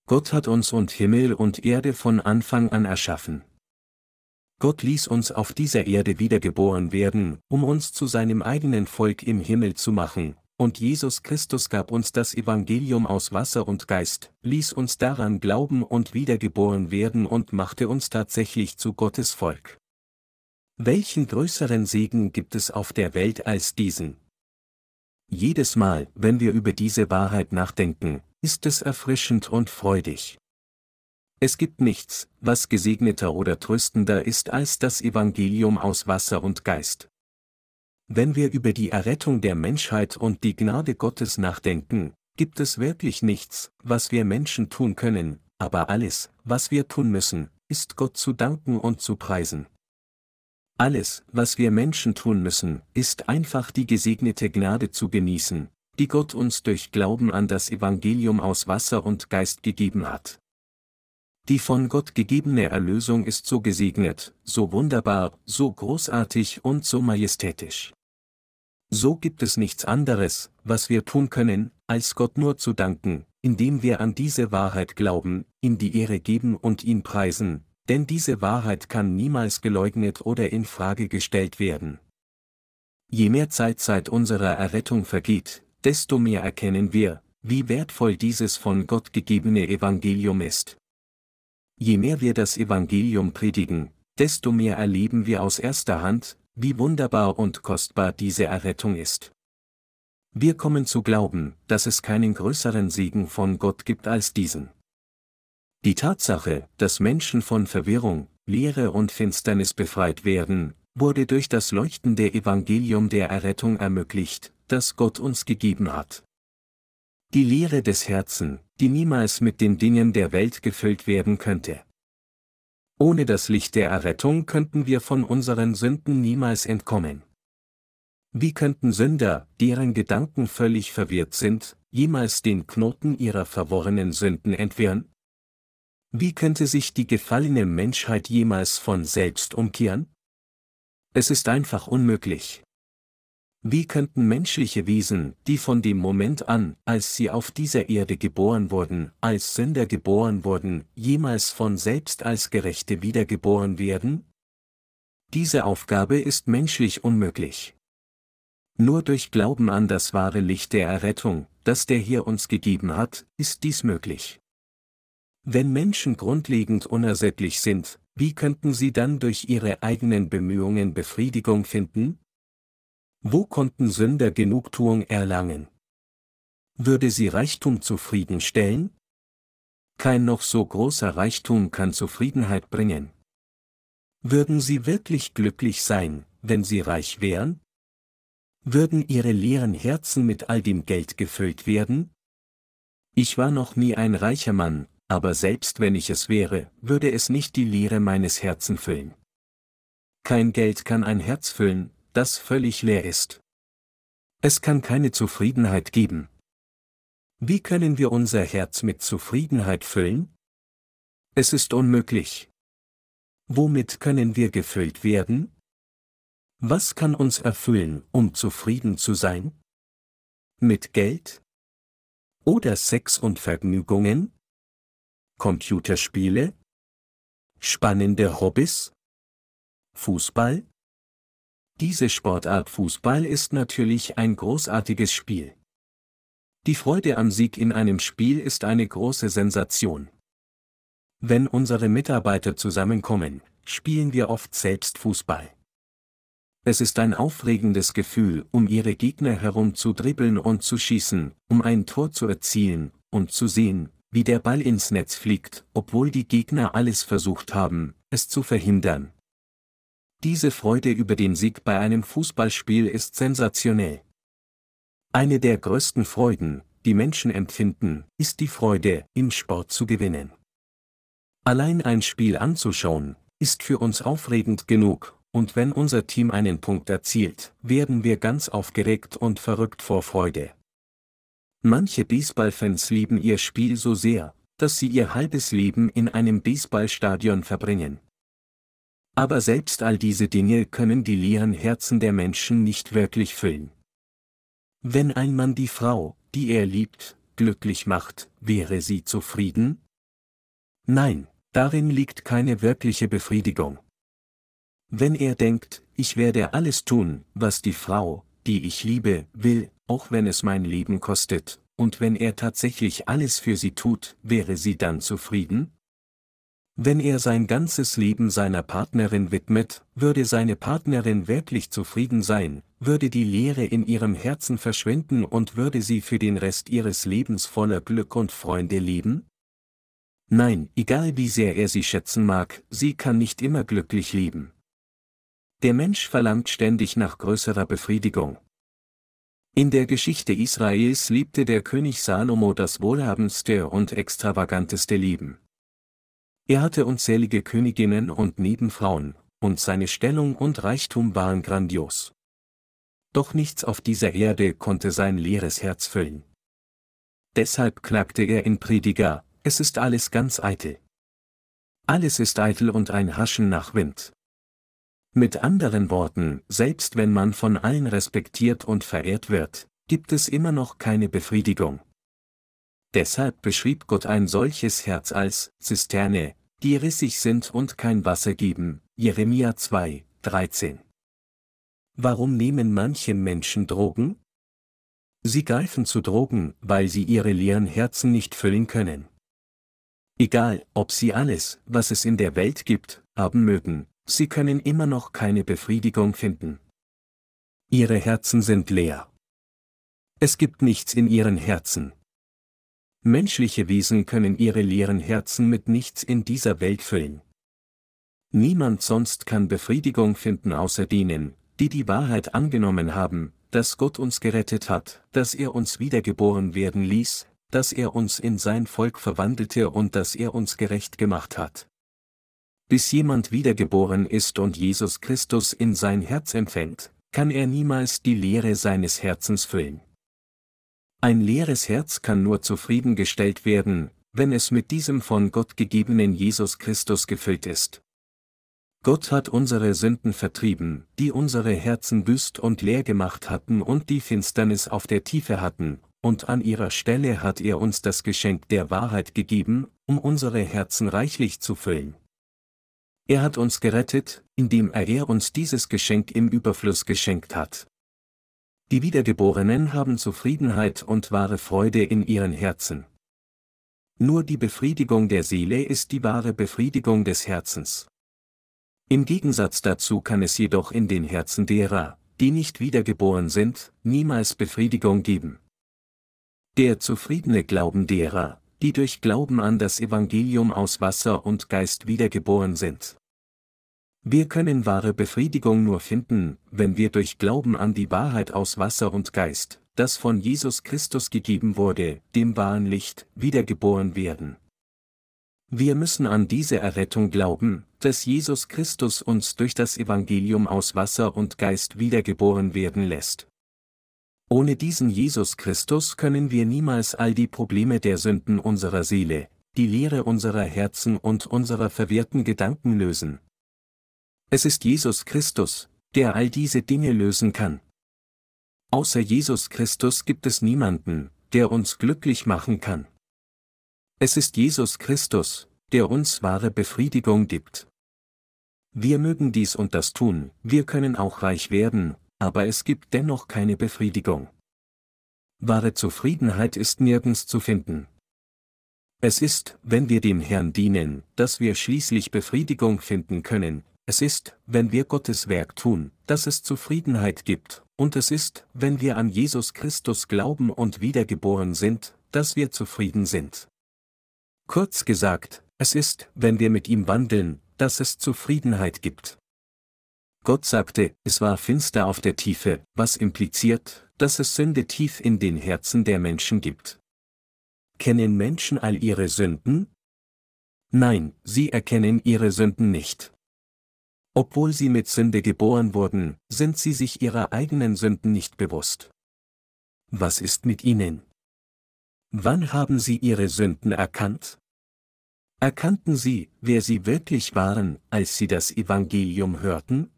Gott hat uns und Himmel und Erde von Anfang an erschaffen. Gott ließ uns auf dieser Erde wiedergeboren werden, um uns zu seinem eigenen Volk im Himmel zu machen, und Jesus Christus gab uns das Evangelium aus Wasser und Geist, ließ uns daran glauben und wiedergeboren werden und machte uns tatsächlich zu Gottes Volk. Welchen größeren Segen gibt es auf der Welt als diesen? Jedes Mal, wenn wir über diese Wahrheit nachdenken, ist es erfrischend und freudig. Es gibt nichts, was gesegneter oder tröstender ist als das Evangelium aus Wasser und Geist. Wenn wir über die Errettung der Menschheit und die Gnade Gottes nachdenken, gibt es wirklich nichts, was wir Menschen tun können, aber alles, was wir tun müssen, ist Gott zu danken und zu preisen. Alles, was wir Menschen tun müssen, ist einfach die gesegnete Gnade zu genießen, die Gott uns durch Glauben an das Evangelium aus Wasser und Geist gegeben hat. Die von Gott gegebene Erlösung ist so gesegnet, so wunderbar, so großartig und so majestätisch. So gibt es nichts anderes, was wir tun können, als Gott nur zu danken, indem wir an diese Wahrheit glauben, ihm die Ehre geben und ihn preisen, denn diese Wahrheit kann niemals geleugnet oder in Frage gestellt werden. Je mehr Zeit seit unserer Errettung vergeht, desto mehr erkennen wir, wie wertvoll dieses von Gott gegebene Evangelium ist. Je mehr wir das Evangelium predigen, desto mehr erleben wir aus erster Hand, wie wunderbar und kostbar diese Errettung ist. Wir kommen zu glauben, dass es keinen größeren Segen von Gott gibt als diesen. Die Tatsache, dass Menschen von Verwirrung, Leere und Finsternis befreit werden, wurde durch das leuchtende Evangelium der Errettung ermöglicht, das Gott uns gegeben hat. Die Lehre des Herzen, die niemals mit den Dingen der Welt gefüllt werden könnte. Ohne das Licht der Errettung könnten wir von unseren Sünden niemals entkommen. Wie könnten Sünder, deren Gedanken völlig verwirrt sind, jemals den Knoten ihrer verworrenen Sünden entwirren? Wie könnte sich die gefallene Menschheit jemals von selbst umkehren? Es ist einfach unmöglich. Wie könnten menschliche Wesen, die von dem Moment an, als sie auf dieser Erde geboren wurden, als Sünder geboren wurden, jemals von selbst als Gerechte wiedergeboren werden? Diese Aufgabe ist menschlich unmöglich. Nur durch Glauben an das wahre Licht der Errettung, das der hier uns gegeben hat, ist dies möglich. Wenn Menschen grundlegend unersättlich sind, wie könnten sie dann durch ihre eigenen Bemühungen Befriedigung finden? Wo konnten Sünder Genugtuung erlangen? Würde sie Reichtum zufriedenstellen? Kein noch so großer Reichtum kann Zufriedenheit bringen. Würden sie wirklich glücklich sein, wenn sie reich wären? Würden ihre leeren Herzen mit all dem Geld gefüllt werden? Ich war noch nie ein reicher Mann, aber selbst wenn ich es wäre, würde es nicht die Leere meines Herzen füllen. Kein Geld kann ein Herz füllen, das völlig leer ist. Es kann keine Zufriedenheit geben. Wie können wir unser Herz mit Zufriedenheit füllen? Es ist unmöglich. Womit können wir gefüllt werden? Was kann uns erfüllen, um zufrieden zu sein? Mit Geld? Oder Sex und Vergnügungen? Computerspiele? Spannende Hobbys? Fußball? Diese Sportart Fußball ist natürlich ein großartiges Spiel. Die Freude am Sieg in einem Spiel ist eine große Sensation. Wenn unsere Mitarbeiter zusammenkommen, spielen wir oft selbst Fußball. Es ist ein aufregendes Gefühl, um ihre Gegner herum zu dribbeln und zu schießen, um ein Tor zu erzielen, und zu sehen, wie der Ball ins Netz fliegt, obwohl die Gegner alles versucht haben, es zu verhindern. Diese Freude über den Sieg bei einem Fußballspiel ist sensationell. Eine der größten Freuden, die Menschen empfinden, ist die Freude, im Sport zu gewinnen. Allein ein Spiel anzuschauen, ist für uns aufregend genug, und wenn unser Team einen Punkt erzielt, werden wir ganz aufgeregt und verrückt vor Freude. Manche Baseballfans lieben ihr Spiel so sehr, dass sie ihr halbes Leben in einem Baseballstadion verbringen. Aber selbst all diese Dinge können die leeren Herzen der Menschen nicht wirklich füllen. Wenn ein Mann die Frau, die er liebt, glücklich macht, wäre sie zufrieden? Nein, darin liegt keine wirkliche Befriedigung. Wenn er denkt, ich werde alles tun, was die Frau, die ich liebe, will, auch wenn es mein Leben kostet, und wenn er tatsächlich alles für sie tut, wäre sie dann zufrieden? Wenn er sein ganzes Leben seiner Partnerin widmet, würde seine Partnerin wirklich zufrieden sein, würde die Leere in ihrem Herzen verschwinden und würde sie für den Rest ihres Lebens voller Glück und Freunde leben? Nein, egal wie sehr er sie schätzen mag, sie kann nicht immer glücklich leben. Der Mensch verlangt ständig nach größerer Befriedigung. In der Geschichte Israels liebte der König Salomo das wohlhabendste und extravaganteste Leben. Er hatte unzählige Königinnen und Nebenfrauen, und seine Stellung und Reichtum waren grandios. Doch nichts auf dieser Erde konnte sein leeres Herz füllen. Deshalb klagte er in Prediger, es ist alles ganz eitel. Alles ist eitel und ein Haschen nach Wind. Mit anderen Worten, selbst wenn man von allen respektiert und verehrt wird, gibt es immer noch keine Befriedigung. Deshalb beschrieb Gott ein solches Herz als Zisterne, die rissig sind und kein Wasser geben. Jeremia 2, 13. Warum nehmen manche Menschen Drogen? Sie greifen zu Drogen, weil sie ihre leeren Herzen nicht füllen können. Egal, ob sie alles, was es in der Welt gibt, haben mögen, sie können immer noch keine Befriedigung finden. Ihre Herzen sind leer. Es gibt nichts in ihren Herzen. Menschliche Wesen können ihre leeren Herzen mit nichts in dieser Welt füllen. Niemand sonst kann Befriedigung finden außer denen, die die Wahrheit angenommen haben, dass Gott uns gerettet hat, dass er uns wiedergeboren werden ließ, dass er uns in sein Volk verwandelte und dass er uns gerecht gemacht hat. Bis jemand wiedergeboren ist und Jesus Christus in sein Herz empfängt, kann er niemals die Leere seines Herzens füllen. Ein leeres Herz kann nur zufriedengestellt werden, wenn es mit diesem von Gott gegebenen Jesus Christus gefüllt ist. Gott hat unsere Sünden vertrieben, die unsere Herzen wüst und leer gemacht hatten und die Finsternis auf der Tiefe hatten, und an ihrer Stelle hat er uns das Geschenk der Wahrheit gegeben, um unsere Herzen reichlich zu füllen. Er hat uns gerettet, indem er uns dieses Geschenk im Überfluss geschenkt hat. Die Wiedergeborenen haben Zufriedenheit und wahre Freude in ihren Herzen. Nur die Befriedigung der Seele ist die wahre Befriedigung des Herzens. Im Gegensatz dazu kann es jedoch in den Herzen derer, die nicht wiedergeboren sind, niemals Befriedigung geben. Der zufriedene Glauben derer, die durch Glauben an das Evangelium aus Wasser und Geist wiedergeboren sind. Wir können wahre Befriedigung nur finden, wenn wir durch Glauben an die Wahrheit aus Wasser und Geist, das von Jesus Christus gegeben wurde, dem wahren Licht, wiedergeboren werden. Wir müssen an diese Errettung glauben, dass Jesus Christus uns durch das Evangelium aus Wasser und Geist wiedergeboren werden lässt. Ohne diesen Jesus Christus können wir niemals all die Probleme der Sünden unserer Seele, die Lehre unserer Herzen und unserer verwirrten Gedanken lösen. Es ist Jesus Christus, der all diese Dinge lösen kann. Außer Jesus Christus gibt es niemanden, der uns glücklich machen kann. Es ist Jesus Christus, der uns wahre Befriedigung gibt. Wir mögen dies und das tun, wir können auch reich werden, aber es gibt dennoch keine Befriedigung. Wahre Zufriedenheit ist nirgends zu finden. Es ist, wenn wir dem Herrn dienen, dass wir schließlich Befriedigung finden können, es ist, wenn wir Gottes Werk tun, dass es Zufriedenheit gibt, und es ist, wenn wir an Jesus Christus glauben und wiedergeboren sind, dass wir zufrieden sind. Kurz gesagt, es ist, wenn wir mit ihm wandeln, dass es Zufriedenheit gibt. Gott sagte, es war finster auf der Tiefe, was impliziert, dass es Sünde tief in den Herzen der Menschen gibt. Kennen Menschen all ihre Sünden? Nein, sie erkennen ihre Sünden nicht. Obwohl sie mit Sünde geboren wurden, sind sie sich ihrer eigenen Sünden nicht bewusst. Was ist mit ihnen? Wann haben sie ihre Sünden erkannt? Erkannten sie, wer sie wirklich waren, als sie das Evangelium hörten?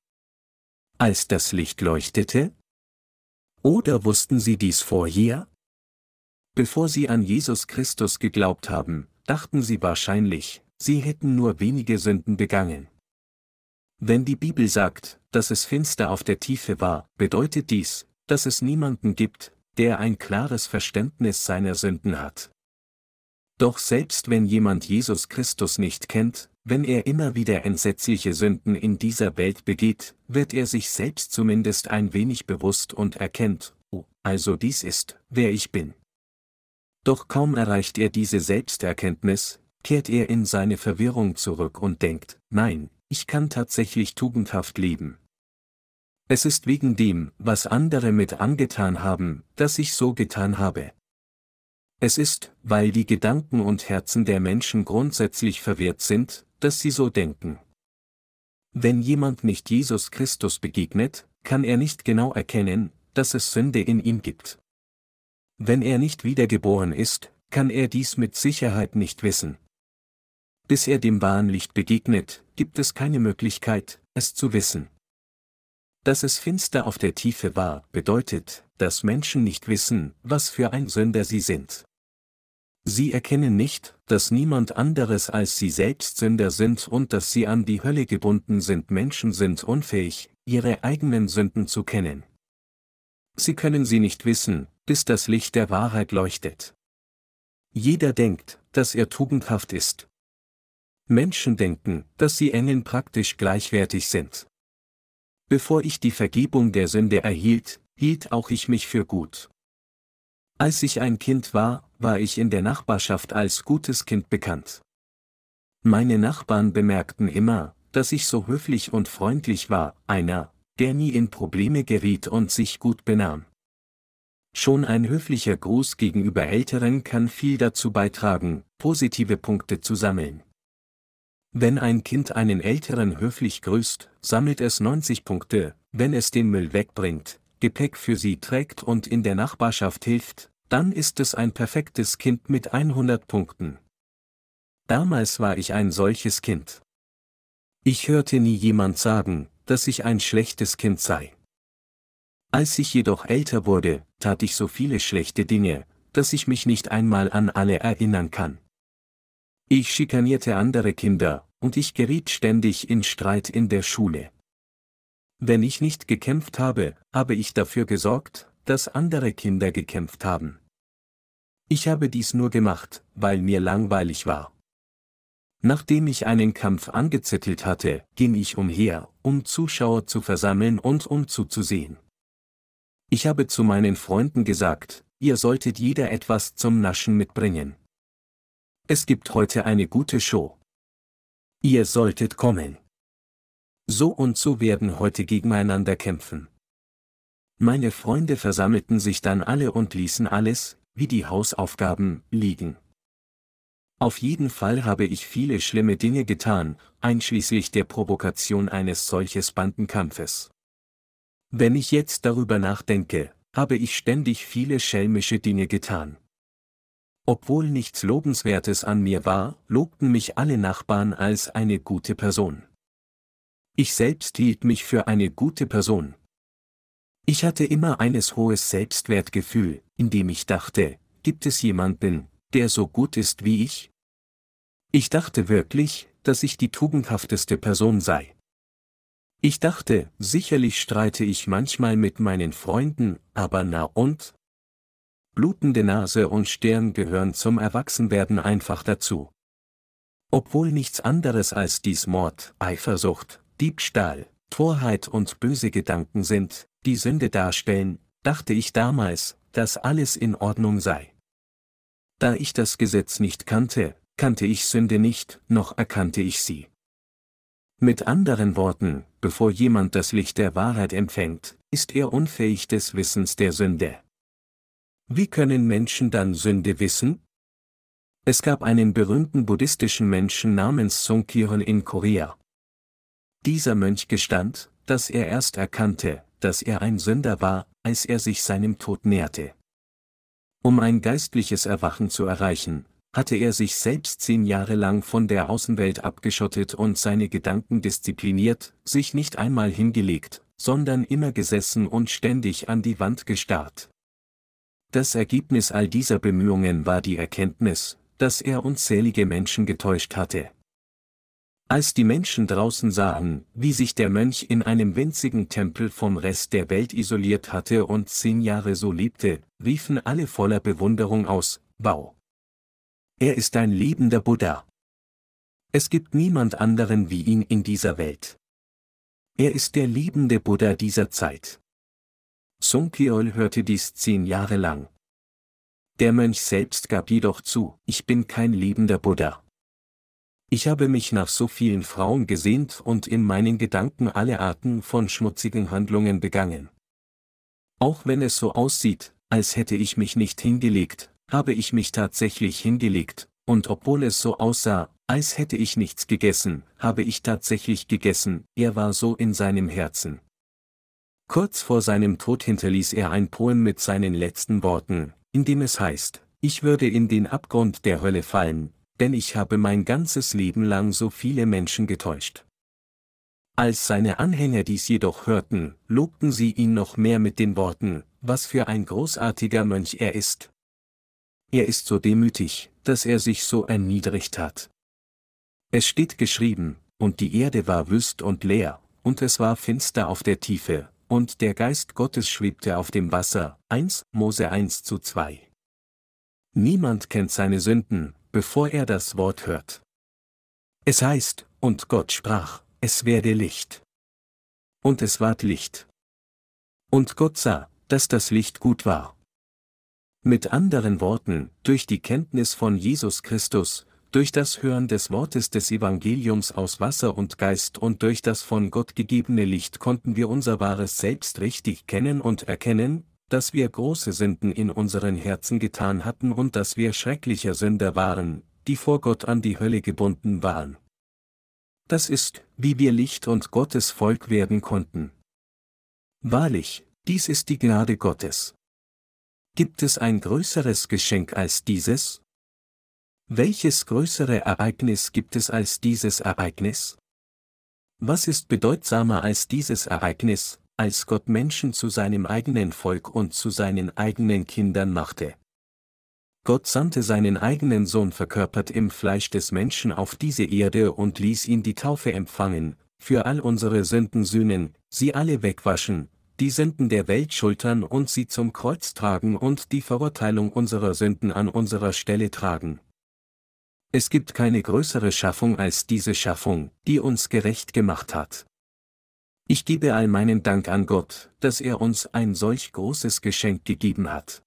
Als das Licht leuchtete? Oder wussten sie dies vorher? Bevor sie an Jesus Christus geglaubt haben, dachten sie wahrscheinlich, sie hätten nur wenige Sünden begangen. Wenn die Bibel sagt, dass es finster auf der Tiefe war, bedeutet dies, dass es niemanden gibt, der ein klares Verständnis seiner Sünden hat. Doch selbst wenn jemand Jesus Christus nicht kennt, wenn er immer wieder entsetzliche Sünden in dieser Welt begeht, wird er sich selbst zumindest ein wenig bewusst und erkennt, oh, also dies ist, wer ich bin. Doch kaum erreicht er diese Selbsterkenntnis, kehrt er in seine Verwirrung zurück und denkt, nein, ich kann tatsächlich tugendhaft leben. Es ist wegen dem, was andere mit angetan haben, dass ich so getan habe. Es ist, weil die Gedanken und Herzen der Menschen grundsätzlich verwirrt sind, dass sie so denken. Wenn jemand nicht Jesus Christus begegnet, kann er nicht genau erkennen, dass es Sünde in ihm gibt. Wenn er nicht wiedergeboren ist, kann er dies mit Sicherheit nicht wissen. Bis er dem wahren Licht begegnet, gibt es keine Möglichkeit, es zu wissen. Dass es finster auf der Tiefe war, bedeutet, dass Menschen nicht wissen, was für ein Sünder sie sind. Sie erkennen nicht, dass niemand anderes als sie selbst Sünder sind und dass sie an die Hölle gebunden sind. Menschen sind unfähig, ihre eigenen Sünden zu kennen. Sie können sie nicht wissen, bis das Licht der Wahrheit leuchtet. Jeder denkt, dass er tugendhaft ist. Menschen denken, dass sie Engeln praktisch gleichwertig sind. Bevor ich die Vergebung der Sünde erhielt, hielt auch ich mich für gut. Als ich ein Kind war, war ich in der Nachbarschaft als gutes Kind bekannt. Meine Nachbarn bemerkten immer, dass ich so höflich und freundlich war, einer, der nie in Probleme geriet und sich gut benahm. Schon ein höflicher Gruß gegenüber Älteren kann viel dazu beitragen, positive Punkte zu sammeln. Wenn ein Kind einen Älteren höflich grüßt, sammelt es 90 Punkte, wenn es den Müll wegbringt, Gepäck für sie trägt und in der Nachbarschaft hilft, dann ist es ein perfektes Kind mit 100 Punkten. Damals war ich ein solches Kind. Ich hörte nie jemand sagen, dass ich ein schlechtes Kind sei. Als ich jedoch älter wurde, tat ich so viele schlechte Dinge, dass ich mich nicht einmal an alle erinnern kann. Ich schikanierte andere Kinder, und ich geriet ständig in Streit in der Schule. Wenn ich nicht gekämpft habe, habe ich dafür gesorgt, dass andere Kinder gekämpft haben. Ich habe dies nur gemacht, weil mir langweilig war. Nachdem ich einen Kampf angezettelt hatte, ging ich umher, um Zuschauer zu versammeln und um zuzusehen. Ich habe zu meinen Freunden gesagt, ihr solltet jeder etwas zum Naschen mitbringen. Es gibt heute eine gute Show. Ihr solltet kommen. So und so werden heute gegeneinander kämpfen. Meine Freunde versammelten sich dann alle und ließen alles, wie die Hausaufgaben, liegen. Auf jeden Fall habe ich viele schlimme Dinge getan, einschließlich der Provokation eines solches Bandenkampfes. Wenn ich jetzt darüber nachdenke, habe ich ständig viele schelmische Dinge getan. Obwohl nichts Lobenswertes an mir war, lobten mich alle Nachbarn als eine gute Person. Ich selbst hielt mich für eine gute Person. Ich hatte immer eines hohes Selbstwertgefühl, indem ich dachte, gibt es jemanden, der so gut ist wie ich? Ich dachte wirklich, dass ich die tugendhafteste Person sei. Ich dachte, sicherlich streite ich manchmal mit meinen Freunden, aber na und? Blutende Nase und Stirn gehören zum Erwachsenwerden einfach dazu. Obwohl nichts anderes als dies Mord, Eifersucht, Diebstahl, Torheit und böse Gedanken sind, die Sünde darstellen, dachte ich damals, dass alles in Ordnung sei. Da ich das Gesetz nicht kannte, kannte ich Sünde nicht, noch erkannte ich sie. Mit anderen Worten, bevor jemand das Licht der Wahrheit empfängt, ist er unfähig des Wissens der Sünde. Wie können Menschen dann Sünde wissen? Es gab einen berühmten buddhistischen Menschen namens Sung Kyron in Korea. Dieser Mönch gestand, dass er erst erkannte, dass er ein Sünder war, als er sich seinem Tod näherte. Um ein geistliches Erwachen zu erreichen, hatte er sich selbst zehn Jahre lang von der Außenwelt abgeschottet und seine Gedanken diszipliniert, sich nicht einmal hingelegt, sondern immer gesessen und ständig an die Wand gestarrt. Das Ergebnis all dieser Bemühungen war die Erkenntnis, dass er unzählige Menschen getäuscht hatte. Als die Menschen draußen sahen, wie sich der Mönch in einem winzigen Tempel vom Rest der Welt isoliert hatte und zehn Jahre so lebte, riefen alle voller Bewunderung aus, Wow! Er ist ein lebender Buddha. Es gibt niemand anderen wie ihn in dieser Welt. Er ist der liebende Buddha dieser Zeit. Sung Kyol hörte dies zehn Jahre lang. Der Mönch selbst gab jedoch zu, ich bin kein liebender Buddha. Ich habe mich nach so vielen Frauen gesehnt und in meinen Gedanken alle Arten von schmutzigen Handlungen begangen. Auch wenn es so aussieht, als hätte ich mich nicht hingelegt, habe ich mich tatsächlich hingelegt, und obwohl es so aussah, als hätte ich nichts gegessen, habe ich tatsächlich gegessen, er war so in seinem Herzen. Kurz vor seinem Tod hinterließ er ein Poem mit seinen letzten Worten, in dem es heißt, ich würde in den Abgrund der Hölle fallen, denn ich habe mein ganzes Leben lang so viele Menschen getäuscht. Als seine Anhänger dies jedoch hörten, lobten sie ihn noch mehr mit den Worten, was für ein großartiger Mönch er ist, er ist so demütig, dass er sich so erniedrigt hat. Es steht geschrieben, und die Erde war wüst und leer, und es war finster auf der Tiefe, und der Geist Gottes schwebte auf dem Wasser. 1 Mose 1 zu 2. Niemand kennt seine Sünden, bevor er das Wort hört. Es heißt, und Gott sprach, es werde Licht. Und es ward Licht. Und Gott sah, dass das Licht gut war. Mit anderen Worten, durch die Kenntnis von Jesus Christus, durch das Hören des Wortes des Evangeliums aus Wasser und Geist und durch das von Gott gegebene Licht konnten wir unser wahres Selbst richtig kennen und erkennen, dass wir große Sünden in unseren Herzen getan hatten und dass wir schrecklicher Sünder waren, die vor Gott an die Hölle gebunden waren. Das ist, wie wir Licht und Gottes Volk werden konnten. Wahrlich, dies ist die Gnade Gottes. Gibt es ein größeres Geschenk als dieses? Welches größere Ereignis gibt es als dieses Ereignis? Was ist bedeutsamer als dieses Ereignis, als Gott Menschen zu seinem eigenen Volk und zu seinen eigenen Kindern machte? Gott sandte seinen eigenen Sohn verkörpert im Fleisch des Menschen auf diese Erde und ließ ihn die Taufe empfangen, für all unsere Sünden sühnen, sie alle wegwaschen, die Sünden der Welt schultern und sie zum Kreuz tragen und die Verurteilung unserer Sünden an unserer Stelle tragen. Es gibt keine größere Schaffung als diese Schaffung, die uns gerecht gemacht hat. Ich gebe all meinen Dank an Gott, dass er uns ein solch großes Geschenk gegeben hat.